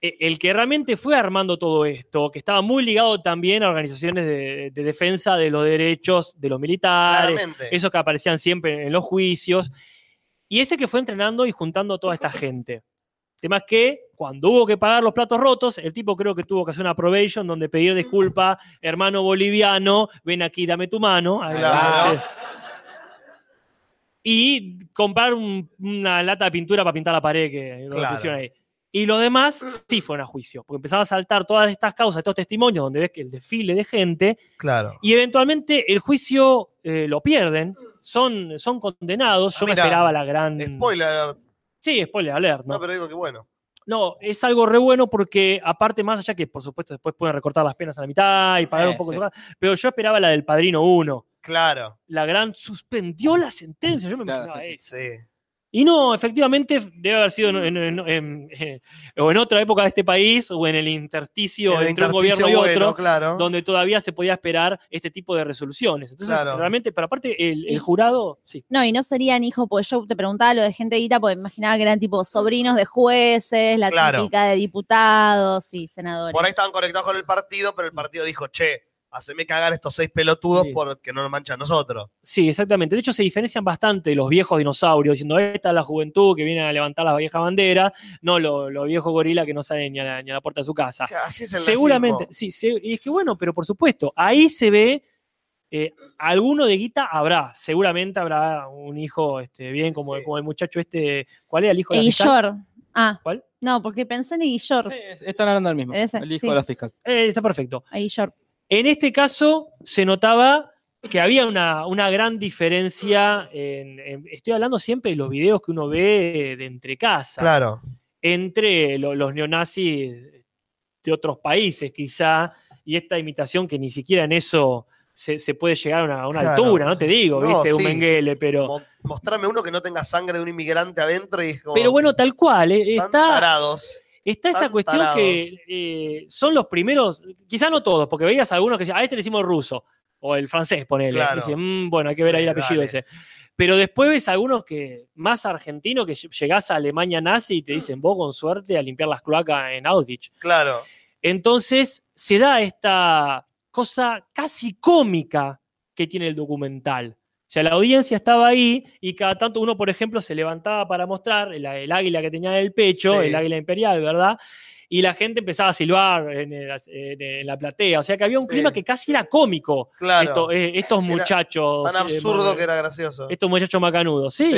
Eh, El que realmente fue armando todo esto, que estaba muy ligado también a organizaciones de, de defensa de los derechos de los militares,
Claramente.
esos que aparecían siempre en los juicios, y ese que fue entrenando y juntando a toda esta gente. El tema es que cuando hubo que pagar los platos rotos, el tipo creo que tuvo que hacer una probation donde pedir disculpa, hermano boliviano, ven aquí, dame tu mano.
Claro.
Y comprar un- una lata de pintura para pintar la pared que lo
Claro.
pusieron ahí. Y los demás sí fueron a juicio, porque empezaba a saltar todas estas causas, estos testimonios donde ves que el desfile de gente,
Claro.
y eventualmente el juicio eh, lo pierden, son, son condenados. Yo
Ah,
me esperaba la gran.
Spoiler alert.
Sí, spoiler alert, ¿no?
No, pero digo que bueno.
No, es algo re bueno porque, aparte, más allá que, por supuesto, después pueden recortar las penas a la mitad y pagar
Eh,
un poco
sí.
su casa, pero yo esperaba la del Padrino 1.
Claro.
La gran suspendió la sentencia. Yo me
Claro,
imaginaba
sí,
eso.
Sí.
Y no, efectivamente, debe haber sido en, en- en- en- eh, o en otra época de este país o en el intersticio
El
entre un gobierno y
bueno,
otro,
claro.
donde todavía se podía esperar este tipo de resoluciones. Entonces,
Claro.
realmente, pero aparte, el, jurado, sí.
No, y no serían hijos, porque yo te preguntaba lo de gente de guita, porque me imaginaba que eran tipo sobrinos de jueces, la
Claro.
típica de diputados y senadores.
Por ahí estaban conectados con el partido, pero el partido dijo, che, haceme cagar estos seis pelotudos
Sí.
porque no nos manchan a nosotros.
Sí, exactamente. De hecho, se diferencian bastante de los viejos dinosaurios, diciendo, esta es la juventud que viene a levantar la vieja bandera, no los los viejos gorilas que no salen ni a, la, ni a la puerta de su casa.
Así es el
Seguramente, sí, se- y es que bueno, pero por supuesto, ahí se ve, eh, alguno de guita habrá, seguramente habrá un hijo este, bien, como,
Sí.
como el muchacho este, ¿cuál era el hijo de la fiscal?
Guillor. Ah,
¿Cuál?
no, porque pensé en Guillor.
Sí, es- están hablando del mismo.
Ese,
el hijo
sí.
de la fiscal.
Eh, está perfecto.
A Guillor.
En este caso se notaba que había una, una gran diferencia, en- en- estoy hablando siempre de los videos que uno ve de entre casa,
Claro.
entre lo- los neonazis de otros países quizá, y esta imitación que ni siquiera en eso se, se puede llegar a una, a una
Claro.
altura, no te digo,
No,
viste, un
sí.
Mengele, pero.
Mo- mostrame uno que no tenga sangre de un inmigrante adentro y es como.
Pero bueno, tal cual, eh,
tan
está,
tarados.
Está esa cuestión que eh, son los primeros, quizá no todos, porque veías algunos que decían, a este le decimos ruso, o el francés, ponele.
Claro.
"Mm, bueno, hay que ver ahí el apellido
dale.
ese. Pero después ves algunos que, más argentinos, que ll- llegás a Alemania nazi y te dicen, vos con suerte a limpiar las cloacas en Auschwitz.
Claro.
Entonces se da esta cosa casi cómica que tiene el documental. O sea, la audiencia estaba ahí y cada tanto uno, por ejemplo, se levantaba para mostrar el, el águila que tenía en el pecho,
Sí.
el águila imperial, ¿verdad? Y la gente empezaba a silbar en, el- en- en la platea. O sea que había un
Sí.
clima que casi era cómico.
Claro.
Esto- eh, estos
Era
muchachos.
Tan
eh,
absurdo que era gracioso.
Estos muchachos macanudos. Sí.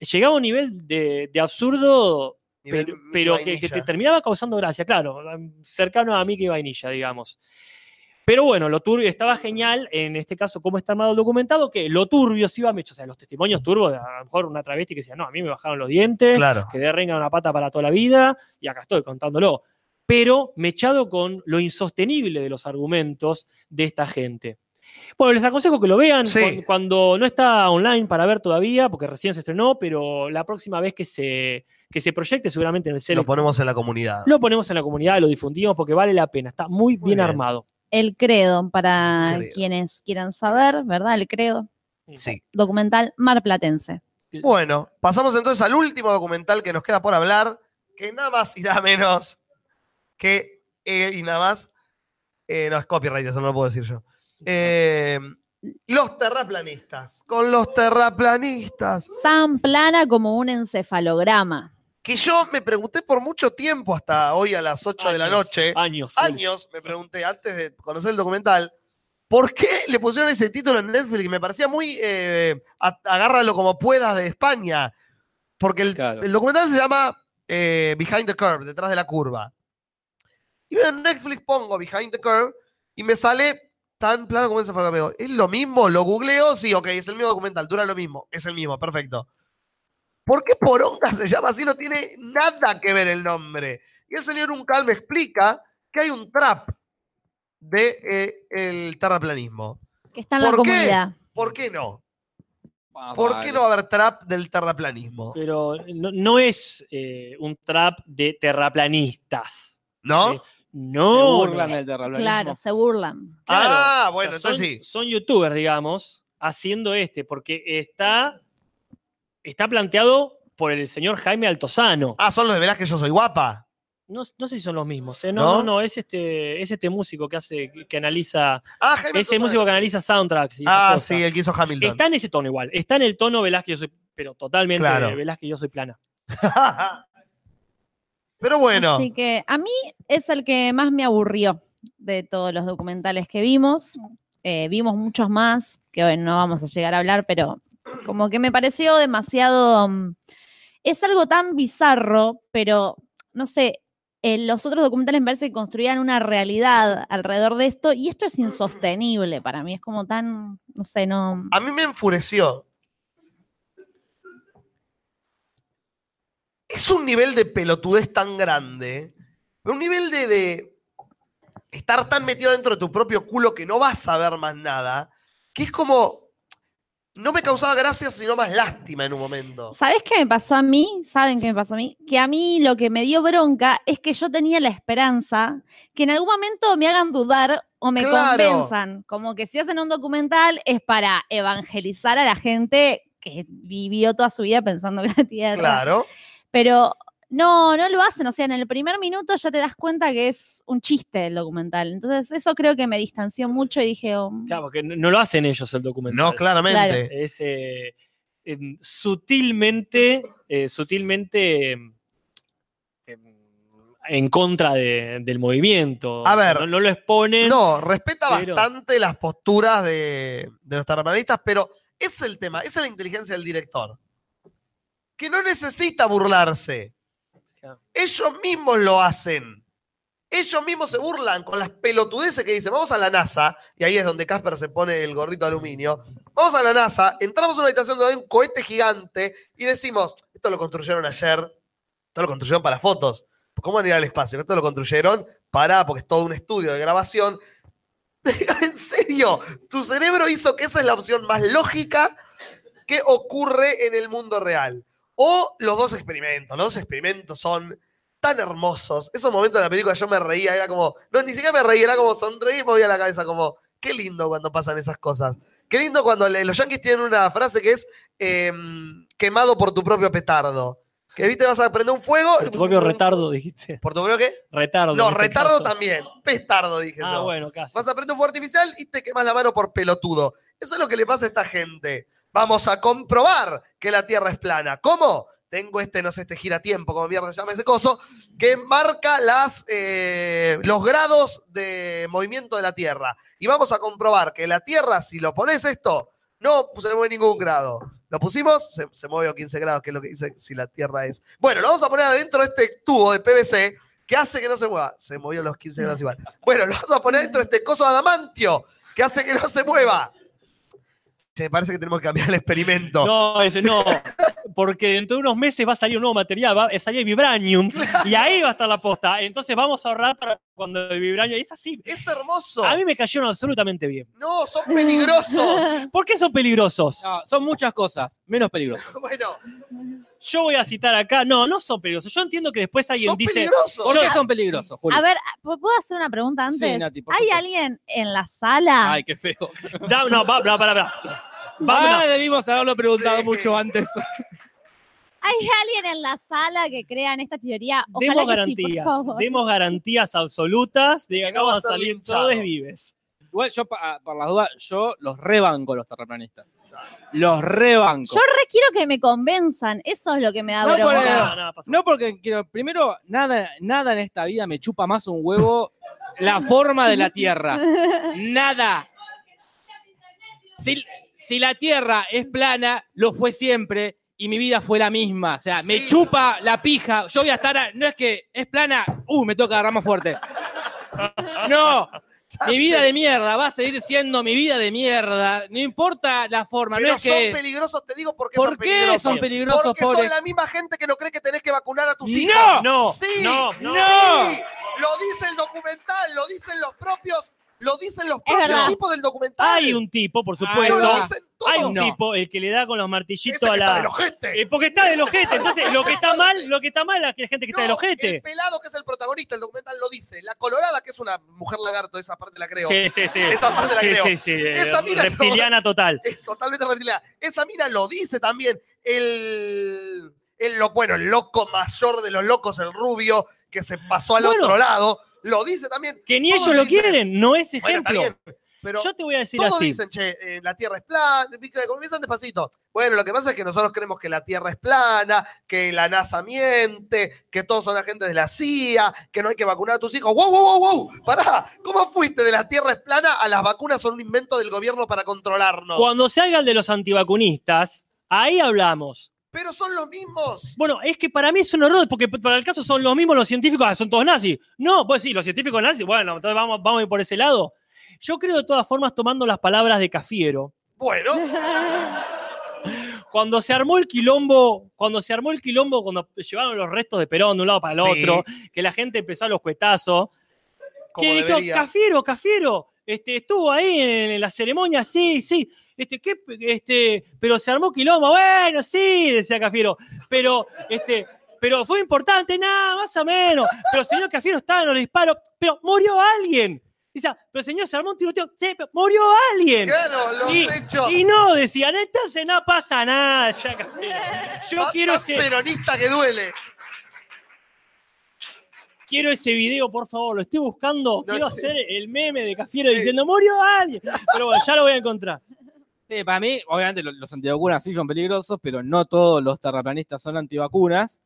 Llegaba a un nivel de, de absurdo
Nivel
pero, que, que te terminaba causando gracia, claro, cercano a Mickey Vainilla, digamos. Pero bueno, lo turbio estaba genial, en este caso, cómo está armado el documentado, que lo turbio sí iba a o sea, los testimonios turbios, a lo mejor una travesti que decía, no, a mí me bajaron los dientes,
Claro.
quedé renga una pata para toda la vida, y acá estoy contándolo. Pero mechado con lo insostenible de los argumentos de esta gente. Bueno, les aconsejo que lo vean
Sí.
cuan- cuando no está online para ver todavía, porque recién se estrenó, pero la próxima vez que se, que se proyecte, seguramente en el
Lo
Select,
ponemos en la comunidad.
lo ponemos en la comunidad, lo difundimos porque vale la pena. Está muy, bien,
bien.
armado.
El credo, para
Credo.
quienes quieran saber, ¿verdad? El credo.
Sí.
Documental marplatense.
Bueno, pasamos entonces al último documental que nos queda por hablar, que nada más y nada menos que, eh, y nada más, eh, no es copyright, eso no lo puedo decir yo. Eh, los terraplanistas, con los terraplanistas,
Tan plana como un encefalograma.
Que yo me pregunté por mucho tiempo, hasta hoy a las 8 de la noche,
Años.
años, me pregunté antes de conocer el documental, ¿por qué le pusieron ese título en Netflix? Me parecía muy eh, agárralo como puedas de España. Porque el,
Claro.
el documental se llama eh, Behind the Curve, detrás de la curva. Y veo en Netflix pongo Behind the Curve y me sale tan plano como ese digo, ¿Es lo mismo? ¿Lo googleo? Sí, ok, es el mismo documental, dura lo mismo. Es el mismo, perfecto. ¿Por qué Poronga se llama así? No tiene nada que ver el nombre. Y el señor Uncal me explica que hay un trap de eh, el terraplanismo.
Que está en la
¿Por qué?
comunidad.
¿Por qué no?
Ah,
¿Por
vale.
qué no va a haber trap del terraplanismo?
Pero no, no es eh, un trap de terraplanistas.
¿No?
Eh, No.
Se burlan del terraplanismo.
Claro, se burlan.
Claro,
ah,
o
bueno,
sea,
entonces
son,
sí.
Son youtubers, digamos, haciendo este, porque está, está planteado por el señor Jaime Altozano.
Ah, son los de verás que yo soy guapa.
No, no sé si son los mismos. ¿eh? No,
¿No?
no, no, es este, es este músico que hace, que analiza.
Ah, Jaime
Ese
Altozano.
músico que analiza soundtracks. y
Ah, sí, el que hizo Hamilton.
Está en ese tono igual. Está en el tono Velázquez, yo soy, pero totalmente
Claro.
Velázquez, yo soy plana.
Pero bueno,
Así que a mí es el que más me aburrió de todos los documentales que vimos. Eh, vimos muchos más, que hoy no vamos a llegar a hablar, pero como que me pareció demasiado... mm, Es algo tan bizarro, pero no sé, en los otros documentales me parece que construían una realidad alrededor de esto y esto es insostenible para mí, es como tan, no sé, no...
a mí me enfureció. Es un nivel de pelotudez tan grande, un nivel de, de estar tan metido dentro de tu propio culo que no vas a ver más nada, que es como, no me causaba gracia, sino más lástima en un momento.
¿Sabes qué me pasó a mí? ¿Saben qué me pasó a mí? Que a mí lo que me dio bronca es que yo tenía la esperanza que en algún momento me hagan dudar o me
Claro.
convenzan. Como que si hacen un documental es para evangelizar a la gente que vivió toda su vida pensando que la Tierra.
Claro.
Pero no, no lo hacen. O sea, en el primer minuto ya te das cuenta que es un chiste el documental. Entonces, eso creo que me distanció mucho y dije, oh,
Claro, porque no lo hacen ellos el documental.
No, claramente.
Claro.
Es eh, em, sutilmente, eh, sutilmente em, en contra de- del movimiento.
A ver,
no, no lo exponen.
No, respeta
pero-
bastante las posturas de, de los terraplanistas, pero es el tema, esa es la inteligencia del director. Que no necesita burlarse. Ellos mismos lo hacen. Ellos mismos se burlan con las pelotudeces que dicen, vamos a la NASA, y ahí es donde Casper se pone el gorrito de aluminio. Vamos a la NASA, entramos a una habitación donde hay un cohete gigante y decimos, esto lo construyeron ayer, esto lo construyeron para fotos. ¿Cómo van a ir al espacio? Esto lo construyeron para, porque es todo un estudio de grabación. en serio, tu cerebro hizo que esa es la opción más lógica que ocurre en el mundo real. O los dos experimentos. Los dos experimentos son tan hermosos. Esos momentos de la película yo me reía, era como, no, ni siquiera me reía, era como sonreí y movía la cabeza, como, qué lindo cuando pasan esas cosas. Qué lindo cuando le- los yankees tienen una frase que es em, quemado por tu propio petardo. Que viste, vas a prender un fuego.
Tu propio retardo, dijiste.
¿Por tu propio qué?
Retardo.
No, retardo
caso.
también. Pestardo, dije
Ah,
yo.
bueno, casi.
Vas a prender un fuego artificial y te quemas la mano por pelotudo. Eso es lo que le pasa a esta gente. Vamos a comprobar que la Tierra es plana. ¿Cómo? Tengo este, no sé, este giratiempo, como mierda se llama ese coso, que marca las, eh, los grados de movimiento de la Tierra. Y vamos a comprobar que la Tierra, si lo pones esto, no se mueve ningún grado. ¿Lo pusimos? Se, mueve a 15 grados, que es lo que dice si la Tierra es. Bueno, lo vamos a poner adentro de este tubo de PVC que hace que no se mueva. Se movió los 15 grados igual. Bueno, lo vamos a poner dentro de este coso de adamantio que hace que no se mueva. Che, parece que tenemos que cambiar el experimento.
No, ese no. Porque dentro de unos meses va a salir un nuevo material, va a salir vibranium. Y ahí va a estar la posta. Entonces vamos a ahorrar para cuando el vibranium. Es así.
Es hermoso.
A mí me cayeron absolutamente bien.
No, son peligrosos.
¿Por qué son peligrosos?
No, son muchas cosas, menos peligrosas.
bueno,
Yo voy a citar acá. No, no son peligrosos. Yo entiendo que después alguien
son
dice.
peligrosos.
¿Por qué son peligrosos, Juli?
A ver, ¿puedo hacer una pregunta antes?
Sí, Nati,
¿Hay
supuesto.
alguien en la sala?
Ay, qué feo.
Da- no, para, para. Vamos,
Ah, debimos haberlo preguntado
Sí.
mucho antes.
¿Hay alguien en la sala que crea en esta teoría? Ojalá
Demos
que sí,
garantías.
por favor.
demos garantías absolutas de que
no va
van
a
a
ser
salir todos vives.
Igual yo, pa- por las dudas, yo los rebanco los terraplanistas. Los rebanco.
Yo re quiero que me convenzan. Eso es lo que me da
No, por-
No, no,
porque quiero, primero, nada, nada en esta vida me chupa más un huevo la forma de la Tierra. Nada. Si, si la Tierra es plana, lo fue siempre y mi vida fue la misma. O sea, me chupa la pija. Yo voy a estar, a- no es que es plana, uh, me toca agarrar más fuerte. No, mi vida de mierda va a seguir siendo mi vida de mierda. No importa la forma,
Pero
no es
son
que...
peligrosos, te digo por qué
¿Por
son
qué
peligrosos.
son peligrosos,
Porque
pobre?
son la misma gente que no cree que tenés que vacunar a tus
¡No!
hijos.
No,
Sí,
no, no.
sí. Lo dice el documental, lo dicen los propios, lo dicen los
Es
propios tipos del documental.
Hay un tipo, por
No,
supuesto. Hay un
No.
tipo, el que le da con los
Ese
martillitos
que
a
está
la.
del ojete.
Eh, porque está del ojete. Entonces, lo que está mal, lo que está mal es la gente que está del ojete.
El pelado que es el protagonista, el documental lo dice. La colorada, que es una mujer lagarto, esa parte la creo.
Sí, sí, sí.
Esa parte la
sí,
creo.
sí, sí, eh,
Esa mina
reptiliana total.
Es totalmente reptiliana. Esa mina lo dice también. El, el, lo- bueno, el loco mayor de los locos, el rubio, que se pasó al
Bueno.
otro lado, lo dice también.
Que ni ellos lo
dicen-
quieren, no es ejemplo.
pero
Yo te voy a decir
todos
así.
dicen, che, eh, la Tierra es plana, comienzan despacito. Bueno, lo que pasa es que nosotros creemos que la Tierra es plana, que la NASA miente, que todos son agentes de la CIA, que no hay que vacunar a tus hijos. ¡Wow, wow, wow, wow! Pará, ¿cómo fuiste de la Tierra es plana a las vacunas son un invento del gobierno para controlarnos?
Cuando se haga el de los antivacunistas, ahí hablamos.
Pero son los mismos.
Bueno, es que para mí es un error, porque para el caso son los mismos los científicos, ah, son todos nazis. No, pues sí, los científicos nazis, bueno, entonces vamos, vamos a ir por ese lado. Yo creo de todas formas, tomando las palabras de Cafiero,
Bueno,
cuando se armó el quilombo, cuando se armó el quilombo, cuando llevaron los restos de Perón de un lado para el
Sí.
otro, que la gente empezó a los cuetazos, que dijo,
debería.
Cafiero, Cafiero, este, estuvo ahí en, la ceremonia, sí, sí, este, ¿qué, este, pero se armó quilombo, bueno, sí, decía Cafiero, pero, este, pero fue importante, nada, más o menos, pero señor Cafiero estaba en los disparos, pero murió alguien. Dice, pero señor, se armó un tiroteo, sí, pero murió alguien.
Claro, los
Y,
hechos.
y no, decían, entonces no pasa nada, ya. Yo quiero ese,
peronista que duele.
quiero ese video, por favor, lo estoy buscando.
No
quiero
sé.
hacer el meme de Cafiero
Sí.
diciendo, murió alguien. Pero bueno, ya lo voy a encontrar.
Sí, para mí, obviamente, lo- los antivacunas sí son peligrosos, pero no todos los terraplanistas son antivacunas.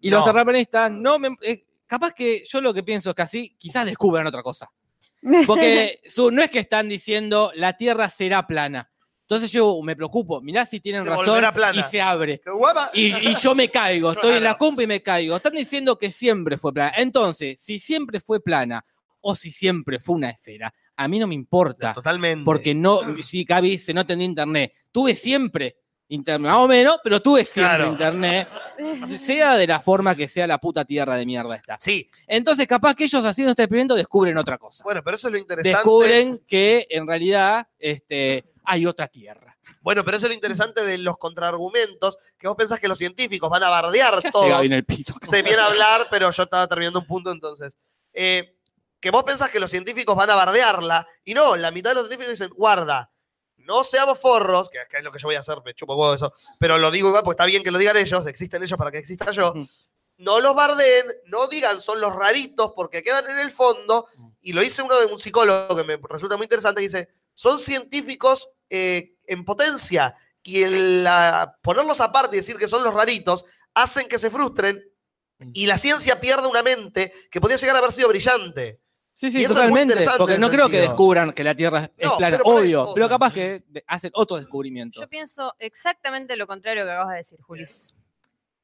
Y los terraplanistas, no me, eh, capaz que yo lo que pienso es que así quizás descubran otra cosa. Porque su- no es que están diciendo la Tierra será plana. Entonces yo me preocupo, mirá si tienen
Se
razón
plana.
y se abre. Y, y yo me caigo, estoy en la compa y me caigo. Están diciendo que siempre fue plana. Entonces, si siempre fue plana o si siempre fue una esfera, a mí no me importa.
Totalmente.
Porque no, si Gaby se nota en internet, tuve siempre Internet, más o menos, pero tuve siempre
Claro.
internet, sea de la forma que sea la puta tierra de mierda esta.
Sí,
Entonces, capaz que ellos haciendo este experimento descubren otra cosa.
bueno, pero eso es lo interesante.
Descubren que en realidad este, hay otra tierra.
Bueno, pero eso es lo interesante de los contraargumentos, que vos pensás que los científicos van a bardear
¿Qué hace
todos.
Gaby en el piso?
Se viene a hablar, pero yo estaba terminando un punto entonces. Eh, que vos pensás que los científicos van a bardearla, y no, la mitad de los científicos dicen, guarda, no seamos forros, que, es lo que yo voy a hacer, me chupo huevo eso, pero lo digo igual porque está bien que lo digan ellos, existen ellos para que exista yo. No los bardeen, no digan son los raritos porque quedan en el fondo, y lo dice uno de un psicólogo que me resulta muy interesante, que dice, son científicos eh, en potencia, y el, la- ponerlos aparte y decir que son los raritos hacen que se frustren y la ciencia pierde una mente que podía llegar a haber sido brillante.
Sí, sí, totalmente. Porque no creo que descubran que la Tierra es-
No,
plana, obvio, pero capaz que hacen otro descubrimiento.
Yo pienso exactamente lo contrario que acabas de decir, Julis.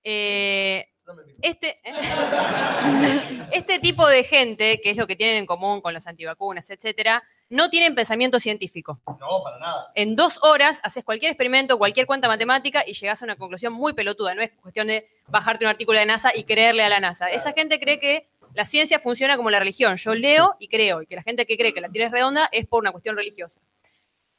Eh, este, este tipo de gente, que es lo que tienen en común con los antivacunas, etcétera, no tienen pensamiento científico.
No, para nada.
En dos horas haces cualquier experimento, cualquier cuenta matemática y llegás a una conclusión muy pelotuda. No es cuestión de bajarte un artículo de NASA y creerle a la NASA. Esa gente cree que la ciencia funciona como la religión. Yo leo y creo, y que la gente que cree que la Tierra es redonda es por una cuestión religiosa.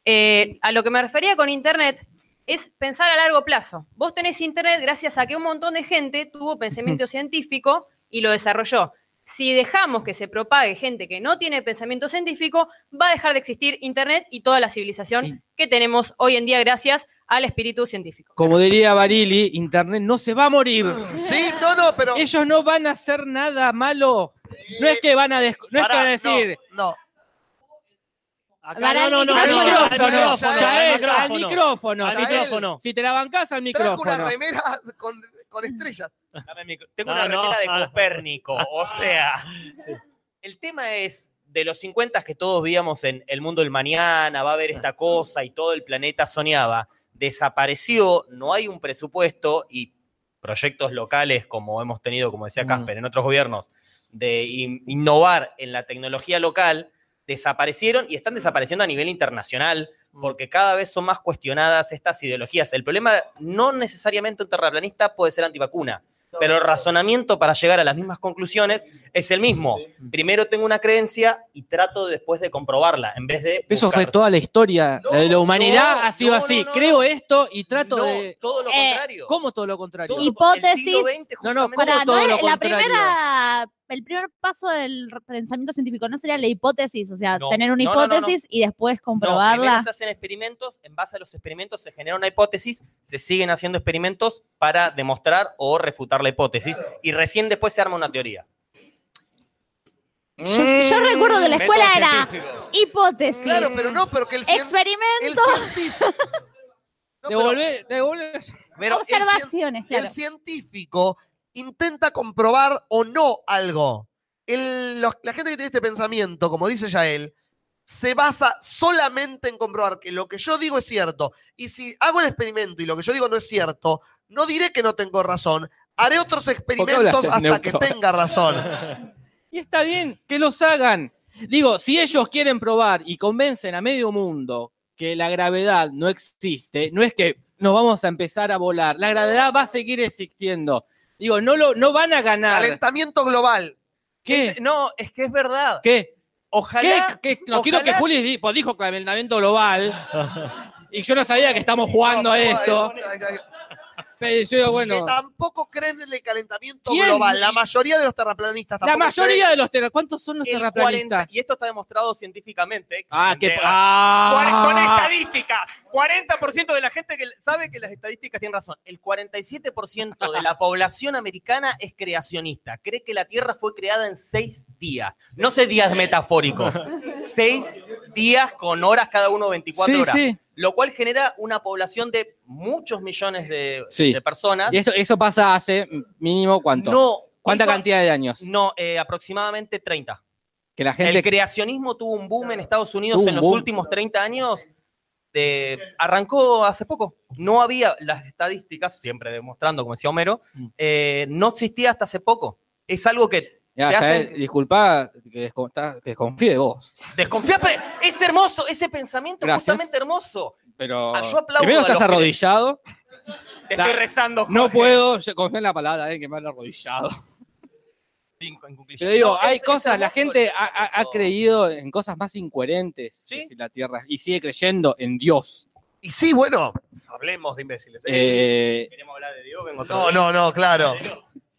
Eh, a lo que me refería con Internet es pensar a largo plazo. Vos tenés Internet gracias a que un montón de gente tuvo pensamiento científico y lo desarrolló. Si dejamos que se propague gente que no tiene pensamiento científico, va a dejar de existir Internet y toda la civilización que tenemos hoy en día gracias al espíritu científico.
Como diría Barili, Internet no se va a morir.
Sí, no, no, pero.
Ellos no van a hacer nada malo. No es que van a, des- no es que van a decir.
No,
Acá no,
el
no, no,
Al
no,
micrófono,
micrófono,
al micrófono,
Yael,
al micrófono.
micrófono.
Al
Si te-
micrófono.
Si te la bancás al
trajo una
micrófono.
remera con, con estrellas.
Dame el micro- Tengo
No,
una
no,
remera de
ah.
Copérnico, o sea. El tema es de los 50 que todos veíamos en El Mundo del Mañana, va a haber esta cosa y todo el planeta soñaba. Desapareció, no hay un presupuesto y proyectos locales, como hemos tenido, como decía
Mm.
Casper, en otros gobiernos, de in- innovar en la tecnología local, desaparecieron y están desapareciendo a nivel internacional porque cada vez son más cuestionadas estas ideologías. El problema no necesariamente un terraplanista puede ser antivacuna, pero el razonamiento para llegar a las mismas conclusiones es el mismo. Primero tengo una creencia y trato después de comprobarla, en vez de...
Eso fue toda la historia de la humanidad.
no,
ha sido
no,
así.
no, no,
Creo
no.
esto y trato
No,
de.
todo lo
Eh,
contrario.
¿Cómo todo lo contrario?
Hipótesis.
el siglo XX,
No, no,
justamente-
¿cómo
Pará,
todo
no
lo
la
contrario?
primera, el primer paso del pensamiento científico no sería la hipótesis, o sea,
No,
tener una
no, no, no,
hipótesis y después comprobarla.
se hacen experimentos, en base a los experimentos se genera una hipótesis, se siguen haciendo experimentos para demostrar o refutar la hipótesis y recién después se arma una teoría.
yo, yo recuerdo que la
Método
escuela era
científico.
hipótesis,
Claro, pero no, pero que el, cien- el
experimento.
No, pero- el
observaciones, claro.
El científico intenta comprobar o no algo. El- los- la gente que tiene este pensamiento, como dice Yael, se basa solamente en comprobar que lo que yo digo es cierto. Y si hago el experimento y lo que yo digo no es cierto, no diré que no tengo razón. Haré otros experimentos hasta que tenga razón.
Y está bien que los hagan. Digo, si ellos quieren probar y convencen a medio mundo que la gravedad no existe, no es que nos vamos a empezar a volar. La gravedad va a seguir existiendo. Digo, no, lo, no van a ganar.
Calentamiento global.
¿Qué?
Es- no, es que es verdad.
¿Qué?
Ojalá.
¿Qué? ¿Qué? No quiero que Juli pues dijo calentamiento global. y yo no sabía que estamos jugando a esto. Pero yo digo,
Que tampoco creen en el calentamiento
¿Quién?
global. La mayoría de los terraplanistas
la mayoría
creen.
de los terraplanistas. ¿Cuántos son los
el
terraplanistas?
40 y esto está demostrado científicamente.
Ah, qué.
De-
Ah.
Con estadísticas. 40% de la gente que sabe que las estadísticas tienen razón. El 47% de la población americana es creacionista. Cree que la Tierra fue creada en seis días. No sé días metafóricos. Seis días con horas cada uno 24
Sí,
horas.
sí.
Lo cual genera una población de muchos millones de,
Sí.
de personas.
Y esto, eso pasa hace mínimo cuánto.
No.
¿Cuánta
hizo-
cantidad de años?
No, eh, aproximadamente 30.
Que la
El
gente.
creacionismo tuvo un boom en Estados Unidos en los
boom.
últimos 30 años. de- arrancó hace poco. No había las estadísticas, siempre demostrando, como decía Homero,
Mm.
eh, no existía hasta hace poco. Es algo que
Ya,
te
ya,
hacen
disculpa que, descon- que desconfíe de vos.
desconfiar, pero es hermoso, ese pensamiento
Gracias.
justamente hermoso.
Pero
Ah, yo aplaudo
primero estás arrodillado.
Te estoy rezando.
No
Jorge.
puedo, yo confío en la palabra, eh, que me han arrodillado. Pero digo,
No,
hay
es- es
cosas, la gente ha, ha- ha creído en cosas más incoherentes
¿Sí?
que si la Tierra y sigue creyendo en Dios.
Y sí, bueno, hablemos de imbéciles. ¿eh?
Eh,
Queremos hablar de Dios, vengo
No, no, no, claro.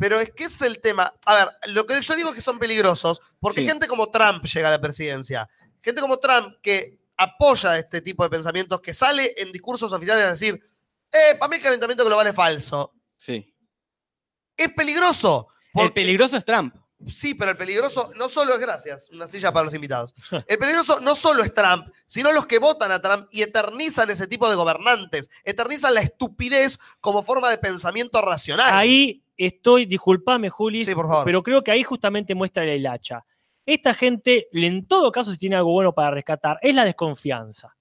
Pero es que es el tema. A ver, lo que yo digo es que son peligrosos, porque
Sí.
gente como Trump llega a la presidencia. Gente como Trump que apoya este tipo de pensamientos, que sale en discursos oficiales a decir, eh, para mí el calentamiento global es falso.
sí.
Es peligroso.
El
porque-
peligroso es Trump.
Sí, pero el peligroso no solo es gracias, una silla para los invitados. El peligroso no solo es Trump, sino los que votan a Trump y eternizan ese tipo de gobernantes, eternizan la estupidez como forma de pensamiento racional.
Ahí estoy, disculpame, Juli,
Sí, por favor.
pero creo que ahí justamente muestra el hacha. Esta gente, en todo caso, si tiene algo bueno para rescatar, es la desconfianza.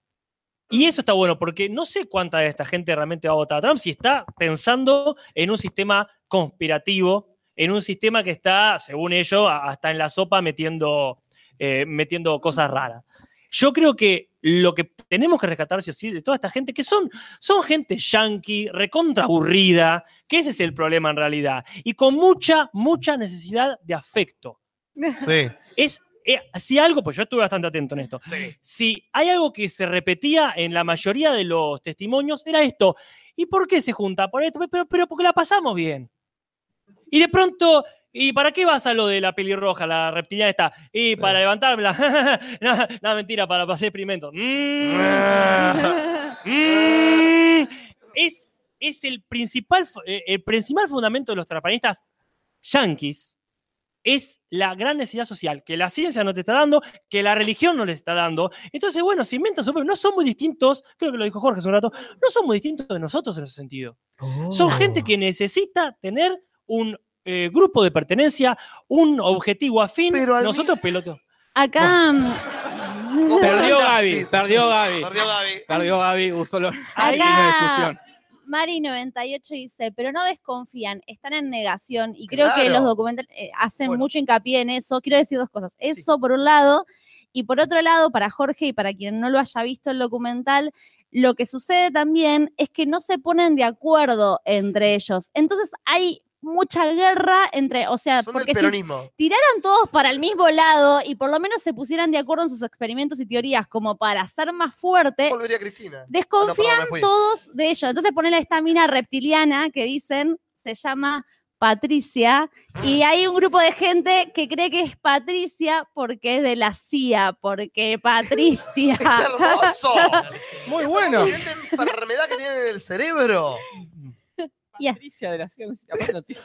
Y eso está bueno, porque no sé cuánta de esta gente realmente va a votar a Trump si está pensando en un sistema conspirativo, en un sistema que está, según ellos, hasta en la sopa metiendo, eh, metiendo cosas raras. Yo creo que lo que tenemos que rescatar, sí o sí, de toda esta gente, que son, son gente yankee, recontra aburrida, que ese es el problema en realidad, y con mucha, mucha necesidad de afecto.
Sí.
Es, eh, si algo, pues yo estuve bastante atento en esto, si hay algo que se repetía en la mayoría de los testimonios, era esto. ¿Y por qué se junta? Por esto, pero, pero porque la pasamos bien. Y de pronto, ¿y para qué vas a lo de la pelirroja, la reptiliana esta? Y para levantarla. no, no, mentira, para hacer experimentos. Mm. Mm. es, es el principal, eh, el principal fundamento de los terraplanistas yanquis es la gran necesidad social que la ciencia no te está dando, que la religión no les está dando. Entonces, bueno, se inventan propio- No son muy distintos, creo que lo dijo Jorge hace un rato, no son muy distintos de nosotros en ese sentido. Son gente que necesita tener un eh, grupo de pertenencia, un objetivo afín.
Pero al
Nosotros pelotos.
Acá.
Perdió
Sí.
Gaby, perdió Gaby.
Perdió Gaby.
Perdió Gaby, usó lo-
Acá-
una discusión.
Mari98 dice, pero no desconfían, están en negación y creo que los documentales eh, hacen
Bueno.
mucho hincapié en eso. Quiero decir dos cosas. Eso por un lado, y por otro lado, para Jorge y para quien no lo haya visto el documental, lo que sucede también es que no se ponen de acuerdo entre ellos. Entonces hay mucha guerra entre, o sea,
Son
porque si tiraran todos para el mismo lado y por lo menos se pusieran de acuerdo en sus experimentos y teorías como para ser más fuerte,
Volvería Cristina.
desconfían
Ah, no, perdón, me fui.
todos de ellos. Entonces ponen a esta mina reptiliana que dicen, se llama Patricia, y hay un grupo de gente que cree que es Patricia porque es de la CIA, porque Patricia.
Es hermoso.
Muy
Es
bueno.
hermoso. ¿Viste la enfermedad que tienen en el cerebro.
Patricia de la sentido.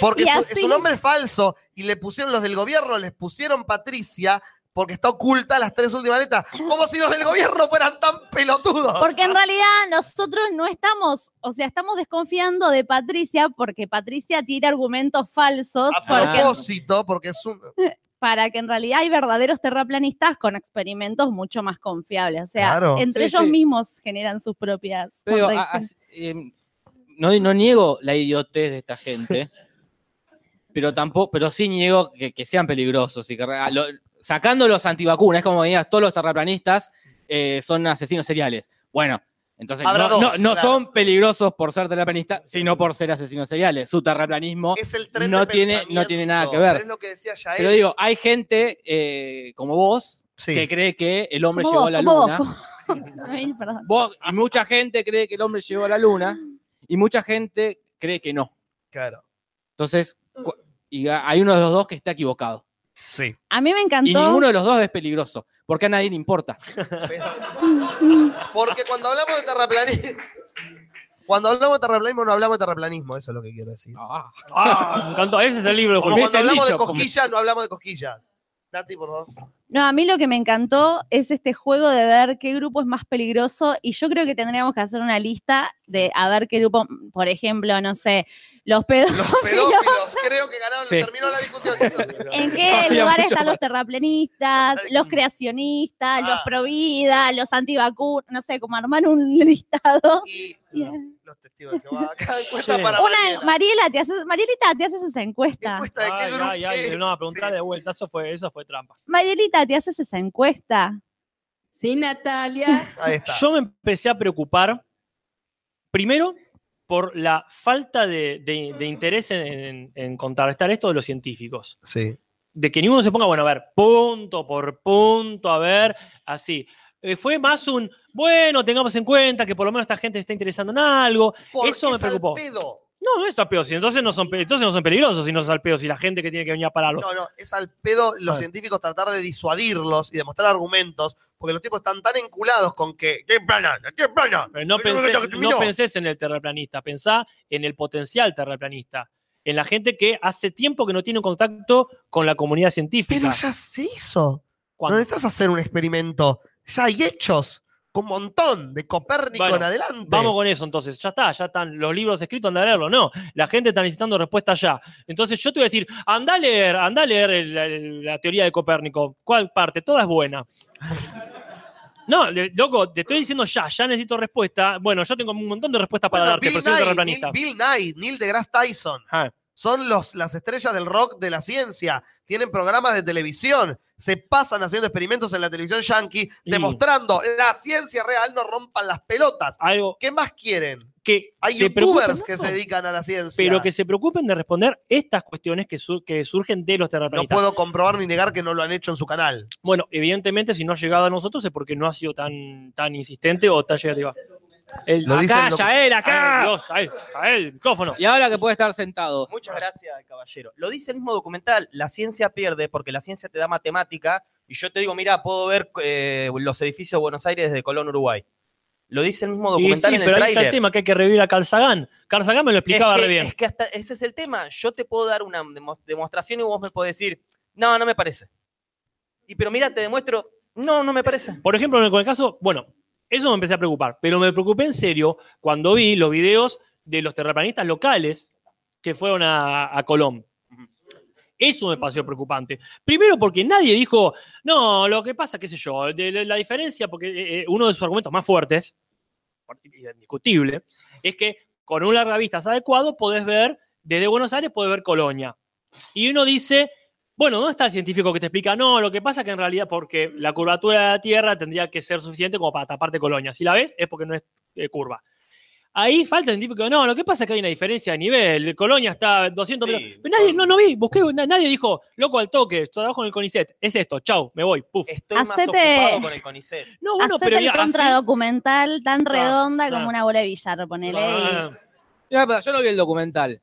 Porque su,
así-
su nombre es falso y le pusieron los del gobierno, les pusieron Patricia porque está oculta las tres últimas letras. Como si los del gobierno fueran tan pelotudos.
Porque en realidad nosotros no estamos, o sea, estamos desconfiando de Patricia porque Patricia tira argumentos falsos
a
porque,
propósito, porque es un.
para que en realidad hay verdaderos terraplanistas con experimentos mucho más confiables. O sea,
Claro.
entre
Sí,
ellos
sí.
mismos generan sus propias
Pero, a- em, no, no niego la idiotez de esta gente, pero tampoco, pero sí niego que, que sean peligrosos y que lo- sacando los antivacunas, es como que digas, todos los terraplanistas eh, son asesinos seriales. Bueno, entonces
Habrá
no,
dos,
no- no
claro.
son peligrosos por ser terraplanistas, sino por ser asesinos seriales. Su terraplanismo
Es el tren
no tiene, no tiene nada que
Pero
ver.
es lo que decía Yael.
Pero digo, hay gente eh, como vos
Sí.
que cree que el hombre llegó
vos,
a la
vos,
luna.
Ay, perdón.
Vos- y mucha gente cree que el hombre llegó a la luna y mucha gente cree que no.
Claro.
Entonces, y a- hay uno de los dos que está equivocado.
Sí.
A mí me encantó.
Y ninguno de los dos es peligroso, porque a nadie le importa.
Porque cuando hablamos de terraplanismo. Cuando hablamos de terraplanismo, no hablamos de terraplanismo, eso es lo que quiero decir.
Ah, me encantó. Ese es el libro
Como cuando hablamos de
como-
cosquillas, no hablamos de cosquillas. Nati, por favor.
No, a mí lo que me encantó es este juego de ver qué grupo es más peligroso y yo creo que tendríamos que hacer una lista de a ver qué grupo, por ejemplo, no sé, los
Los
pedófilos,
pedófilos, creo que ganaron,
Sí.
terminó la discusión.
en qué
Había
lugar están los
más.
terraplanistas, los creacionistas, los
Ah.
provida, los antivacunas, no sé, como armar un listado.
Y
Yeah.
los testigos de Jehová. Cada encuesta
Sí.
para
Una,
Mariela.
Mariela, te haces, Marielita, te haces esa encuesta.
¿Encuesta de qué
Ay,
grupo?
ay, ay,
qué?
no, preguntar
Sí.
de vuelta, eso fue, eso fue trampa.
Marielita, te haces esa encuesta.
Sí, Natalia.
Ahí está.
Yo me empecé a preocupar, primero, por la falta de, de- de interés en, en- en contrarrestar esto de los científicos.
Sí.
De que ninguno se ponga, bueno, a ver, punto por punto, a ver, así. Eh, fue más un, bueno, tengamos en cuenta que por lo menos esta gente está interesando en algo.
Porque
Eso me preocupó.
pedo.
No, no es al pedo, si entonces no son, entonces no son peligrosos si no son al pedo, si la gente que tiene que venir a pararlo.
No, no, es al pedo los científicos tratar de disuadirlos y demostrar argumentos, porque los tipos están tan enculados con que. ¿Qué plana? ¿Qué plana?
Pero no,
¿Qué
pensé- no pensés en el terraplanista, pensá en el potencial terraplanista, en la gente que hace tiempo que no tiene contacto con la comunidad científica.
Pero ya se hizo.
¿Cuándo?
No necesitas hacer un experimento. Ya hay hechos. Con un montón de Copérnico
Bueno,
en adelante.
Vamos con eso entonces, ya está, ya están los libros escritos, anda a leerlo. No, la gente está necesitando respuesta ya. Entonces yo te voy a decir, anda a leer, anda a leer el- el- la teoría de Copérnico. ¿Cuál parte? Toda es buena. No, le- loco, te estoy diciendo ya, ya necesito respuesta. Bueno, yo tengo un montón de respuestas para
Bueno,
darte,
Bill
un
Nye. Neil, Bill Nye, Neil deGrasse Tyson.
Ah.
Son los, las estrellas del rock de la ciencia. Tienen programas de televisión. Se pasan haciendo experimentos en la televisión yankee,
Y-
demostrando la ciencia real, no rompan las pelotas.
Algo
¿Qué más quieren?
que
Hay youtubers que
no,
se dedican a la ciencia.
pero que se preocupen de responder estas cuestiones que, su- que surgen de los
no
terraplanistas.
puedo comprobar ni negar que no lo han hecho en su canal.
Bueno, evidentemente, si no ha llegado a nosotros es porque no ha sido tan, tan insistente o tan llegativa. El,
Lo
Acá,
lo-
Yael, acá.
Ay, Dios, ay, a él, micrófono.
Y ahora que puede estar sentado.
Muchas gracias, caballero. Lo dice el mismo documental, la ciencia pierde porque la ciencia te da matemática y yo te digo, mira, puedo ver eh, los edificios de Buenos Aires desde Colón, Uruguay. Lo dice el mismo
Y
documental
sí,
en el
pero ahí está el tema que hay que revivir a Carl Sagan. Carl Sagan me lo explicaba
es que,
re bien.
Es que hasta ese es el tema. Yo te puedo dar una demo- demostración y vos me podés decir, no, no me parece. Y pero mira, te demuestro, no, no me parece.
Por ejemplo, en el caso, bueno, eso me empecé a preocupar, pero me preocupé en serio cuando vi los videos de los terraplanistas locales que fueron a, a Colón. Eso me pareció preocupante. Primero porque nadie dijo, no, lo que pasa, qué sé yo, de, de la diferencia, porque eh, eh, uno de sus argumentos más fuertes, indiscutible, es que con un larga vista adecuado podés ver, desde Buenos Aires podés ver Colonia. Y uno dice, bueno, ¿dónde está el científico que te explica? No, lo que pasa es que en realidad porque la curvatura de la Tierra tendría que ser suficiente como para taparte Colonia. Si la ves, es porque no es eh, curva. Ahí falta el científico. No, lo que pasa es que hay una diferencia de nivel. Colonia está a 200
Sí,
metros. Pero nadie, no, no vi, busqué, na- nadie dijo, loco al toque, trabajo en el CONICET. Es esto, chau, me voy, puf.
Estoy más
Hacete-
ocupado con el CONICET.
No, bueno,
Hacete
pero
el contradocumental tan redonda
ah.
como una bola de billar, ponele. y-
Ah,
Mira, pero yo no vi el documental,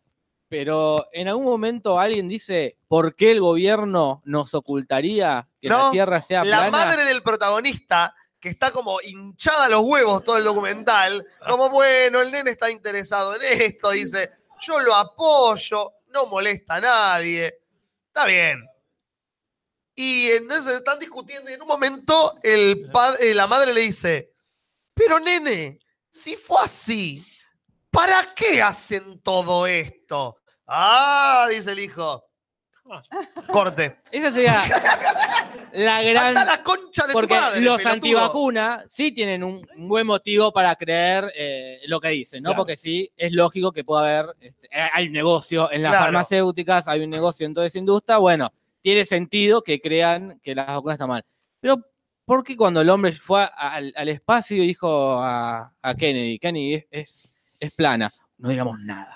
pero en algún momento alguien dice por qué el gobierno nos ocultaría que la Tierra sea
La
plana.
madre del protagonista, que está como hinchada los huevos todo el documental, como bueno, el nene está interesado en esto, dice, yo lo apoyo, no molesta a nadie, está bien. Y entonces están discutiendo y en un momento el eh, la madre le dice, pero nene, si fue así, ¿para qué hacen todo esto? Ah, dice el hijo. Corte.
Esa sería la gran.
Anda la concha de
Porque
tu madre,
los
pelotudo.
antivacunas sí tienen un buen motivo para creer eh, lo que dicen, ¿no?
Claro.
Porque sí es lógico que pueda haber. este, eh, hay un negocio en las
Claro.
farmacéuticas, hay un negocio en toda esa industria. Bueno, tiene sentido que crean que las vacunas están mal. Pero, ¿por qué cuando el hombre fue a- al, al espacio y dijo a, a Kennedy, Kennedy es, es, es plana? No digamos nada.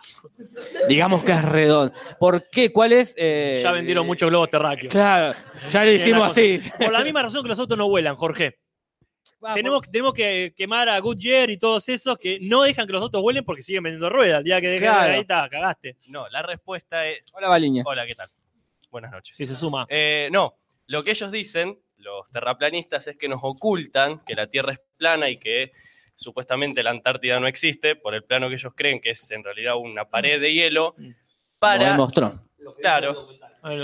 digamos que es redondo. ¿Por qué? ¿Cuál es? eh,
ya vendieron muchos globos terráqueos.
Claro, ya le hicimos así.
Por la misma razón que los autos no vuelan, Jorge. Tenemos, tenemos que quemar a Goodyear y todos esos que no dejan que los autos vuelen porque siguen vendiendo ruedas. El día que dejen
Claro.
ahí está, cagaste.
No, la respuesta es.
Hola, Baliña.
Hola, ¿qué tal? Buenas noches.
Si se suma.
Eh, no, lo que ellos dicen, los terraplanistas, es que nos ocultan que la Tierra es plana y que supuestamente la Antártida no existe, por el plano que ellos creen que es en realidad una pared de hielo, para...
demostró.
Claro,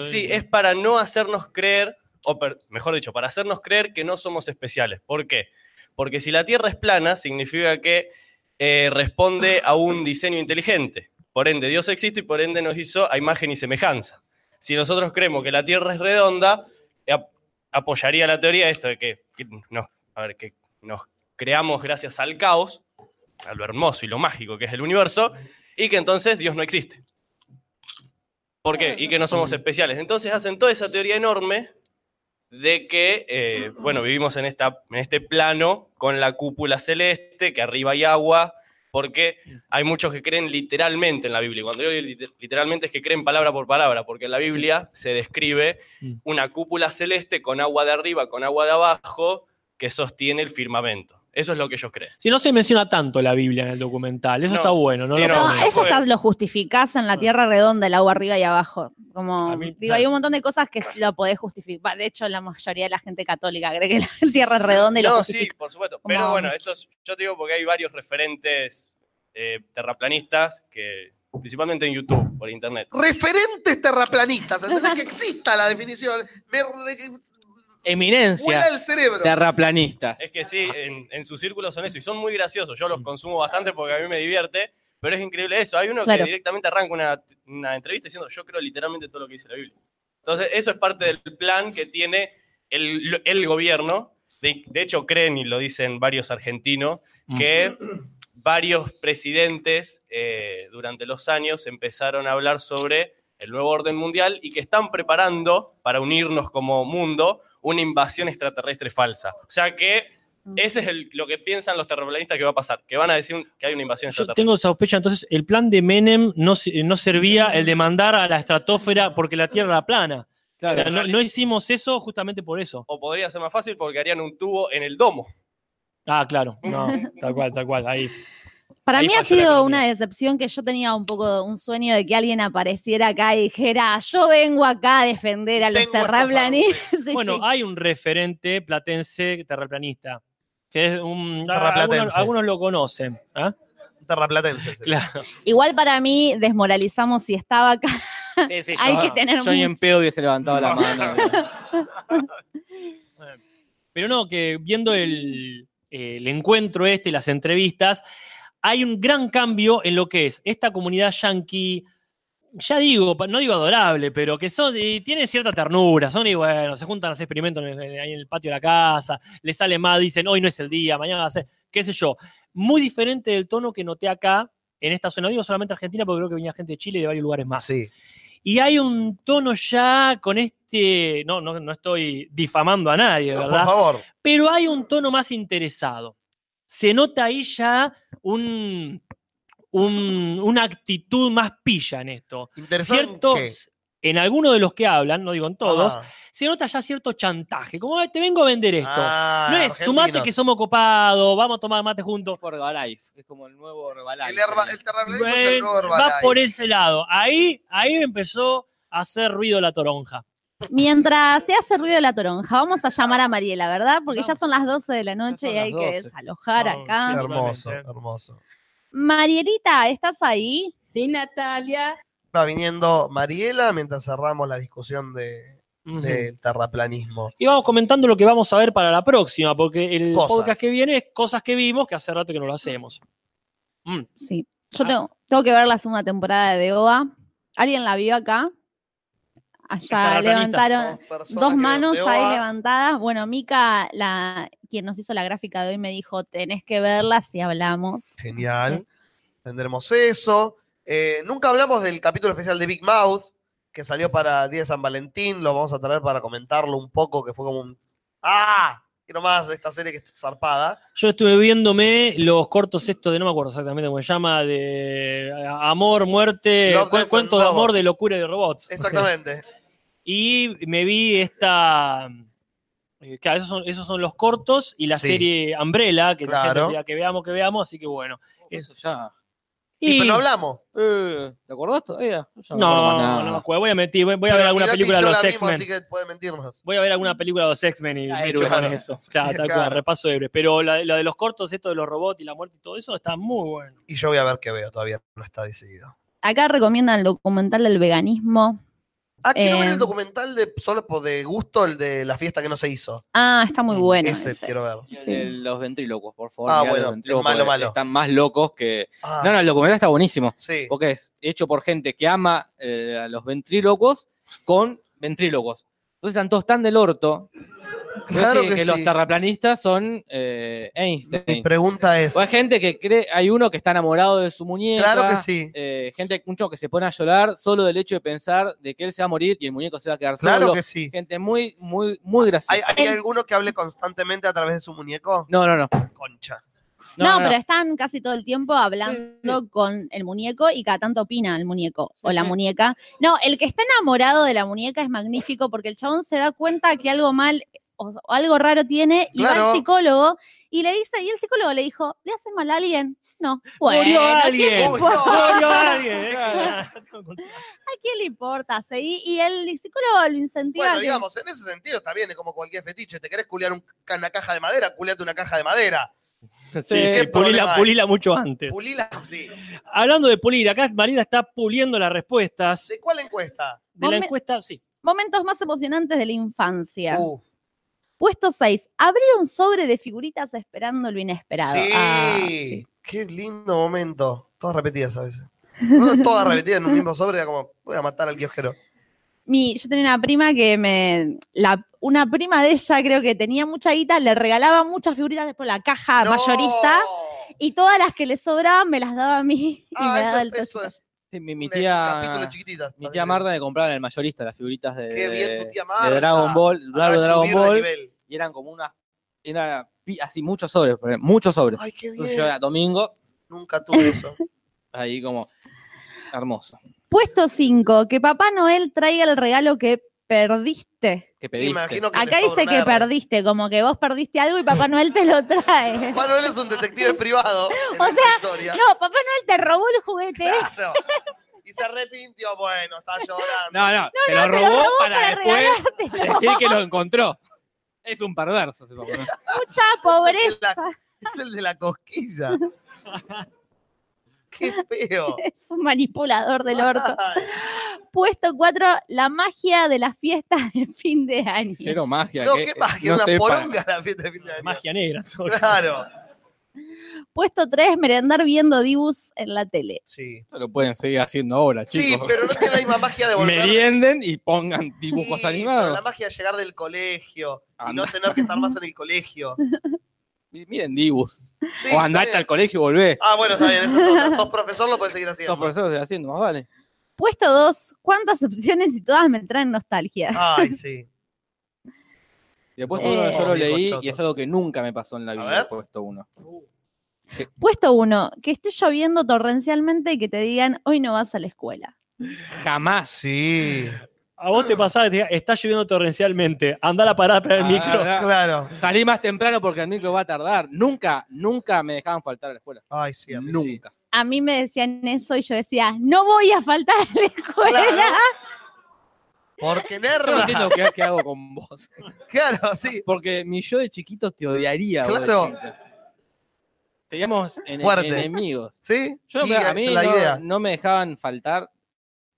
sí, es para no hacernos creer, o per- mejor dicho, para hacernos creer que no somos especiales. ¿Por qué? Porque si la Tierra es plana, significa que eh, responde a un diseño inteligente. Por ende, Dios existe y por ende nos hizo a imagen y semejanza. Si nosotros creemos que la Tierra es redonda, ap- apoyaría la teoría esto de que, que nos, a ver, que nos creamos gracias al caos, a lo hermoso y lo mágico que es el universo, y que entonces Dios no existe. ¿Por qué? Y que no somos especiales. Entonces hacen toda esa teoría enorme de que, eh, bueno, vivimos en, esta, en este plano con la cúpula celeste, que arriba hay agua, porque hay muchos que creen literalmente en la Biblia. Y Cuando digo lit- literalmente es que creen palabra por palabra, porque en la Biblia se describe
Mm.
una cúpula celeste con agua de arriba, con agua de abajo, que sostiene el firmamento. Eso es lo que ellos creen.
Si no se menciona tanto la Biblia en el documental, eso
No.
está bueno, ¿no?
Sí,
lo
no,
eso está- lo justificás en la tierra redonda, el agua arriba y abajo. Como,
mí,
digo, hay un montón de cosas que lo podés justificar. De hecho, la mayoría de la gente católica cree que la tierra es redonda y lo
No, sí,
justifica.
por supuesto.
Como-
Pero bueno, esto es- yo te digo porque hay varios referentes eh, terraplanistas que, principalmente en YouTube, por internet.
Referentes terraplanistas, ¿entendés que exista la definición? Me re-
Eminencia.
vuela el cerebro.
Terraplanistas.
Es que sí, en, en sus círculos son eso y son muy graciosos. Yo los consumo bastante porque a mí me divierte, pero es increíble eso. Hay uno
Claro.
que directamente arranca una, una entrevista diciendo yo creo literalmente todo lo que dice la Biblia. Entonces, eso es parte del plan que tiene el, el gobierno. De, de hecho, creen, y lo dicen varios argentinos, que varios presidentes eh, durante los años empezaron a hablar sobre el nuevo orden mundial y que están preparando para unirnos como mundo una invasión extraterrestre falsa. O sea que ese es el- lo que piensan los terraplanistas que va a pasar, que van a decir que hay una invasión
Yo
extraterrestre.
tengo sospecha, entonces el plan de Menem no, no servía el de mandar a la estratosfera porque la Tierra era plana.
Claro.
O sea, no, no hicimos eso justamente por eso.
O podría ser más fácil porque harían un tubo en el domo.
Ah, claro. No, tal cual, tal cual. Ahí.
Para
Ahí
mí ha sido una decepción que yo tenía un poco un sueño de que alguien apareciera acá y dijera, yo vengo acá a defender a los
Tengo
terraplanistas. Sí,
Bueno,
sí.
hay un referente platense terraplanista. Que es un.
Terraplatense.
Algunos, algunos lo conocen. ¿ah?
Terraplatense. sí.
Claro.
Igual para mí desmoralizamos si estaba acá.
Sí, sí,
Hay
yo-
que tener
Yo ni en pedo hubiese levantado la mano.
Pero no, que viendo el, el encuentro este, las entrevistas, hay un gran cambio en lo que es esta comunidad yankee. Ya digo, no digo adorable, pero que son, y tienen cierta ternura, son y bueno, se juntan a hacer experimentos en el- ahí en el patio de la casa, les sale mal, dicen hoy no es el día, mañana va a ser, qué sé yo. Muy diferente del tono que noté acá en esta zona. No digo solamente Argentina, porque creo que venía gente de Chile y de varios lugares más.
Sí.
Y hay un tono ya con este. No, no, no estoy difamando a nadie,
No,
¿verdad?
por favor.
Pero hay un tono más interesado. Se nota ahí ya un, un- una actitud más pilla en esto.
Interesante.
Ciertos, en algunos de los que hablan, no digo en todos,
Ah.
se nota ya cierto chantaje. Como "Ay, te vengo a vender esto.
Ah,
no es sumate que somos copados, vamos a tomar mate juntos.
Herbalife. Es como el nuevo Herbalife.
El, herba- el
Eh,
el nuevo
va
Herbalife.
por ese lado. Ahí, ahí empezó a hacer ruido la toronja.
Mientras te hace ruido la toronja, vamos a llamar a Mariela, ¿verdad? Porque ya son las 12 de la noche y hay que
12.
desalojar
No,
acá.
sí.
Hermoso, hermoso.
Marielita, ¿estás ahí?
Sí, Natalia.
Va viniendo Mariela mientras cerramos la discusión de, del terraplanismo.
Y vamos comentando lo que vamos a ver para la próxima, porque el
Cosas.
podcast que viene es cosas que vimos que hace rato que no lo hacemos. Mm.
Sí. Yo
Ah.
tengo, tengo que ver la segunda temporada de OA. ¿Alguien la vio acá? Allá levantaron
Dos
manos ahí
a-
levantadas. Bueno, Mica, la, quien nos hizo la gráfica de hoy, me dijo, tenés que verla si hablamos.
Genial. Tendremos eso. Eh, nunca hablamos del capítulo especial de Big Mouth, que salió para Día de San Valentín. Lo vamos a traer para comentarlo un poco, que fue como un. ¡Ah! Quiero más de esta serie que es zarpada.
Yo estuve viéndome los cortos estos de, no me acuerdo exactamente cómo se llama, de eh, amor, muerte, cu- cuentos de amor, de locura y de robots.
Exactamente.
Y me vi esta. eh, Claro, esos son, esos son los cortos y la
Sí.
serie Umbrella, que la
Claro.
gente pida que veamos, que veamos, así que bueno.
Eso ya.
Y,
Y,
pero no hablamos.
Eh, ¿Te acordás todavía?
No, no,
nada.
no me acuerdo. Voy a, meter, voy, voy a ver alguna película de los
la vimos,
X-Men.
Así que puede mentirnos.
Voy a ver alguna película de los X-Men y me echo
claro.
con eso. Ya, tal
Claro.
cual, repaso de Pero la, la de los cortos, esto de los robots y la muerte y todo eso, está muy bueno.
Y yo voy a ver qué veo, todavía no está decidido.
Acá recomiendan el documental del veganismo.
Ah, quiero ver
Eh.
el documental de solo por de gusto, el de la fiesta que no se hizo.
Ah, está muy bueno.
ese,
ese.
quiero ver.
Y el
Sí.
de los ventrílocos, por favor.
Ah, bueno,
los
malo,
porque
malo.
Están más locos que.
Ah,
No, no, el documental está buenísimo.
sí.
Porque es hecho por gente que ama eh, a los ventrílocos con ventrílocos. Entonces están todos tan del orto
Claro
Sí,
que
que, los
sí.
terraplanistas son eh,
Mi
Einstein.
pregunta es.
O hay gente que cree, hay uno que está enamorado de su muñeca.
Claro que sí.
eh, gente, mucho que se pone a llorar solo del hecho de pensar de que él se va a morir y el muñeco se va a quedar
Claro
solo.
que sí.
Gente muy, muy, muy graciosa.
¿Hay, hay alguno que hable constantemente a través de su muñeco?
No, no, no.
Concha.
No, pero están casi todo el tiempo hablando con el muñeco y cada tanto opina el muñeco o la muñeca. No, el que está enamorado de la muñeca es magnífico porque el chabón se da cuenta que algo mal o, o algo raro tiene y va al psicólogo y le dice, y el psicólogo le dijo, ¿le hace mal a alguien? No. Bueno,
Murió
¿a
alguien. Murió alguien.
¿A quién le importa? Seguí, y el psicólogo lo incentiva.
Bueno,
que-
digamos, en ese sentido está bien, es como cualquier fetiche. ¿Te querés culiar un- una caja de madera? Culiate una caja de madera.
Sí,
¿Qué
sí, pulila, pulila mucho antes.
Pulila, sí.
Hablando de pulir, acá Marina está puliendo las respuestas
¿De cuál encuesta?
de la encuesta, sí.
Momentos más emocionantes de la infancia.
Uf.
Puesto 6. Abrir un sobre de figuritas esperando lo inesperado.
Sí.
Ah, sí.
Qué lindo momento. Todas repetidas a veces. No, todas repetidas en un mismo sobre, era como, voy a matar al kiosquero.
Mi, yo tenía una prima que me. La, una prima de ella, creo que tenía mucha guita, le regalaba muchas figuritas después la caja mayorista. Y todas las que le sobraban me las daba a mí. Y
Ah,
me daba el
eso es
Sí, mi, mi tía, mi tía Marta me compraba en el mayorista las figuritas de,
Qué bien tu tía
de
Marta.
Dragon Ball,
es
Dragon Ball,
nivel.
y eran como unas, era así muchos sobres, muchos sobres.
Ay, qué
Entonces
bien.
yo era domingo,
Nunca tuve eso.
ahí como hermoso.
Puesto 5. Que Papá Noel traiga el regalo que perdiste.
Que pediste.
Imagino que
Acá dice que perdiste, como que vos perdiste algo y Papá Noel te lo trae.
Papá Noel es un detective privado.
O sea,
historia.
No, Papá Noel te robó el juguete.
Claro. Y se arrepintió, bueno, está llorando.
No, no, te lo
te lo
robó para,
para
después decir que lo encontró. Es un perverso. ese papá, ¿no?
Mucha pobreza.
Es el de la cosquilla. Qué feo.
Es un manipulador del orto. Puesto 4. La magia de las fiestas de fin de año.
Cero magia.
No, qué magia,
no
una poronga la fiesta de fin de año.
Magia negra. todo.
Claro.
Puesto 3. Merendar viendo Dibus en la tele.
Sí.
Esto lo pueden seguir haciendo ahora,
Sí,
chicos.
pero no tiene la misma magia de volver.
Merienden y pongan dibujos
Sí,
animados.
La magia de llegar del colegio y
Anda.
no tener que estar más en el colegio.
Miren dibus.
Sí,
o andate al colegio y volvé.
Ah, bueno, está bien. Eso es. Sos profesor, lo puedes seguir haciendo.
Sos profesor de haciendo, más vale.
Puesto 2. ¿Cuántas opciones y todas me traen nostalgia?
Ay, sí.
Y después
Eh,
uno yo lo leí
choto.
y es algo que nunca me pasó en la vida. Puesto uno.
Puesto 1. Que esté lloviendo torrencialmente y que te digan, hoy no vas a la escuela.
Jamás.
Sí.
A vos te pasaba, te diga, está lloviendo torrencialmente, anda a la parada para el
Ah,
micro.
verdad.
Claro.
Salí más temprano porque el micro va a tardar. Nunca, nunca me dejaban faltar a la escuela.
Ay, sí, a mí sí.
nunca.
A mí me decían eso y yo decía, no voy a faltar a la escuela.
Claro. Porque
Yo no entiendo qué, qué hago con vos.
Claro, sí.
Porque mi yo de chiquito te odiaría.
Claro.
Teníamos enemigos.
¿Sí?
Yo no,
Y
a mí
es la
no,
idea.
no me dejaban faltar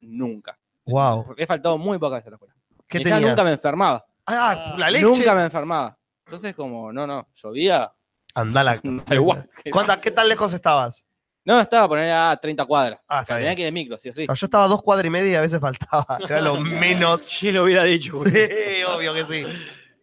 nunca.
Wow.
Porque he faltado muy pocas veces a la escuela.
¿Qué
Y
tenías?
nunca me enfermaba.
Ah, la leche.
Nunca me enfermaba. Entonces, como, no, no, llovía. Igual.
¿Cuánta- ¿Qué tan lejos estabas?
No, estaba a poner a 30 cuadras.
Ah, está
Tenía que ir de micro, sí o sí.
No, yo estaba a dos cuadras y media y a veces faltaba. Era lo menos.
¿Quién lo hubiera dicho? güey?
Sí, obvio que sí.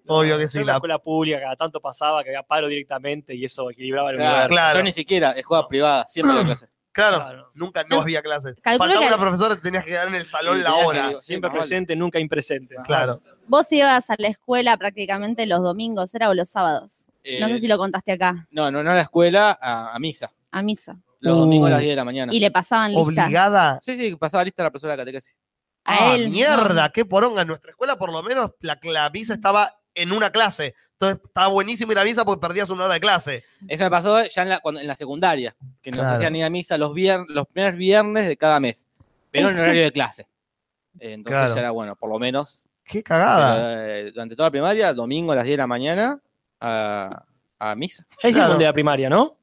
Obvio que
Yo
sí.
en la
La...
escuela pública cada tanto pasaba que había paro directamente y eso equilibraba el
Claro,
universo.
Claro.
Yo ni siquiera, escuela privada, siempre de clase.
Claro,
Claro.
nunca no había clases.
Calculo
Faltaba
que-
una profesora que tenías que quedar en el salón
Sí,
la hora.
que-
Siempre presente, nunca impresente.
Claro.
Vos ibas a la escuela prácticamente los domingos, ¿era o los sábados? No sé
Eh,
si lo contaste acá,
No, no, no a la escuela, a, a misa.
a misa.
Los
Uh.
domingos a las 10 de la mañana.
Y le pasaban lista
Obligada.
Sí, sí, pasaba lista la profesora de catequesis.
a
Ah,
él.
mierda, qué poronga. En nuestra escuela, por lo menos, la, la misa estaba en una clase. Entonces, estaba buenísimo ir a misa porque perdías una hora de clase.
Eso me pasó ya en la, cuando- en la secundaria, que nos
Claro.
hacían ir a misa los, vier- los primeros viernes de cada mes, pero en horario de clase. Entonces
Claro.
ya era bueno, por lo menos.
Qué cagada.
pero, eh, durante toda la primaria, domingo a las 10 de la mañana, a, a misa.
Ya hicimos
Claro.
un de la primaria, ¿no?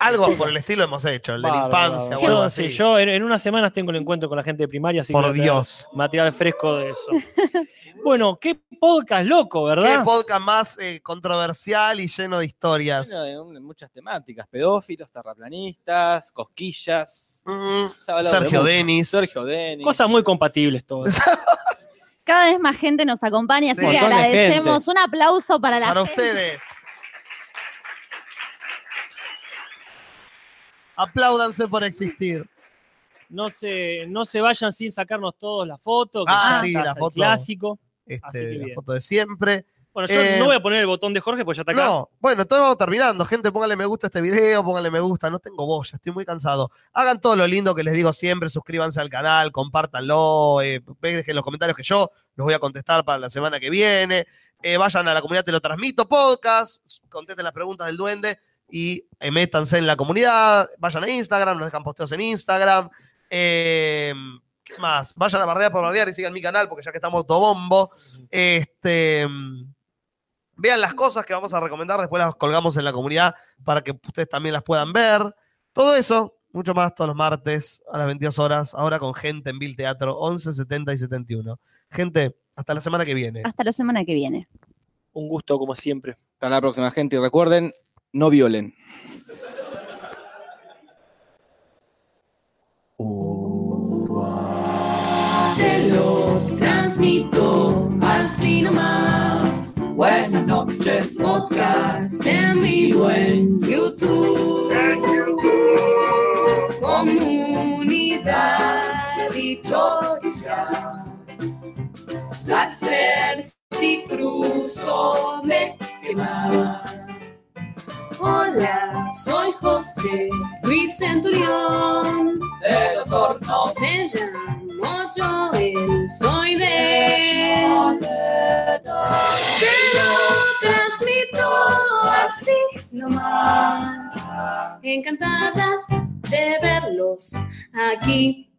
Algo por el estilo hemos hecho, el de la infancia. o
bárbaro.
algo
Yo,
así.
sí, yo en, en unas semanas tengo el encuentro con la gente de primaria, así que
Por Dios.
material fresco de eso. bueno, qué podcast loco,
Qué
¿verdad?
podcast más eh, controversial y lleno de historias.
Bueno, de un- muchas temáticas, pedófilos, terraplanistas, cosquillas.
Mm,
de
Sergio
mucho.
Denis.
Sergio Denis.
Cosas muy compatibles todas.
Cada vez más gente nos acompaña, así
Sí.
que
de
agradecemos. Un aplauso para la
Para
gente.
ustedes. Apláudanse por existir.
No se, no se vayan sin sacarnos todos la foto. que
Ah,
ya
sí,
está,
la
el
foto.
Clásico.
Este, la
bien.
foto de siempre.
Bueno, yo
Eh,
no voy a poner el botón de Jorge porque ya está acá.
No, bueno, entonces vamos terminando. Gente, pónganle me gusta a este video, pónganle me gusta. No tengo voz, ya estoy muy cansado. Hagan todo lo lindo que les digo siempre, suscríbanse al canal, compártanlo, eh, dejen los comentarios que yo los voy a contestar para la semana que viene. Eh, vayan a la comunidad Te lo transmito podcast, contesten las preguntas del duende y eh, métanse en la comunidad. Vayan a Instagram, nos dejan posteos en Instagram. Eh, ¿Qué más? Vayan a bardear por bardear y sigan mi canal porque ya que estamos todo bombo. Este. Vean las cosas que vamos a recomendar, después las colgamos en la comunidad para que ustedes también las puedan ver. Todo eso, mucho más todos los martes a las 22 horas, ahora con gente en Bill Teatro 11, 70 y 71. Gente, hasta la semana que viene.
Hasta la semana que viene.
Un gusto, como siempre.
Hasta la próxima, gente. Y recuerden, no violen.
Así nomás. Buenas noches, podcast en vivo en YouTube. Comunidad dichosa. Placer si cruzo me quema. Hola, soy José Luis Centurión. De los hornos. Me llamo Joel, soy de. Te lo transmito así nomás. Encantada de verlos aquí.